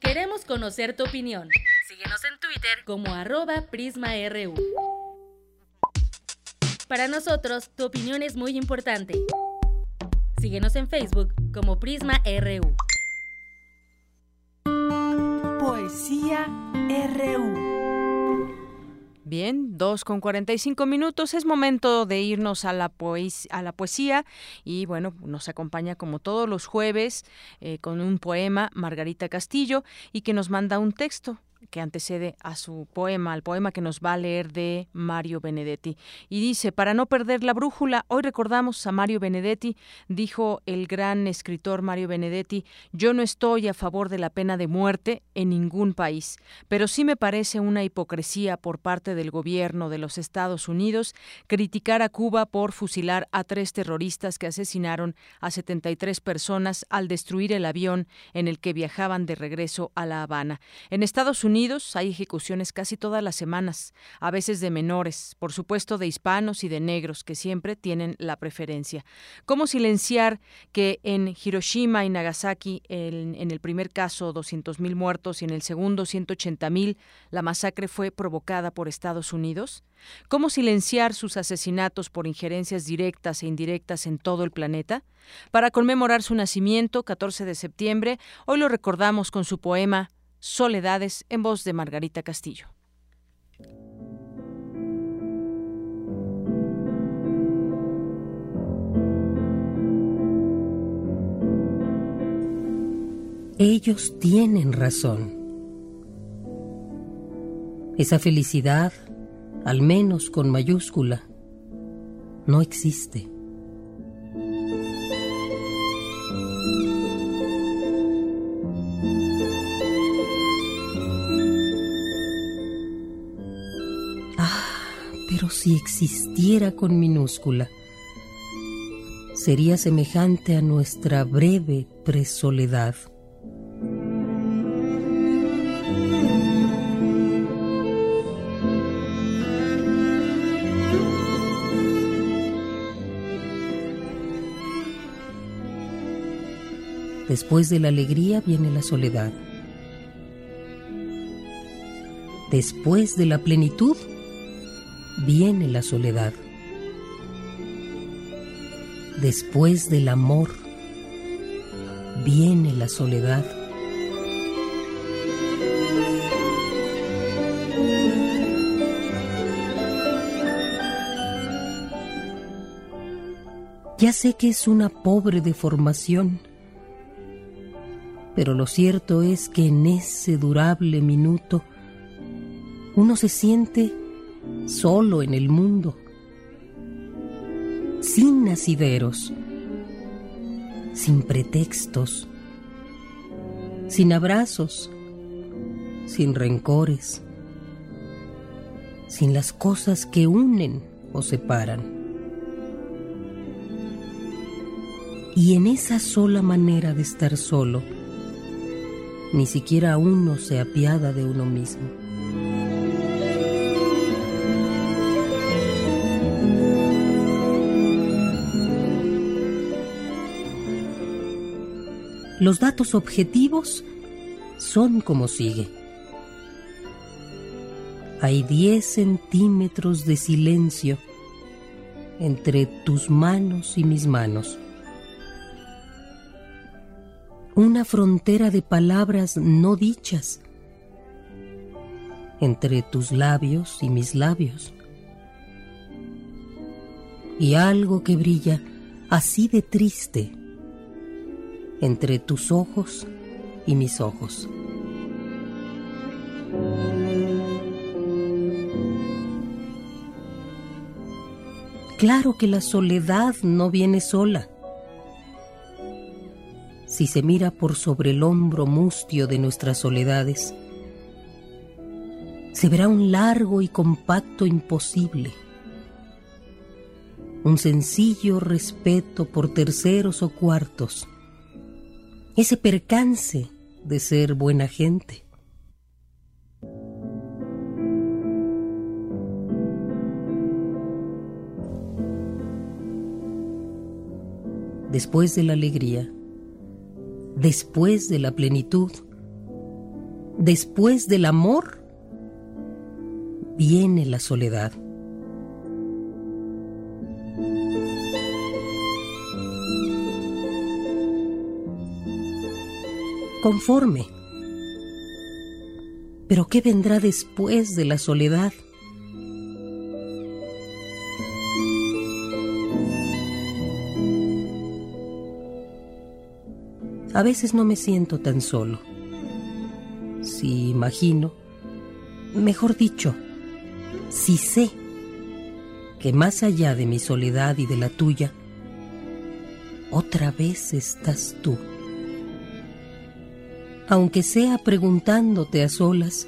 Queremos conocer tu opinión. Síguenos en Twitter como arroba PrismaRU. Para nosotros, tu opinión es muy importante. Síguenos en Facebook como Prisma RU. Poesía RU. Bien, dos con 45 minutos. Es momento de irnos a la, a la poesía. Y bueno, nos acompaña como todos los jueves eh, con un poema Margarita Castillo y que nos manda un texto que antecede a su poema, al poema que nos va a leer de Mario Benedetti. Y dice, para no perder la brújula, hoy recordamos a Mario Benedetti, dijo el gran escritor Mario Benedetti, yo no estoy a favor de la pena de muerte en ningún país, pero sí me parece una hipocresía por parte del gobierno de los Estados Unidos criticar a Cuba por fusilar a tres terroristas que asesinaron a 73 personas al destruir el avión en el que viajaban de regreso a La Habana. En Estados Unidos, hay ejecuciones casi todas las semanas, a veces de menores, por supuesto de hispanos y de negros, que siempre tienen la preferencia. ¿Cómo silenciar que en Hiroshima y Nagasaki, en, el primer caso 200.000 muertos y en el segundo 180.000, la masacre fue provocada por Estados Unidos? ¿Cómo silenciar sus asesinatos por injerencias directas e indirectas en todo el planeta? Para conmemorar su nacimiento, 14 de septiembre, hoy lo recordamos con su poema Soledades en voz de Margarita Castillo. Ellos tienen razón. Esa felicidad, al menos con mayúscula, no existe. Si existiera con minúscula, sería semejante a nuestra breve presoledad. Después de la alegría viene la soledad. Después de la plenitud viene la soledad. Después del amor viene la soledad. Ya sé que es una pobre deformación, pero lo cierto es que en ese durable minuto uno se siente solo en el mundo, sin asideros, sin pretextos, sin abrazos, sin rencores, sin las cosas que unen o separan. Y en esa sola manera de estar solo, ni siquiera uno se apiada de uno mismo. Los datos objetivos son como sigue. Hay 10 centímetros de silencio entre tus manos y mis manos. Una frontera de palabras no dichas entre tus labios y mis labios. Y algo que brilla así de triste entre tus ojos y mis ojos. Claro que la soledad no viene sola. Si se mira por sobre el hombro mustio de nuestras soledades, se verá un largo y compacto imposible, un sencillo respeto por terceros o cuartos, ese percance de ser buena gente. Después de la alegría, después de la plenitud, después del amor, viene la soledad. Conforme. Pero ¿qué vendrá después de la soledad? A veces no me siento tan solo. Si imagino, mejor dicho, si sé que más allá de mi soledad y de la tuya, otra vez estás tú aunque sea preguntándote a solas,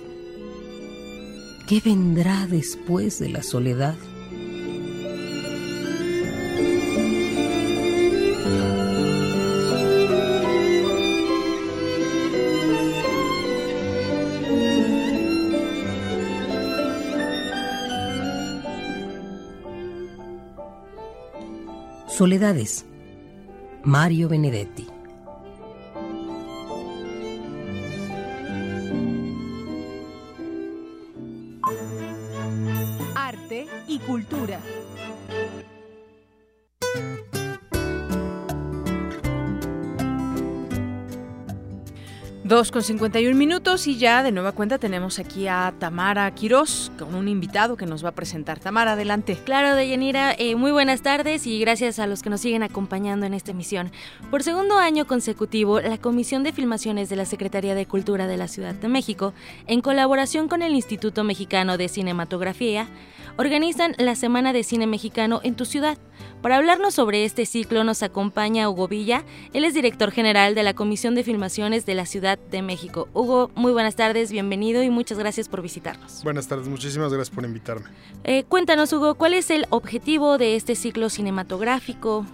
¿qué vendrá después de la soledad? Soledades. Mario Benedetti. 2 con 51 minutos y ya de nueva cuenta tenemos aquí a Tamara Quirós con un invitado que nos va a presentar. Tamara, adelante. Claro, Deyanira, eh, muy buenas tardes y gracias a los que nos siguen acompañando en esta emisión. Por segundo año consecutivo, la Comisión de Filmaciones de la Secretaría de Cultura de la Ciudad de México, en colaboración con el Instituto Mexicano de Cinematografía, organizan la Semana de Cine Mexicano en tu ciudad. Para hablarnos sobre este ciclo nos acompaña Hugo Villa, él es director general de la Comisión de Filmaciones de la Ciudad de México. Hugo, muy buenas tardes, bienvenido y muchas gracias por visitarnos. Buenas tardes, muchísimas gracias por invitarme. Eh, cuéntanos, Hugo, ¿cuál es el objetivo de este ciclo cinematográfico?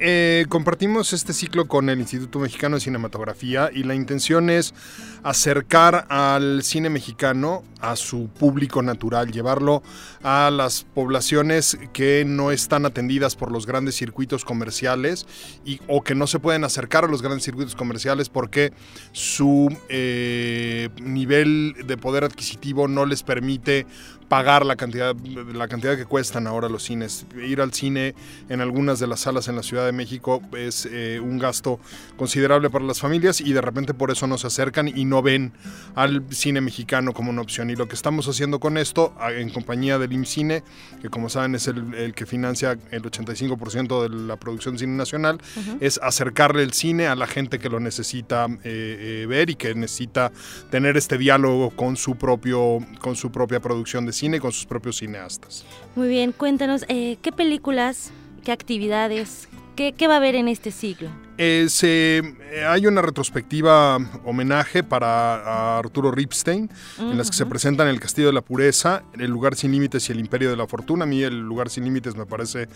Eh, compartimos este ciclo con el Instituto Mexicano de Cinematografía y la intención es acercar al cine mexicano a su público natural, llevarlo a las poblaciones que no están atendidas por los grandes circuitos comerciales y, o que no se pueden acercar a los grandes circuitos comerciales porque su eh, nivel de poder adquisitivo no les permite pagar la cantidad, la cantidad que cuestan ahora los cines. Ir al cine en algunas de las salas en la Ciudad de México es eh, un gasto considerable para las familias y de repente por eso no se acercan y no ven al cine mexicano como una opción. Y lo que estamos haciendo con esto, en compañía del IMCINE, que como saben es el, que financia el 85% de la producción de cine nacional, es acercarle el cine a la gente que lo necesita eh, eh, ver y que necesita tener este diálogo con su, propio, con su propia producción de cine con sus propios cineastas. Muy bien, cuéntanos, eh, ¿qué películas, qué actividades, qué, va a haber en este ciclo? Eh, hay una retrospectiva homenaje para Arturo Ripstein, en las que se presentan El Castillo de la Pureza, El Lugar Sin Límites y El Imperio de la Fortuna. A mí El Lugar Sin Límites me parece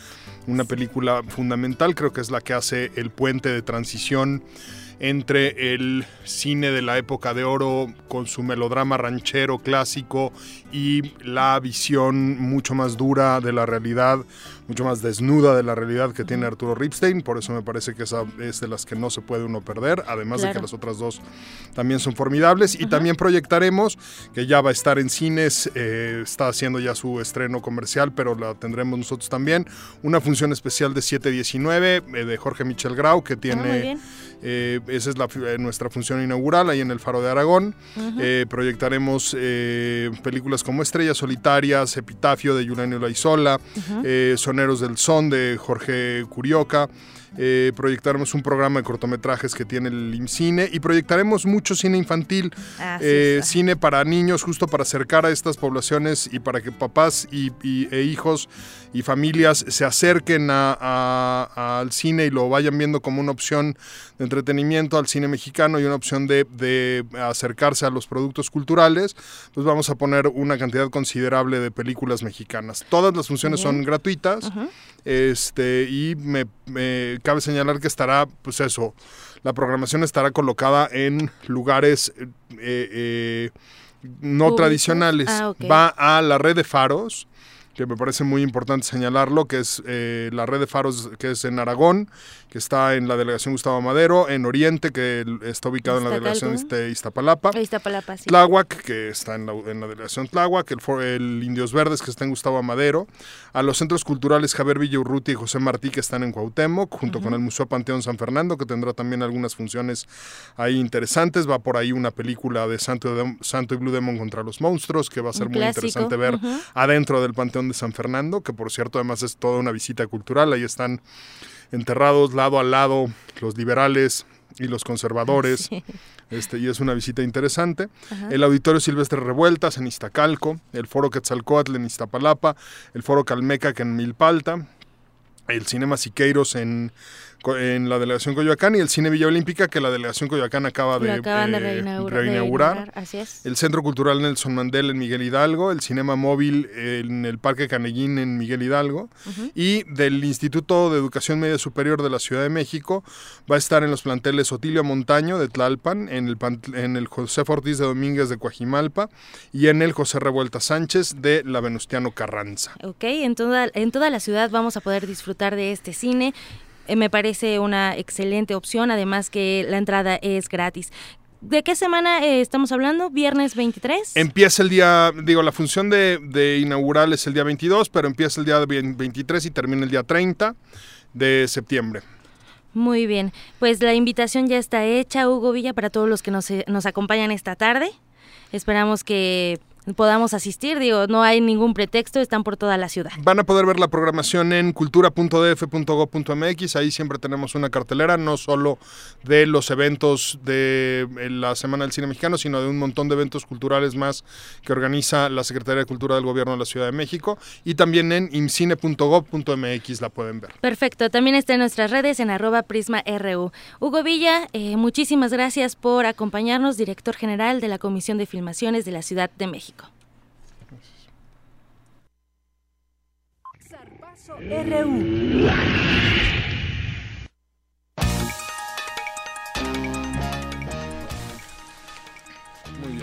una película fundamental, creo que es la que hace el puente de transición entre el cine de la época de oro con su melodrama ranchero clásico y la visión mucho más dura de la realidad, mucho más desnuda de la realidad que tiene Arturo Ripstein, por eso me parece que esa es de las que no se puede uno perder, además de que las otras dos también son formidables. Y también proyectaremos, que ya va a estar en cines, eh, está haciendo ya su estreno comercial, pero la tendremos nosotros también, una función especial de 719 eh, de Jorge Michel Grau, que tiene... Ah, eh, esa es la, eh, nuestra función inaugural ahí en el Faro de Aragón. Eh, proyectaremos películas como Estrellas Solitarias, Epitafio de Yulanio Laizola, Soneros del Son de Jorge Curioca. Eh, proyectaremos un programa de cortometrajes que tiene el IMCINE y proyectaremos mucho cine infantil, eh, cine para niños, justo para acercar a estas poblaciones y para que papás y, e hijos y familias se acerquen al cine y lo vayan viendo como una opción de entretenimiento al cine mexicano y una opción de, acercarse a los productos culturales, pues vamos a poner una cantidad considerable de películas mexicanas. Todas las funciones son gratuitas. Este, y me, cabe señalar que estará, pues eso, la programación estará colocada en lugares eh, eh, no tradicionales. Ah, Va a la red de faros que me parece muy importante señalarlo, que es eh, la red de faros que es en Aragón, que está en la delegación Gustavo Madero, en Oriente, que está ubicado en la delegación este, Iztapalapa, Iztapalapa sí. Tláhuac, que está en la, delegación Tláhuac, el, el, Indios Verdes, que está en Gustavo Madero, a los centros culturales Javier Villaurruti y José Martí, que están en Cuauhtémoc, junto con el Museo Panteón San Fernando, que tendrá también algunas funciones ahí interesantes, va por ahí una película de Santo, Santo y Blue Demon contra los monstruos, que va a ser muy interesante ver adentro del Panteón de San Fernando, que por cierto además es toda una visita cultural. Ahí están enterrados lado a lado los liberales y los conservadores. *laughs* Este, y es una visita interesante. El Auditorio Silvestre Revueltas en Iztacalco, el Foro Quetzalcoatl en Iztapalapa, el Foro Calmeca en Milpalta, el Cinema Siqueiros en en la delegación Coyoacán y el Cine Villa Olímpica que la delegación Coyoacán acaba de, eh, reinaugurar. El Centro Cultural Nelson Mandela en Miguel Hidalgo, el Cinema Móvil en el Parque Canellín en Miguel Hidalgo y del Instituto de Educación Media Superior de la Ciudad de México va a estar en los planteles Otilio Montaño de Tlalpan, en el, en el José Ortiz de Domínguez de Coajimalpa y en el José Revuelta Sánchez de la Venustiano Carranza. Ok, en toda, en toda la ciudad vamos a poder disfrutar de este cine eh, me parece una excelente opción, además que la entrada es gratis. ¿De qué semana eh, estamos hablando? ¿Viernes 23? Empieza el día, digo, la función de, de, inaugural es el día 22, pero empieza el día 23 y termina el día 30 de septiembre. Muy bien, pues la invitación ya está hecha, Hugo Villa, para todos los que nos, eh, nos acompañan esta tarde. Esperamos que podamos asistir. Digo, no hay ningún pretexto, están por toda la ciudad. Van a poder ver la programación en cultura.df.go.mx. Ahí siempre tenemos una cartelera, no solo de los eventos de la Semana del Cine Mexicano, sino de un montón de eventos culturales más que organiza la Secretaría de Cultura del Gobierno de la Ciudad de México. Y también en imcine.gov.mx la pueden ver. Perfecto. También está en nuestras redes en arroba prisma.ru. Hugo Villa, eh, muchísimas gracias por acompañarnos, director general de la Comisión de Filmaciones de la Ciudad de México.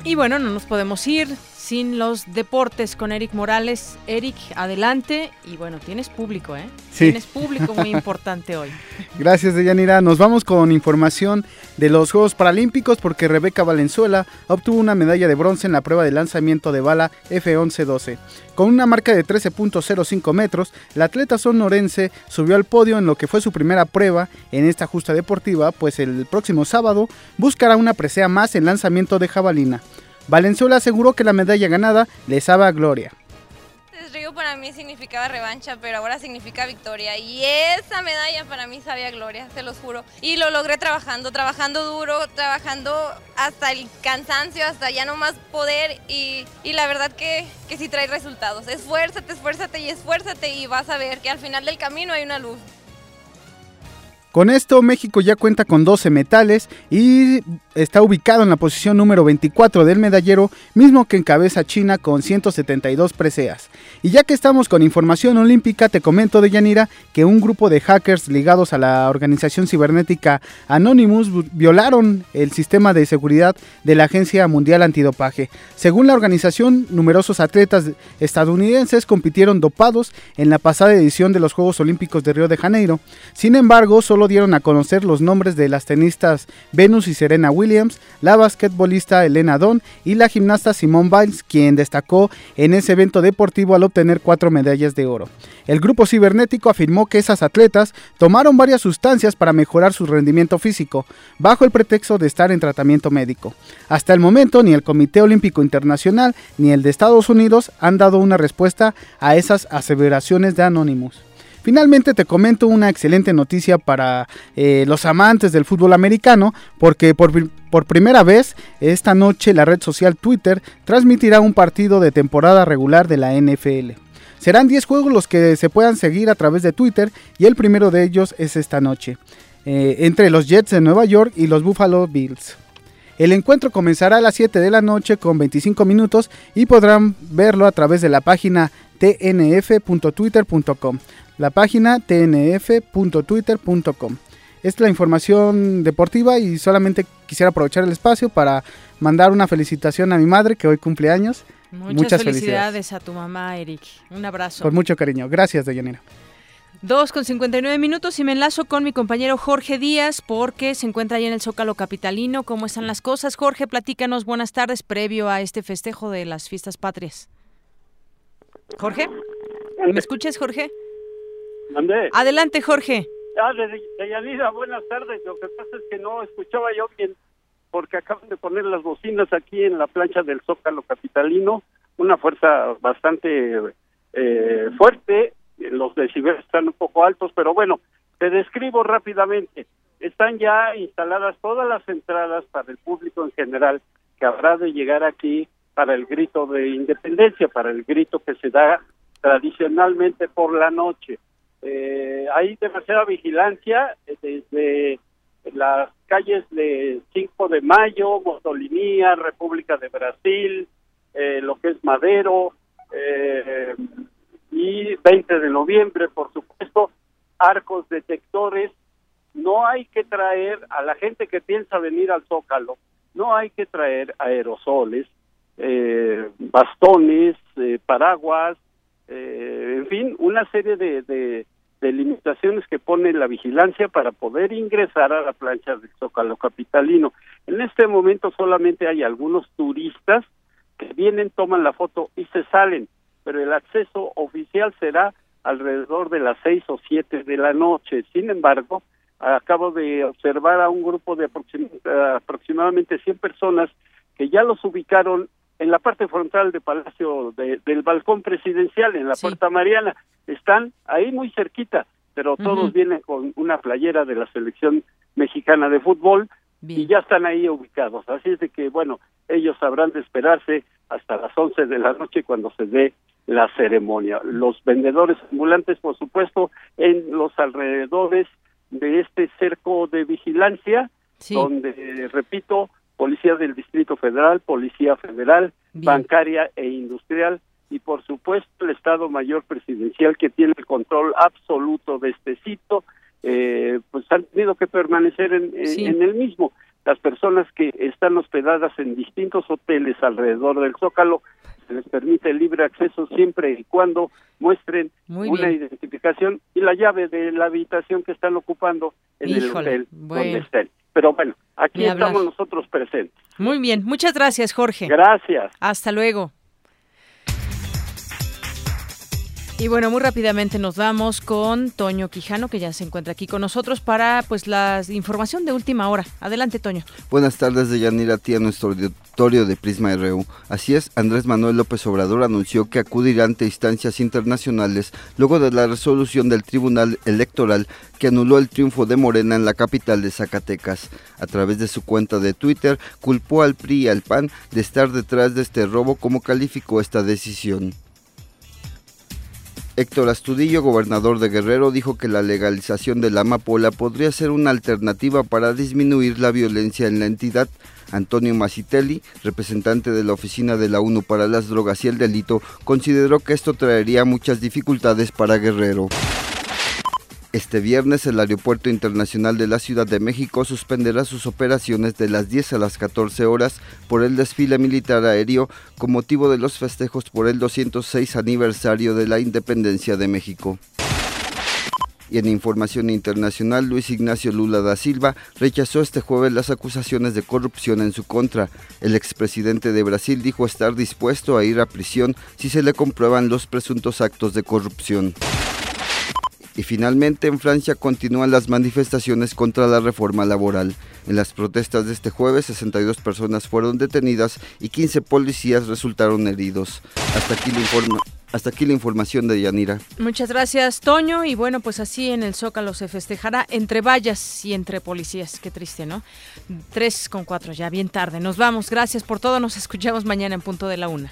Y bueno, no nos podemos ir sin los deportes con Eric Morales. Eric, adelante. Y bueno, tienes público, ¿eh? Sí. Tienes público muy importante hoy. *laughs* Gracias, Deyanira. Nos vamos con información de los Juegos Paralímpicos porque Rebeca Valenzuela obtuvo una medalla de bronce en la prueba de lanzamiento de bala F-11-12. Con una marca de 13.05 metros, la atleta sonorense subió al podio en lo que fue su primera prueba en esta justa deportiva, pues el próximo sábado buscará una presea más en lanzamiento de jabalina. Valenzuela aseguró que la medalla ganada le sabe a gloria. Río para mí significaba revancha, pero ahora significa victoria. Y esa medalla para mí sabía gloria, te lo juro. Y lo logré trabajando, trabajando duro, trabajando hasta el cansancio, hasta ya no más poder. Y, y la verdad que, que sí trae resultados. Esfuérzate, esfuérzate y esfuérzate y vas a ver que al final del camino hay una luz. Con esto, México ya cuenta con 12 metales y está ubicado en la posición número 24 del medallero, mismo que encabeza China con 172 preseas. Y ya que estamos con información olímpica, te comento de Yanira que un grupo de hackers ligados a la organización cibernética Anonymous violaron el sistema de seguridad de la Agencia Mundial Antidopaje. Según la organización, numerosos atletas estadounidenses compitieron dopados en la pasada edición de los Juegos Olímpicos de Río de Janeiro. Sin embargo, solo dieron a conocer los nombres de las tenistas Venus y Serena Williams, la basquetbolista Elena Don y la gimnasta Simone Biles, quien destacó en ese evento deportivo al obtener cuatro medallas de oro. El grupo cibernético afirmó que esas atletas tomaron varias sustancias para mejorar su rendimiento físico, bajo el pretexto de estar en tratamiento médico. Hasta el momento, ni el Comité Olímpico Internacional ni el de Estados Unidos han dado una respuesta a esas aseveraciones de Anonymous. Finalmente te comento una excelente noticia para eh, los amantes del fútbol americano, porque por, primera vez esta noche la red social Twitter transmitirá un partido de temporada regular de la NFL. Serán 10 juegos los que se puedan seguir a través de Twitter y el primero de ellos es esta noche, eh, entre los Jets de Nueva York y los Buffalo Bills. El encuentro comenzará a las 7 de la noche con 25 minutos y podrán verlo a través de la página tnf.twitter.com. La página tnf.twitter.com. Es la información deportiva y solamente quisiera aprovechar el espacio para mandar una felicitación a mi madre que hoy cumple años. Muchas, Muchas felicidades, felicidades. a tu mamá, Eric. Un abrazo. Con mucho cariño. Gracias, Deyanira. 2 con 59 minutos y me enlazo con mi compañero Jorge Díaz porque se encuentra ahí en el Zócalo Capitalino. ¿Cómo están las cosas? Jorge, platícanos. Buenas tardes previo a este festejo de las fiestas patrias. Jorge, ¿me escuchas, Jorge? ¿Mandé? Adelante, Jorge. Ah, de, de Yanira, buenas tardes. Lo que pasa es que no escuchaba yo bien porque acaban de poner las bocinas aquí en la plancha del Zócalo Capitalino. Una fuerza bastante eh, fuerte. Los decibeles están un poco altos, pero bueno, te describo rápidamente. Están ya instaladas todas las entradas para el público en general que habrá de llegar aquí para el grito de independencia, para el grito que se da tradicionalmente por la noche. Eh, hay demasiada vigilancia eh, desde las calles de 5 de Mayo, Motolinía, República de Brasil, eh, lo que es Madero, eh, y 20 de noviembre, por supuesto, arcos detectores. No hay que traer a la gente que piensa venir al Zócalo, no hay que traer aerosoles, eh, bastones, eh, paraguas, eh, en fin, una serie de, de, de limitaciones que pone la vigilancia para poder ingresar a la plancha del Zócalo Capitalino. En este momento solamente hay algunos turistas que vienen, toman la foto y se salen, pero el acceso oficial será alrededor de las seis o siete de la noche. Sin embargo, acabo de observar a un grupo de aproxim aproximadamente 100 personas que ya los ubicaron en la parte frontal de Palacio de, del balcón presidencial, en la sí. Puerta Mariana. Están ahí muy cerquita, pero todos uh -huh. vienen con una playera de la selección mexicana de fútbol Bien. y ya están ahí ubicados. Así es de que, bueno, ellos habrán de esperarse hasta las 11 de la noche cuando se dé la ceremonia. Los vendedores ambulantes, por supuesto, en los alrededores de este cerco de vigilancia, sí. donde, repito, Policía del Distrito Federal, Policía Federal, Bien. Bancaria e Industrial y por supuesto el Estado Mayor Presidencial que tiene el control absoluto de este sitio, eh, pues han tenido que permanecer en, en, sí. en, el mismo. las personas que están hospedadas en distintos hoteles alrededor del Zócalo se les permite libre acceso siempre y cuando muestren una identificación y la llave de la habitación que están ocupando en el hotel donde estén. Pero bueno, aquí estamos nosotros presentes. Muy bien, muchas gracias Jorge. Gracias. Hasta luego. Y bueno, muy rápidamente nos vamos con Toño Quijano, que ya se encuentra aquí con nosotros para pues la información de última hora. Adelante, Toño. Buenas tardes de Yanira a nuestro auditorio de Prisma RU. Así es, Andrés Manuel López Obrador anunció que acudirá ante instancias internacionales luego de la resolución del Tribunal Electoral que anuló el triunfo de Morena en la capital de Zacatecas. A través de su cuenta de Twitter, culpó al PRI y al PAN de estar detrás de este robo como calificó esta decisión. Héctor Astudillo, gobernador de Guerrero, dijo que la legalización de la amapola podría ser una alternativa para disminuir la violencia en la entidad. Antonio Macitelli, representante de la Oficina de la ONU para las Drogas y el Delito, consideró que esto traería muchas dificultades para Guerrero. Este viernes el Aeropuerto Internacional de la Ciudad de México suspenderá sus operaciones de las 10 a las 14 horas por el desfile militar aéreo con motivo de los festejos por el 206 aniversario de la independencia de México. Y en información internacional, Luis Ignacio Lula da Silva rechazó este jueves las acusaciones de corrupción en su contra. El expresidente de Brasil dijo estar dispuesto a ir a prisión si se le comprueban los presuntos actos de corrupción. Y finalmente en Francia continúan las manifestaciones contra la reforma laboral. En las protestas de este jueves 62 personas fueron detenidas y 15 policías resultaron heridos. Hasta aquí la información de Yanira. Muchas gracias, Toño. Y bueno, pues así en el Zócalo se festejará entre vallas y entre policías. Qué triste, ¿no? Tres con cuatro, ya bien tarde. Nos vamos. Gracias por todo. Nos escuchamos mañana en punto de la una.